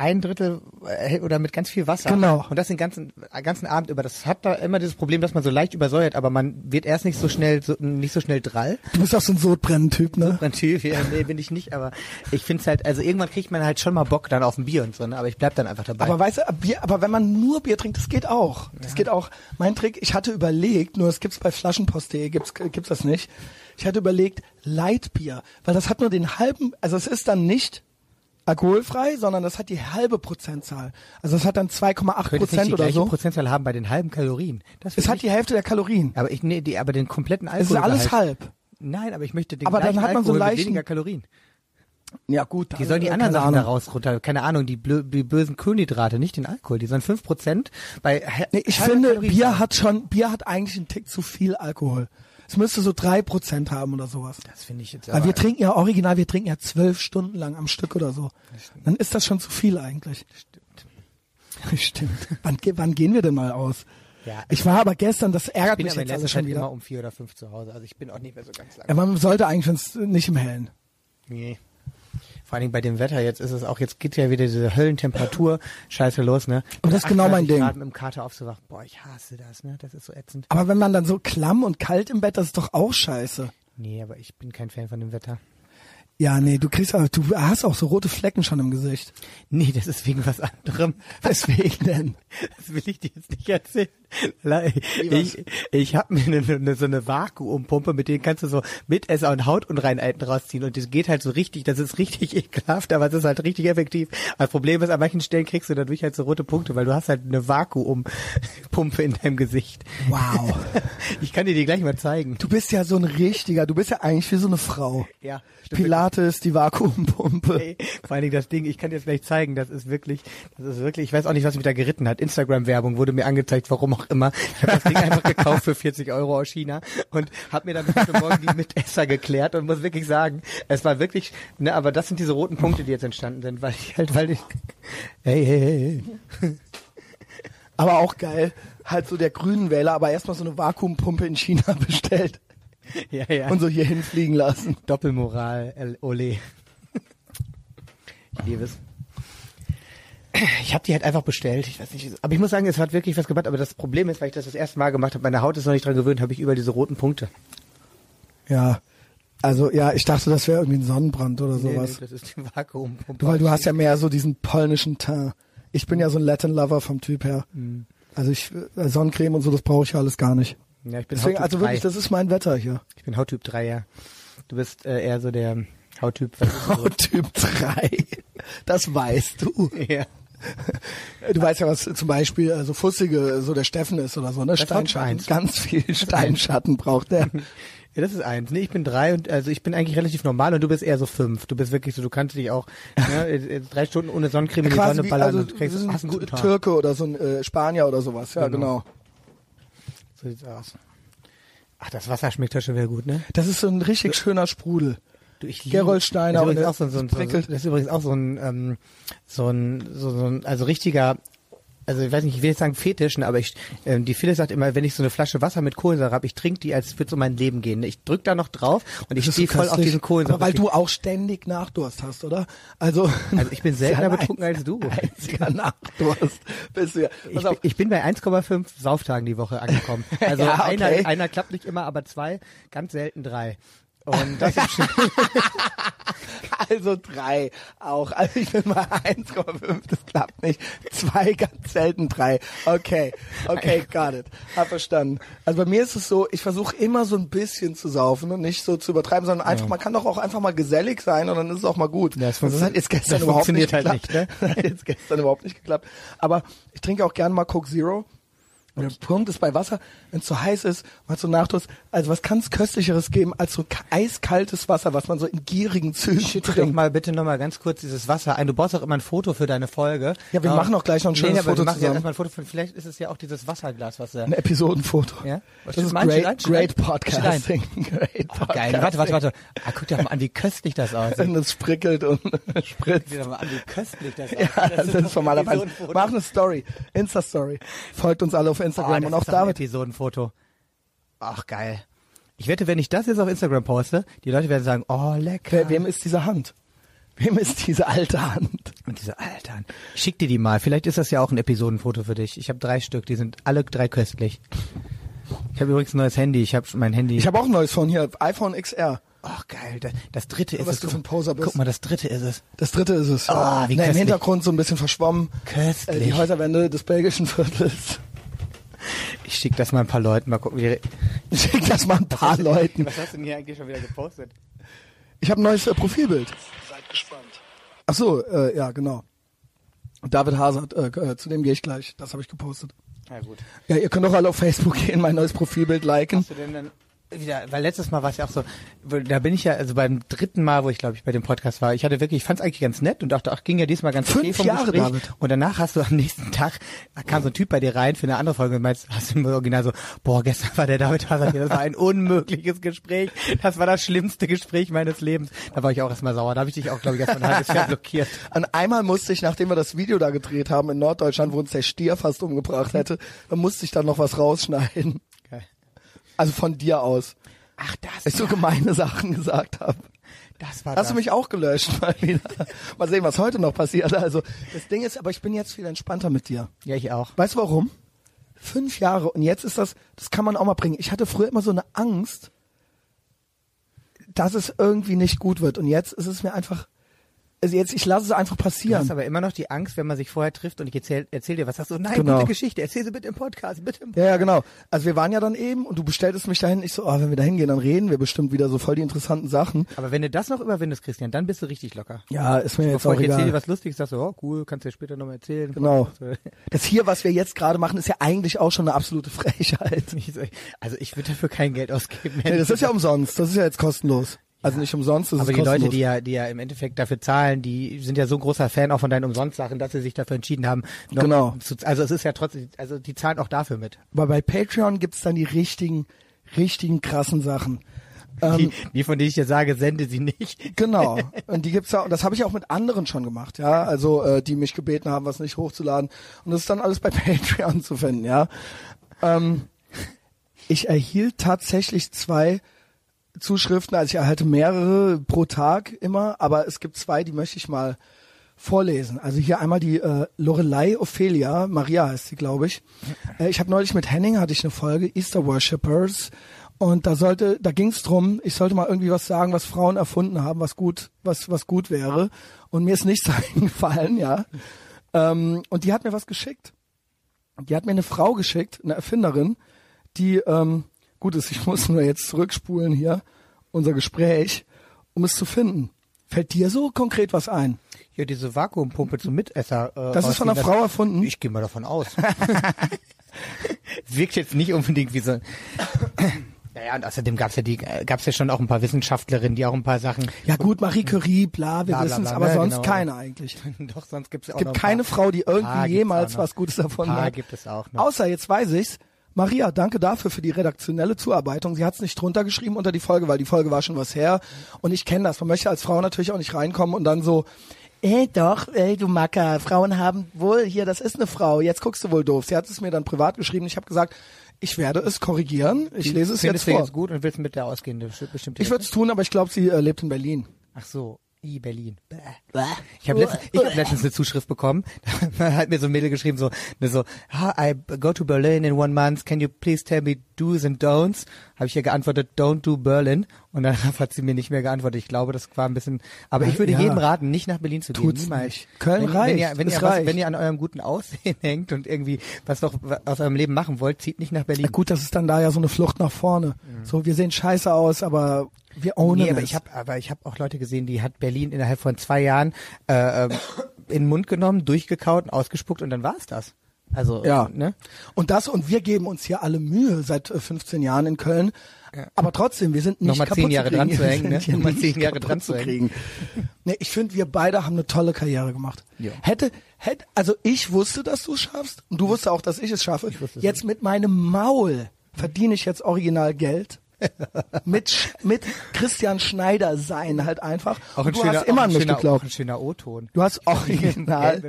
ein Drittel äh, oder mit ganz viel Wasser. Genau. Und das den ganzen äh, ganzen Abend über. Das hat da immer dieses Problem, dass man so leicht übersäuert, aber man wird erst nicht so schnell so, nicht so schnell drall. Du bist auch so ein Sodbrennen-Typ, ne? Natürlich, ja, nee, bin ich nicht, aber ich find's halt, also irgendwann kriegt man halt schon mal Bock dann auf ein Bier und so, ne? aber ich bleib dann einfach dabei. Aber weißt du, Bier, aber wenn man nur Bier trinkt, das geht auch. Das geht auch. Mein Trick, ich hatte überlegt, nur das gibt's bei Flaschenpost.de, gibt's, gibt's das nicht. Ich hatte überlegt, Lightbier, weil das hat nur den halben, also es ist dann nicht alkoholfrei, sondern das hat die halbe Prozentzahl. Also es hat dann 2,8 Könnte es nicht Prozent die oder so. Prozentzahl haben bei den halben Kalorien. Das Es hat die Hälfte der Kalorien. aber ich nee, die, aber den kompletten Es ist Alkohol. alles halb. Nein, aber ich möchte den Aber dann hat man so Alkohol leichten- weniger Kalorien. Ja gut. Die sollen die äh, anderen Sachen da raus runter, keine Ahnung, die, blö, die bösen Kohlenhydrate, nicht den Alkohol. Die sollen 5% bei he- Nee, ich finde, Kalorien Bier sein. hat schon, Bier hat eigentlich einen Tick zu viel Alkohol. Es müsste so drei Prozent haben oder sowas. Das finde ich jetzt Weil aber, wir trinken ja original, wir trinken ja zwölf Stunden lang am Stück oder so. Dann ist das schon zu viel eigentlich. Stimmt. Stimmt. Wann, wann gehen wir denn mal aus? Ja, Ich war aber gestern, das ich ärgert bin mich jetzt letzter alles Zeit schon immer wieder. um vier oder fünf zu Hause, also ich bin auch nicht mehr so ganz lang. Ja, man sollte eigentlich nicht im Hellen. Nee. Vor allen Dingen bei dem Wetter jetzt ist es auch, jetzt geht ja wieder diese Höllentemperatur, scheiße los, ne? Und das ist genau mein 38 Ding. Grad mit dem Kater aufzuwachen, boah, ich hasse das, ne? Das ist so ätzend. Aber wenn man dann so klamm und kalt im Bett, das ist doch auch scheiße. Nee, aber ich bin kein Fan von dem Wetter. Ja, nee, du kriegst aber, du hast auch so rote Flecken schon im Gesicht. Nee, das ist wegen was anderem. Weswegen denn? Das will ich dir jetzt nicht erzählen. Ich, ich habe mir eine, eine, so eine Vakuumpumpe, mit denen kannst du so Mitesser und Hautunreinheiten rausziehen und das geht halt so richtig, das ist richtig ekelhaft, aber es ist halt richtig effektiv. Das Problem ist, an manchen Stellen kriegst du dadurch halt so rote Punkte, weil du hast halt eine Vakuumpumpe in deinem Gesicht. Wow. Ich kann dir die gleich mal zeigen. Du bist ja so ein richtiger, du bist ja eigentlich wie so eine Frau. Ja, stimmt Pilates, die Vakuumpumpe. Ey, vor allen Dingen das Ding, ich kann dir das gleich zeigen, das ist wirklich, das ist wirklich, ich weiß auch nicht, was mich da geritten hat. Instagram-Werbung wurde mir angezeigt, warum auch immer. Ich habe das Ding einfach gekauft für 40 Euro aus China und habe mir dann heute Morgen die Mitesser geklärt und muss wirklich sagen, es war wirklich, ne, aber das sind diese roten Punkte, die jetzt entstanden sind, weil ich halt, weil ich, hey, hey, hey, hey. Aber auch geil, halt so der grünen Wähler, aber erstmal so eine Vakuumpumpe in China bestellt. Ja, ja. und so hier hinfliegen lassen. Doppelmoral, El Ole. Ich liebe es. Ich habe die halt einfach bestellt. Ich weiß nicht, aber ich muss sagen, es hat wirklich was gemacht. Aber das Problem ist, weil ich das das erste Mal gemacht habe, meine Haut ist noch nicht dran gewöhnt, habe ich überall diese roten Punkte. Ja. Also ja, ich dachte, das wäre irgendwie ein Sonnenbrand oder Nee, sowas. nee, das ist die Vakuumpumpe. Weil du hast ja mehr so diesen polnischen Teint. Ich bin ja so ein Latin Lover vom Typ her. Mhm. Also ich äh, Sonnencreme und so, das brauche ich ja alles gar nicht. Ja, ich bin Deswegen, Hauttyp also wirklich, 3. das ist mein Wetter hier. Ich bin Hauttyp 3, ja. Du bist äh, eher so der Hauttyp. Was ist so? Typ 3. Das weißt du. ja. Du weißt ja, was zum Beispiel also Fussige so der Steffen ist oder so, ne? Hauttyp Steinschatten. eins. Ganz viel Steinschatten braucht der. Ja, das ist eins. Nee, ich bin drei und also ich bin eigentlich relativ normal und du bist eher so fünf. Du bist wirklich so, du kannst dich auch ne, äh, drei Stunden ohne Sonnencreme in die Sonne wie, ballern also, und kriegst, einen guten Tag. Türke oder so ein äh, Spanier oder sowas. Ja, Genau. genau. So sieht's aus. Ach, das Wasser schmeckt ja schon wieder gut, ne? Das ist so ein richtig schöner Sprudel. Du, ich liebe- Gerolsteiner das ist übrigens auch so, ein- so, ein- so, das ist übrigens auch so ein ähm, so ein so, so ein also richtiger also ich weiß nicht, ich will jetzt sagen Fetischen, aber ich ähm, die Phyllis sagt immer, wenn ich so eine Flasche Wasser mit Kohlensäure habe, ich trinke die, als würde es um mein Leben gehen. Ich drück da noch drauf und ich ist stehe so voll auf diesen Kohlensäure. Aber weil du auch ständig Nachdurst hast, oder? Also, also ich bin seltener betrunken als du. Einziger Nachdurst. Bist du ja. Ich, ich bin bei 1,5 Sauftagen die Woche angekommen. Also Ja, okay. einer, einer klappt nicht immer, aber zwei, ganz selten drei. Und das ist schon, Also drei auch. Also ich bin mal 1,5, das klappt nicht. Zwei, ganz selten drei. Okay, okay, got it. Hab verstanden. Also bei mir ist es so, ich versuche immer so ein bisschen zu saufen und nicht so zu übertreiben, sondern einfach, man kann doch auch einfach mal gesellig sein und dann ist es auch mal gut. Ja, das Und das hat jetzt gestern überhaupt nicht funktioniert halt geklappt. nicht, ne? Das hat jetzt gestern überhaupt nicht geklappt. Aber ich trinke auch gerne mal Coke Zero. Und der Punkt ist bei Wasser, wenn es so heiß ist, man so Nachdurst, also was kann es köstlicheres geben als so ka- eiskaltes Wasser, was man so in gierigen Zügen Schütte doch trinkt. mal bitte noch mal ganz kurz dieses Wasser ein. Du brauchst auch immer ein Foto für deine Folge. Ja, wir machen auch gleich noch ein schönes nee, aber Foto wir zusammen. Ja erstmal ein Foto von, vielleicht ist es ja auch dieses Wasserglas, was da. Ein Episodenfoto. Ja? Das Steht ist mal ein, steht ein, great, great ein. podcasting. Great Oh, geil. Warte, warte, warte. Ah, guck dir doch mal an, wie köstlich das aussieht. Und es sprickelt und spritzt. Guck dir doch mal an, wie köstlich das aussieht. Ja, das ist von meiner Weise. Episodenfoto. Mach eine Story. Insta-Story. Folgt uns alle auf Oh, Instagram das und auch David. Episodenfoto. Ach, geil. Ich wette, wenn ich das jetzt auf Instagram poste, die Leute werden sagen, oh, lecker. Wer, wem ist diese Hand? Wem ist diese alte Hand? Und diese Alter. Ich schick dir die mal. Vielleicht ist das ja auch ein Episodenfoto für dich. Ich habe drei Stück, die sind alle drei köstlich. Ich habe übrigens ein neues Handy. Ich habe mein Handy. Ich habe auch ein neues Phone hier, iPhone XR. Ach geil, das, das dritte ist Was es. du für ein Poser bist. Guck mal, das dritte ist es. Das dritte ist es. Oh, wie ne, Im köstlich. Hintergrund so ein bisschen verschwommen. Köstlich. Äh, die Häuserwände des belgischen Viertels. Ich schick das mal ein paar Leuten, mal gucken, wie die- Schick das mal ein paar Leuten. Was hast du denn hier eigentlich schon wieder gepostet? Ich habe ein neues äh, Profilbild. Seid gespannt. Ach so, äh, ja, genau. David Hazard, äh, äh, zu dem gehe ich gleich. Das habe ich gepostet. Na gut. Ja, ihr könnt doch alle auf Facebook gehen, mein neues Profilbild liken. Hast du denn dann wieder, weil letztes Mal war es ja auch so, da bin ich ja, also beim dritten Mal, wo ich glaube ich bei dem Podcast war, ich hatte wirklich, ich fand es eigentlich ganz nett und dachte, ach, ging ja diesmal ganz Fünf okay vom Jahre, Gespräch. David. Und danach hast du am nächsten Tag, da kam so ein Typ bei dir rein für eine andere Folge und meinst, hast du im Original so, boah, gestern war der David Hazard hier, das war ein unmögliches Gespräch, das war das schlimmste Gespräch meines Lebens. Da war ich auch erstmal sauer, da habe ich dich auch, glaube ich, erstmal ein halbes Jahr blockiert. Und einmal musste ich, nachdem wir das Video da gedreht haben in Norddeutschland, wo uns der Stier fast umgebracht hätte, dann musste ich dann noch was rausschneiden. Also von dir aus. Ach, das, ich so gemeine Sachen gesagt habe. das war Hast das. du mich auch gelöscht mal wieder? Mal sehen, was heute noch passiert. Also das Ding ist, aber ich bin jetzt viel entspannter mit dir. Ja, ich auch. Weißt du warum? Fünf Jahre und jetzt ist das, das kann man auch mal bringen. Ich hatte früher immer so eine Angst, dass es irgendwie nicht gut wird und jetzt ist es mir einfach, also jetzt, ich lasse es einfach Du passieren. hast aber immer noch die Angst, wenn man sich vorher trifft und ich erzähl, erzähl dir was. Sagst du, nein, Genau. gute Geschichte, erzähl sie bitte im Podcast, bitte im Ja, ja, genau. Also wir waren ja dann eben und du bestelltest mich dahin. Ich so, oh, wenn wir da hingehen, dann reden wir bestimmt wieder so voll die interessanten Sachen. Aber wenn du das noch überwindest, Christian, dann bist du richtig locker. Ja, ist mir jetzt Bevor auch ich erzähle dir egal. was Lustiges, sagst du, oh cool, kannst du dir später nochmal erzählen. Genau. Das hier, was wir jetzt gerade machen, ist ja eigentlich auch schon eine absolute Frechheit. Also ich würde dafür kein Geld ausgeben. Nee, das ist ja umsonst. Das ist ja jetzt kostenlos. Also nicht umsonst, das aber ist die kostenlos. Leute, die ja, die ja im Endeffekt dafür zahlen, die sind ja so ein großer Fan auch von deinen Umsonstsachen, dass sie sich dafür entschieden haben. noch Genau. Zu, also es ist ja trotzdem, also die zahlen auch dafür mit. Aber bei Patreon gibt's dann die richtigen, richtigen krassen Sachen. Ähm, Die, die von denen ich dir sage, sende sie nicht. Genau. Und die gibt's ja, und das habe ich auch mit anderen schon gemacht, ja. Also äh, die mich gebeten haben, was nicht hochzuladen. Und das ist dann alles bei Patreon zu finden, ja. Ähm, ich erhielt tatsächlich zwei Zuschriften, also ich erhalte mehrere pro Tag immer, aber es gibt zwei, die möchte ich mal vorlesen. Also hier einmal die äh, Lorelei Ophelia, Maria heißt sie, glaube ich. Äh, ich habe neulich mit Henning hatte ich eine Folge Easter Worshippers und da sollte, da ging es drum, ich sollte mal irgendwie was sagen, was Frauen erfunden haben, was gut, was was gut wäre. Und mir ist nichts eingefallen, ja. Ähm, und die hat mir was geschickt. Die hat mir eine Frau geschickt, eine Erfinderin, die ähm, gut ist. Ich muss nur jetzt zurückspulen hier unser Gespräch, um es zu finden. Fällt dir so konkret was ein? Ja, diese Vakuumpumpe zum Mitesser. Äh, Das ist von einer Frau erfunden? Ich gehe mal davon aus. Wirkt jetzt nicht unbedingt wie so. Naja, und außerdem gab's ja die, äh, gab's ja schon auch ein paar Wissenschaftlerinnen, die auch ein paar Sachen. Ja gut, Marie Curie, bla, wir wissen's, bla, aber ne, sonst genau. keine eigentlich. Doch, sonst gibt's auch Es gibt keine paar. Frau, die irgendwie jemals was Gutes Paar hat. gibt es auch noch. Außer, jetzt weiß ich's, Maria, danke dafür für die redaktionelle Zuarbeitung. Sie hat's nicht drunter geschrieben unter die Folge, weil die Folge war schon was her. Und ich kenne das. Man möchte als Frau natürlich auch nicht reinkommen und dann so, ey doch, ey du Macker, Frauen haben wohl hier, das ist eine Frau, jetzt guckst du wohl doof. Sie hat es mir dann privat geschrieben. Ich habe gesagt, ich werde es korrigieren. Ich lese es jetzt Findest du vor. jetzt gut und willst mit der ausgehen? Bestimmt Ich würde es tun, aber ich glaube, sie äh, lebt in Berlin. Ach so, i Berlin. Bäh. Ich habe letztens, ich hab letztens eine Zuschrift bekommen. Da hat mir so ein Mädel geschrieben so, ne, so, "Hi, I go to Berlin in one month. Can you please tell me do's and don'ts? Habe ich ihr geantwortet, don't do Berlin. Und dann hat sie mir nicht mehr geantwortet. Ich glaube, das war ein bisschen. Aber ich würde Ja. jedem raten, nicht nach Berlin zu gehen. Tut's Niemals. nicht. Köln wenn, reicht. Wenn ihr, wenn, ihr was, reicht. wenn ihr an eurem guten Aussehen hängt und irgendwie was doch aus eurem Leben machen wollt, zieht nicht nach Berlin. Ja, gut, das ist dann da ja so eine Flucht nach vorne. So, wir sehen scheiße aus, aber wir ownen Nee, aber ich habe aber ich habe auch Leute gesehen, die hat Berlin innerhalb von zwei Jahren äh, ähm, in den Mund genommen, durchgekaut, und ausgespuckt und dann war's das. Also Ja. ne? Und das, und wir geben uns hier alle Mühe seit äh, 15 Jahren in Köln. Aber trotzdem, wir sind nicht Nochmal kaputt zehn Jahre zu kriegen. dran zu hängen, ne? Nochmal zehn Jahre dran zu kriegen. Nee, ich finde, wir beide haben eine tolle Karriere gemacht. Ja. Hätte, hätte, also ich wusste, dass du es schaffst und du wusstest auch, dass ich es schaffe. wusste es jetzt mit meinem Maul verdiene ich jetzt original Geld. Mit, mit Christian Schneider sein halt einfach. Auch ein du schöner, hast immer an mich schöner, geglaubt. Auch ein schöner O-Ton. Du hast original,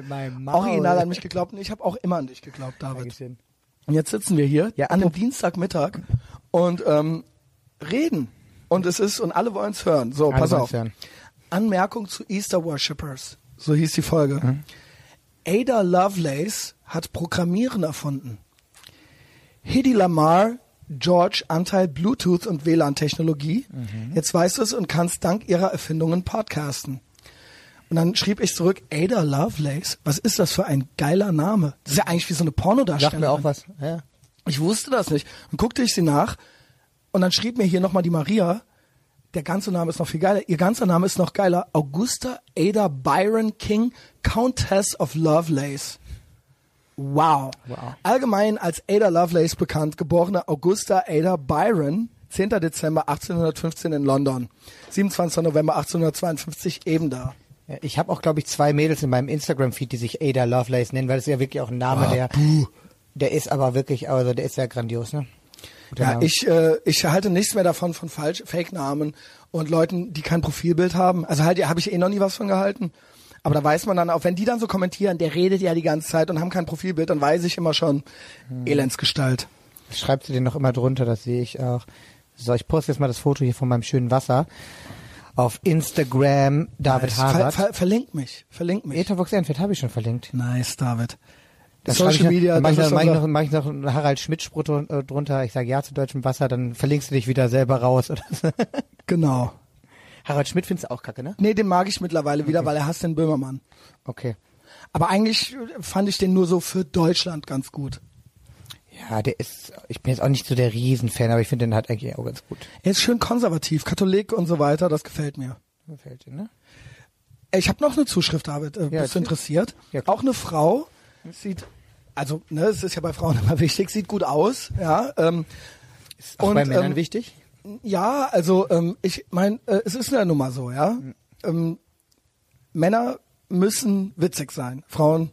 original an mich geglaubt und ich habe auch immer an dich geglaubt, David. Dankeschön. Und jetzt sitzen wir hier Ja, an einem Dienstagmittag und ähm, reden. Und es ist, und alle wollen es hören. So, Alle pass auf. hören. Anmerkung zu Easter Worshippers. So hieß die Folge. Mhm. Ada Lovelace hat Programmieren erfunden. Hedy Lamar, George, Anteil Bluetooth und WLAN-Technologie. Mhm. Jetzt weißt du es und kannst dank ihrer Erfindungen podcasten. Und dann schrieb ich zurück, Ada Lovelace, was ist das für ein geiler Name? Das ist ja eigentlich wie so eine Sagt Pornodarstellerin. mir auch was. Ja. Ich wusste das nicht. Und guckte ich sie nach und dann schrieb mir hier nochmal die Maria, der ganze Name ist noch viel geiler, ihr ganzer Name ist noch geiler, Augusta Ada Byron King, Countess of Lovelace. Wow. Wow. Allgemein als Ada Lovelace bekannt, geborene Augusta Ada Byron, 10. Dezember 1815 in London, 27. November 1852 eben da. Ich habe auch, glaube ich, zwei Mädels in meinem Instagram-Feed, die sich Ada Lovelace nennen, weil das ist ja wirklich auch ein Name, Ah, der, der ist aber wirklich, also der ist ja grandios, ne? Guter Ja, Name. ich, äh, ich halte nichts mehr davon von falsch Fake-Namen und Leuten, die kein Profilbild haben. Also halt, habe ich eh noch nie was von gehalten. Aber da weiß man dann auch, wenn die dann so kommentieren, der redet ja die ganze Zeit und haben kein Profilbild, dann weiß ich immer schon, Hm. Elendsgestalt. Schreibt sie den noch immer drunter, das sehe ich auch. So, ich poste jetzt mal das Foto hier von meinem schönen Wasser. Auf Instagram, David Ver, Hazard. ver, verlink mich, verlink mich. Etavox Enfeld habe ich schon verlinkt. Nice, David. Das Social ich, Media, dann mach ich, noch, mach ich, noch, mach ich noch einen Harald Schmidt-Spruch äh, drunter. Ich sage ja zu deutschem Wasser, dann verlinkst du dich wieder selber raus. Oder so. Genau. Harald Schmidt findest du auch kacke, ne? Nee, den mag ich mittlerweile wieder, weil er hasst den Böhmermann. Okay. Aber eigentlich fand ich den nur so für Deutschland ganz gut. Ja, der ist, ich bin jetzt auch nicht so der Riesenfan, aber ich finde den halt eigentlich auch ganz gut. Er ist schön konservativ, Katholik und so weiter, das gefällt mir. Gefällt dir, ne? Ich habe noch eine Zuschrift, David. Äh, bist erzähl. du interessiert? Ja. Auch eine Frau sieht, also ne, es ist ja bei Frauen immer wichtig, sieht gut aus, ja. Ähm, Ist auch Und, bei Männern ähm, wichtig. Ja, also ähm, ich mein, äh, es ist ja nun mal so, ja. Ähm, Männer müssen witzig sein, Frauen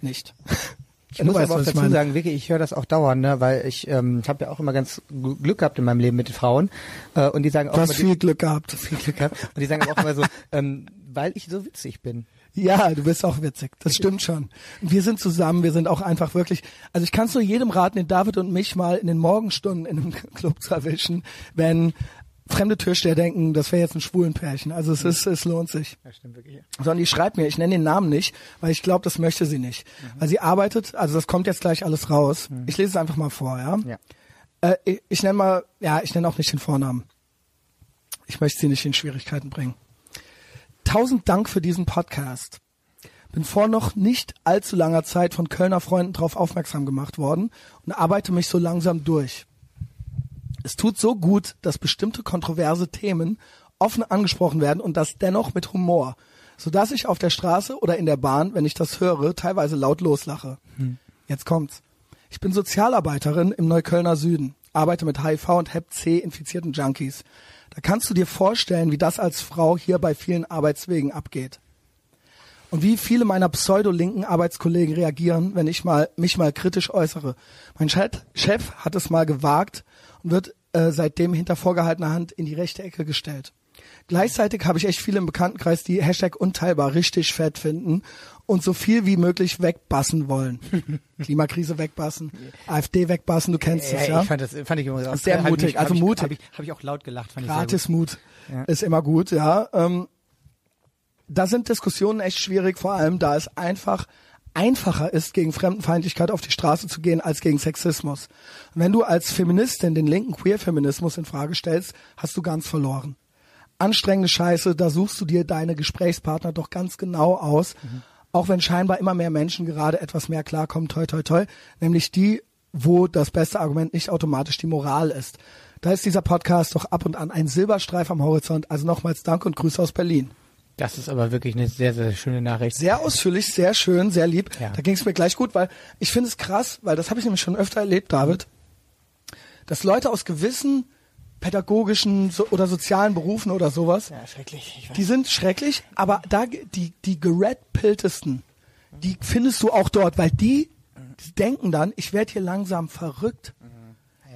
nicht. Ich muss aber auch dazu sagen, wirklich, ich höre das auch dauernd, ne, weil ich ähm, habe ja auch immer ganz Gl- Glück gehabt in meinem Leben mit den Frauen äh, und die sagen auch Du hast immer, viel Glück gehabt. viel Glück gehabt und die sagen aber auch immer so, ähm, weil ich so witzig bin. Ja, du bist auch witzig. Das stimmt schon. Wir sind zusammen, wir sind auch einfach wirklich, also ich kann es nur jedem raten, den David und mich mal in den Morgenstunden in einem Club zu erwischen, wenn fremde Türsteher denken, das wäre jetzt ein schwulen Pärchen. Also es ist, es lohnt sich. Das stimmt wirklich. Sondern die schreibt mir, ich nenne den Namen nicht, weil ich glaube, das möchte sie nicht. Weil sie arbeitet, also das kommt jetzt gleich alles raus. Ich lese es einfach mal vor, ja. Ja. Äh, ich, ich nenne mal, ja, ich nenne auch nicht den Vornamen. Ich möchte sie nicht in Schwierigkeiten bringen. Tausend Dank für diesen Podcast. Bin vor noch nicht allzu langer Zeit von Kölner Freunden darauf aufmerksam gemacht worden und arbeite mich so langsam durch. Es tut so gut, dass bestimmte kontroverse Themen offen angesprochen werden und das dennoch mit Humor, sodass ich auf der Straße oder in der Bahn, wenn ich das höre, teilweise laut loslache. Jetzt kommt's. Ich bin Sozialarbeiterin im Neuköllner Süden, arbeite mit HIV und Hep C infizierten Junkies. Da kannst du dir vorstellen, wie das als Frau hier bei vielen Arbeitswegen abgeht. Und wie viele meiner pseudo-linken Arbeitskollegen reagieren, wenn ich mal mich mal kritisch äußere. Mein Chef, hat es mal gewagt und wird äh, seitdem hinter vorgehaltener Hand in die rechte Ecke gestellt. Gleichzeitig habe ich echt viele im Bekanntenkreis, die Hashtag unteilbar richtig fett finden und so viel wie möglich wegbassen wollen. Klimakrise wegbassen, AfD wegbassen, du kennst es, ja? Ich fand das fand ich immer Sehr hab mutig, mich- also hab ich, mutig. Habe ich, hab ich auch laut gelacht, fand ich gut. Gratismut Ja. ist immer gut, ja. Ähm, da sind Diskussionen echt schwierig, vor allem da es einfach einfacher ist, gegen Fremdenfeindlichkeit auf die Straße zu gehen, als gegen Sexismus. Und wenn du als Feministin den linken Queer-Feminismus in Frage stellst, hast du ganz verloren. Anstrengende Scheiße, da suchst du dir deine Gesprächspartner doch ganz genau aus, auch wenn scheinbar immer mehr Menschen gerade etwas mehr klarkommen, toi toi toi, nämlich die, wo das beste Argument nicht automatisch die Moral ist. Da ist dieser Podcast doch ab und an ein Silberstreif am Horizont. Also nochmals Dank und Grüße aus Berlin. Das ist aber wirklich eine sehr, sehr schöne Nachricht. Sehr ausführlich, sehr schön, sehr lieb. Ja. Da ging es mir gleich gut, weil ich finde es krass, weil das habe ich nämlich schon öfter erlebt, David, dass Leute aus gewissen pädagogischen so, oder sozialen Berufen oder sowas, Ja, schrecklich. Die sind schrecklich, aber da die die geredpiltesten, die findest du auch dort, weil die, die denken dann, ich werde hier langsam verrückt.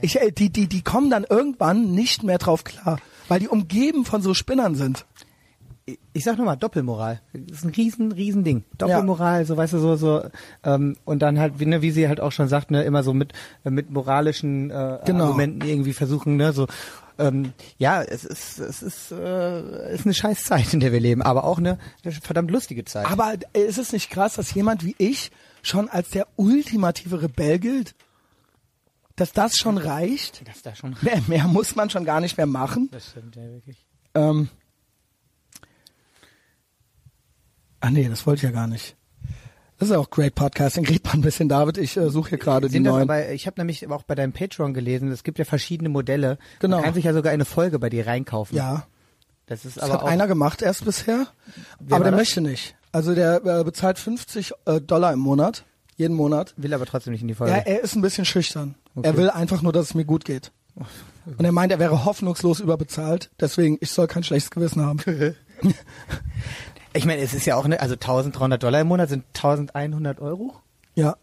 Ich, äh, die, die, die kommen dann irgendwann nicht mehr drauf klar, weil die umgeben von so Spinnern sind. Ich sag nochmal, Doppelmoral. Das ist ein riesen, riesen Ding. Doppelmoral, so weißt du, so, so, ähm, und dann halt, wie, ne, wie sie halt auch schon sagt, ne, immer so mit, äh, mit moralischen äh, Genau. Argumenten irgendwie versuchen, ne, so, ähm, ja, es ist, es ist, äh, ist eine scheiß Zeit, in der wir leben, aber auch eine, eine verdammt lustige Zeit. Aber ist es nicht krass, dass jemand wie ich schon als der ultimative Rebell gilt? Dass das schon reicht? das da schon. Mehr, mehr muss man schon gar nicht mehr machen. Das stimmt ja wirklich. Ähm. Ah nee, das wollte ich ja gar nicht. Das ist ja auch Great Podcasting. Red mal ein bisschen, David. Ich äh, suche hier gerade die neuen. aber, ich habe nämlich auch bei deinem Patreon gelesen, es gibt ja verschiedene Modelle. Genau. Man kann sich ja sogar eine Folge bei dir reinkaufen. ja, Das ist das aber hat auch, einer gemacht erst bisher, Wer aber der das? möchte nicht. Also der äh, bezahlt 50 äh, Dollar im Monat, jeden Monat. will aber trotzdem nicht in die Folge. Ja, er ist ein bisschen schüchtern. Okay. Er will einfach nur, dass es mir gut geht. Und er meint, er wäre hoffnungslos überbezahlt. Deswegen, ich soll kein schlechtes Gewissen haben. Ich meine, es ist ja auch, ne, also 1300 Dollar im Monat sind 1100 Euro. ja.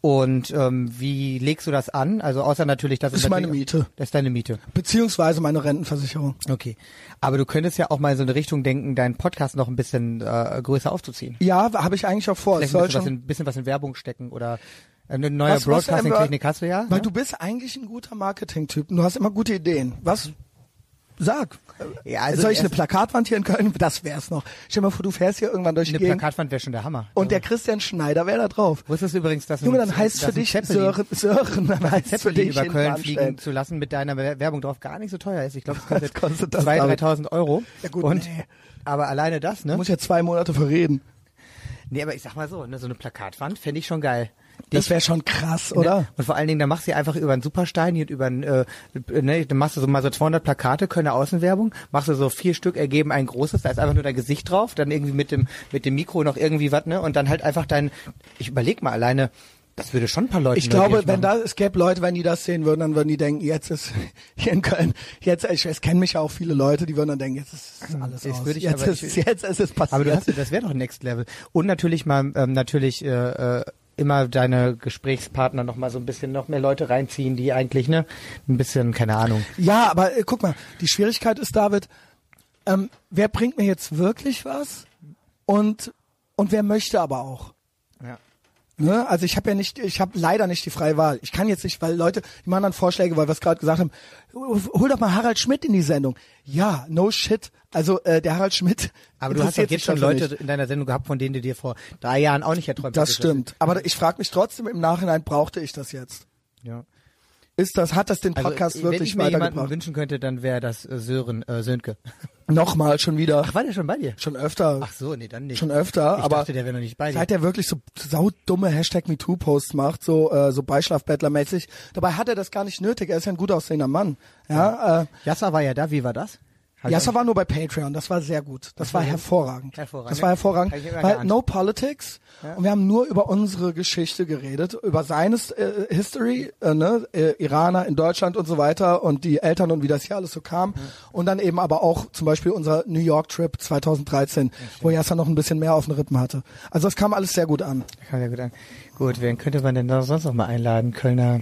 Und ähm, wie legst du das an? Also außer natürlich, dass Das ist meine Miete. Das ist deine Miete. Beziehungsweise meine Rentenversicherung. Okay. Aber du könntest ja auch mal in so eine Richtung denken, deinen Podcast noch ein bisschen äh, größer aufzuziehen. Ja, habe ich eigentlich auch vor. Vielleicht ein bisschen was, in, bisschen was in Werbung stecken oder eine neue Broadcasting-Technik hast du ja. Weil ne? du bist eigentlich ein guter Marketing-Typ. Du hast immer gute Ideen. Was? Sag. Ja, also Soll ich eine Plakatwand hier in Köln? Das wär's noch. Stell dir mal vor, du fährst hier irgendwann durch die Eine Gegend Plakatwand wäre schon der Hammer. und der Christian Schneider wäre da drauf. Wusstest du übrigens, dass Junge, dann heißt für dich Sören, Sören, dann heißt für dich über Köln fliegen zu lassen mit deiner Wer- Werbung drauf gar nicht so teuer ist. Ich glaube, es kostet, Was kostet das, 2.000, David? 3.000 Euro. Ja gut, und, nee. Aber alleine das, ne? Du musst ja zwei Monate verreden. Nee, aber ich sag mal so, ne, so eine Plakatwand fände ich schon geil. Das wäre schon krass, oder? Ne? Und vor allen Dingen, dann machst du einfach über einen Superstein und über einen, äh, ne, dann machst du so mal so 200 Plakate, können Außenwerbung, machst du so vier Stück, ergeben ein großes, da ist einfach nur dein Gesicht drauf, dann irgendwie mit dem, mit dem Mikro noch irgendwie was, ne, und dann halt einfach dein, ich überleg mal alleine, das würde schon ein paar Leute Ich glaube, wenn da, es gäbe Leute, wenn die das sehen würden, dann würden die denken, jetzt ist hier in Köln, jetzt, ich, es kennen mich ja auch viele Leute, die würden dann denken, jetzt ist alles Jetzt aus. ich jetzt, aber- ist, ich- jetzt ist es passiert. Aber du hast, das wäre doch Next Level. Und natürlich mal, ähm, natürlich, äh, äh, immer deine Gesprächspartner noch mal so ein bisschen noch mehr Leute reinziehen, die eigentlich, ne, ein bisschen, keine Ahnung. Ja, aber äh, guck mal, die Schwierigkeit ist, David, ähm, wer bringt mir jetzt wirklich was und, und wer möchte aber auch? Ja. Ne? Also ich habe ja nicht, ich habe leider nicht die freie Wahl. Ich kann jetzt nicht, weil Leute, die machen dann Vorschläge, weil wir es gerade gesagt haben, hol doch mal Harald Schmidt in die Sendung. Ja, no shit. Also äh, der Harald Schmidt. Aber du hast interessiert jetzt schon Leute in deiner Sendung gehabt, von denen du dir vor drei Jahren auch nicht erträumt Das hättest. stimmt. Aber ich frage mich trotzdem im Nachhinein, brauchte ich das jetzt? Ja. Ist das, hat das den Also, Podcast wenn ich wirklich mir jemanden weitergebracht? wünschen könnte, dann wäre das äh, Sören äh, Sönke. Nochmal, schon wieder. Ach, war der schon bei dir? Schon öfter. Ach so, nee, dann nicht. Schon öfter, ich aber dachte, der wäre noch nicht bei dir. seit er wirklich so saudumme Hashtag MeToo-Posts macht, so, äh, so Beischlafbettlermäßig, dabei hat er das gar nicht nötig, er ist ja ein gut aussehender Mann. Ja, äh, Jassa war ja da, wie war das? Ich Yasser war nur bei Patreon, das war sehr gut. Das war hervorragend. Hervorragend. Das war hervorragend, weil no politics und wir haben nur über unsere Geschichte geredet, über seines äh, History, äh, ne, äh, Iraner in Deutschland und so weiter und die Eltern und wie das hier alles so kam und dann eben aber auch zum Beispiel unser New York Trip 2013, wo Yasser noch ein bisschen mehr auf den Rippen hatte. Also das kam alles sehr gut an. Kam ja gut an. Gut, wen könnte man denn da sonst noch mal einladen? Kölner,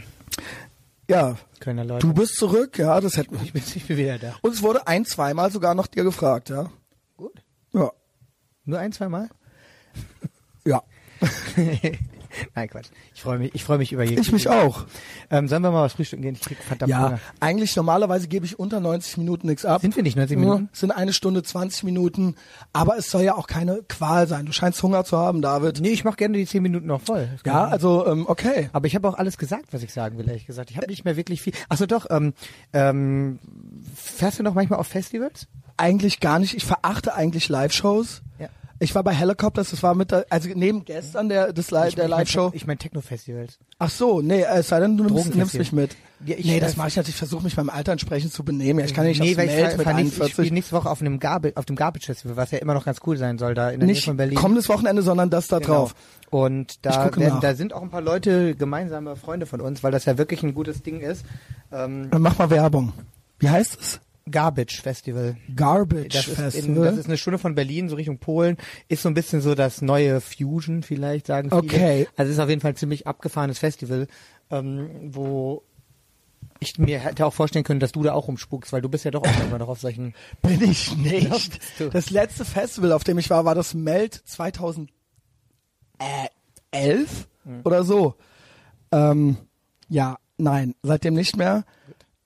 Ja, Kölner Leute. du bist zurück, ja, das hätten wir. ich bin, ich bin wieder da. Und es wurde ein, zweimal sogar noch dir gefragt, ja. Gut. Ja. Nur ein, zwei Mal? Ja. Nein, Quatsch. Ich freue mich, ich freue mich über jeden. Ich mich auch. Ähm, sollen wir mal was frühstücken gehen? Ich krieg verdammt Ja, Hunger. eigentlich normalerweise gebe ich unter 90 Minuten nichts ab. Sind wir nicht 90 Ja, Minuten? Sind eine Stunde 20 Minuten, aber es soll ja auch keine Qual sein. Du scheinst Hunger zu haben, David. Nee, ich mache gerne die 10 Minuten noch voll. Ja, ich- also ähm, okay. Aber ich habe auch alles gesagt, was ich sagen will, ehrlich gesagt. Ich habe nicht mehr wirklich viel. Achso, doch. Ähm, ähm, fährst du noch manchmal auf Festivals? Eigentlich gar nicht. Ich verachte eigentlich Live-Shows. Ich war bei Helicopters, das war mit der, also neben gestern der, des Li der ich mein- Live-Show. Ich meine Techno-Festivals. Ach so, nee, äh, es sei denn, du nimmst, nimmst mich mit. Ja, ich- nee, das äh, mache ich natürlich. Ich versuche mich meinem Alter entsprechend zu benehmen. Ja, ich kann nicht nee, aufs weil ich, Meld fahr, mit fahr nächst, ich 41. spiele nächste Woche auf einem Garbage, auf dem Garbage Festival, was ja immer noch ganz cool sein soll, da in der Nähe Nicht von Berlin. kommendes Wochenende, sondern das da Genau. drauf. Und Ich da, werden, da sind auch ein paar Leute, gemeinsame Freunde von uns, weil das ja wirklich ein gutes Ding ist. Ähm, Dann mach mal Werbung. Wie heißt es? Garbage Festival. Garbage Das ist, in, Festival. das ist eine Stunde von Berlin, so Richtung Polen. Ist so ein bisschen so das neue Fusion, vielleicht sagen viele. Okay. Also es ist auf jeden Fall ein ziemlich abgefahrenes Festival, ähm, wo ich mir hätte auch vorstellen können, dass du da auch rumspukst, weil du bist ja doch auch immer noch auf solchen. Bin ich nicht. Das letzte Festival, auf dem ich war, war das Meld 2011 Hm. oder so. Ähm, ja, nein, seitdem nicht mehr.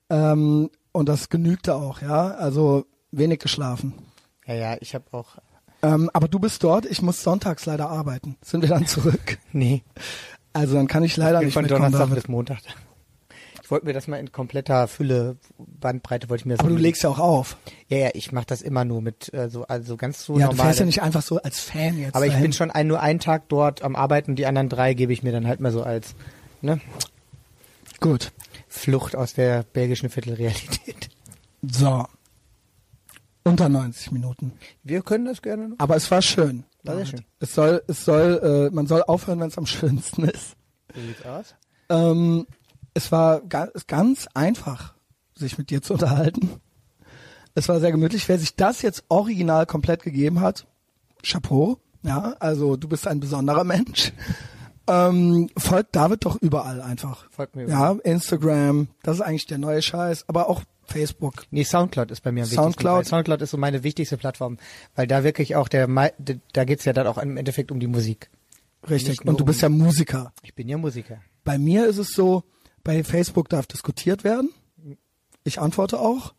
Ähm, und das genügte auch, ja. Also wenig geschlafen. Ja, ja, ich habe auch. Ähm, aber du bist dort, ich muss sonntags leider arbeiten. Sind wir dann zurück? Nee. Also dann kann ich leider nicht von mitkommen. Donnerstag bis Montag. Ich wollte mir das mal in kompletter Fülle, Bandbreite wollte ich mir das Aber du legst ja auch auf. Ja, ja, ich mache das immer nur mit äh, so also ganz so ja, du normal. fährst ja nicht einfach so als Fan jetzt. aber ich dahin. bin schon ein, nur einen Tag dort am Arbeiten, die anderen drei gebe ich mir dann halt mal so als ne, gut. Flucht aus der belgischen Viertelrealität. So. Unter 90 Minuten. Wir können das gerne noch. Aber es war schön. War sehr schön. Es soll, es soll, äh, man soll aufhören, wenn es am schönsten ist. So sieht's aus. Ähm, es war ganz, ganz einfach, sich mit dir zu unterhalten. Es war sehr gemütlich. Wer sich das jetzt original komplett gegeben hat, Chapeau. Ja, also du bist ein besonderer Mensch. Ähm, folgt David doch überall einfach. Folgt mir Ja, Instagram, das ist eigentlich der neue Scheiß, aber auch Facebook. Nee, Soundcloud ist bei mir am wichtigsten. Soundcloud? weil Soundcloud ist so meine wichtigste Plattform, weil da wirklich auch der, da geht's ja dann auch im Endeffekt um die Musik. Richtig. Und du bist ja um- Musiker. Ich bin ja Musiker. Bei mir ist es so, bei Facebook darf diskutiert werden. Ich antworte auch.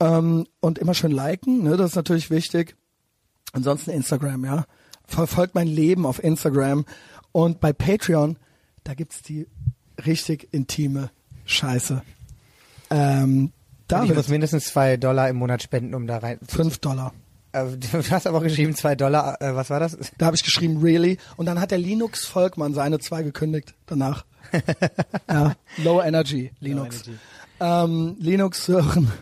Ähm, und immer schön liken, ne? das ist natürlich wichtig. Ansonsten Instagram, ja. Verfolgt mein Leben auf Instagram. Und bei Patreon, da gibt's die richtig intime Scheiße. Ähm, Und ich muss mindestens zwei Dollar im Monat spenden, um da rein. fünf Dollar. Äh, Du hast aber geschrieben zwei Dollar. Äh, was war das? Da habe ich geschrieben, really. Und dann hat der Linux Volkmann seine zwei gekündigt danach. ja, Low Energy Linux. Energy. Ähm, Linux hören.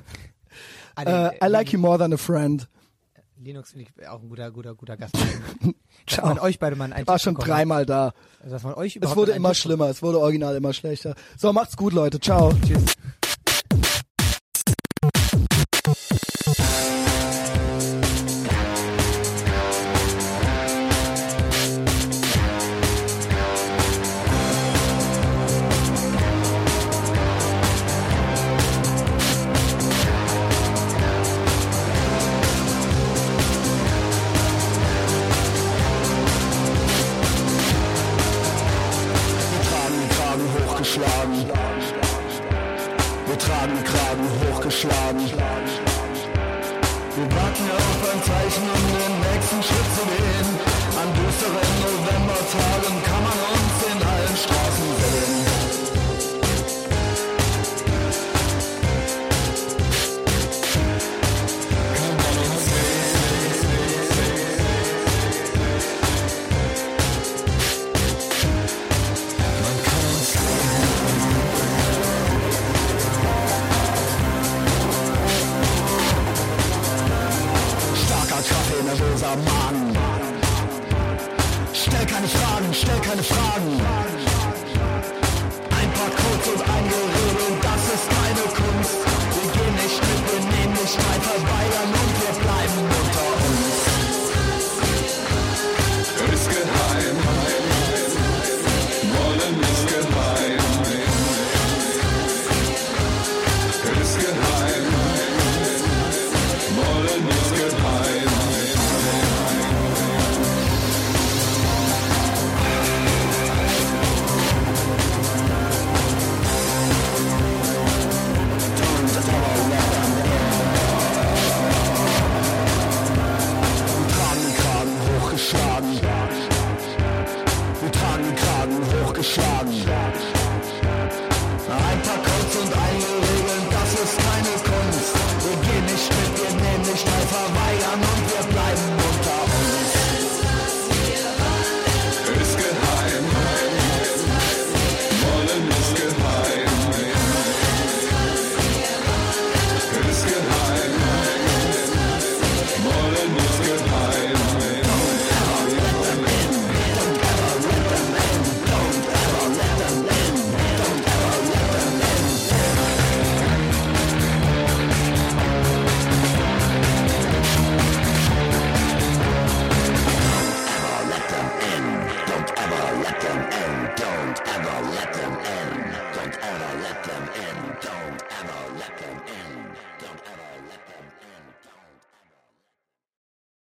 Ah, Äh, I like you more than a friend. Linux finde ich auch ein guter, guter, guter Gast. Ciao. Dass man euch beide mal einen War schon bekommen dreimal da. hat. Dass man euch Es wurde immer schlimmer. Es wurde original immer schlechter. So, macht's gut, Leute. Ciao. Tschüss.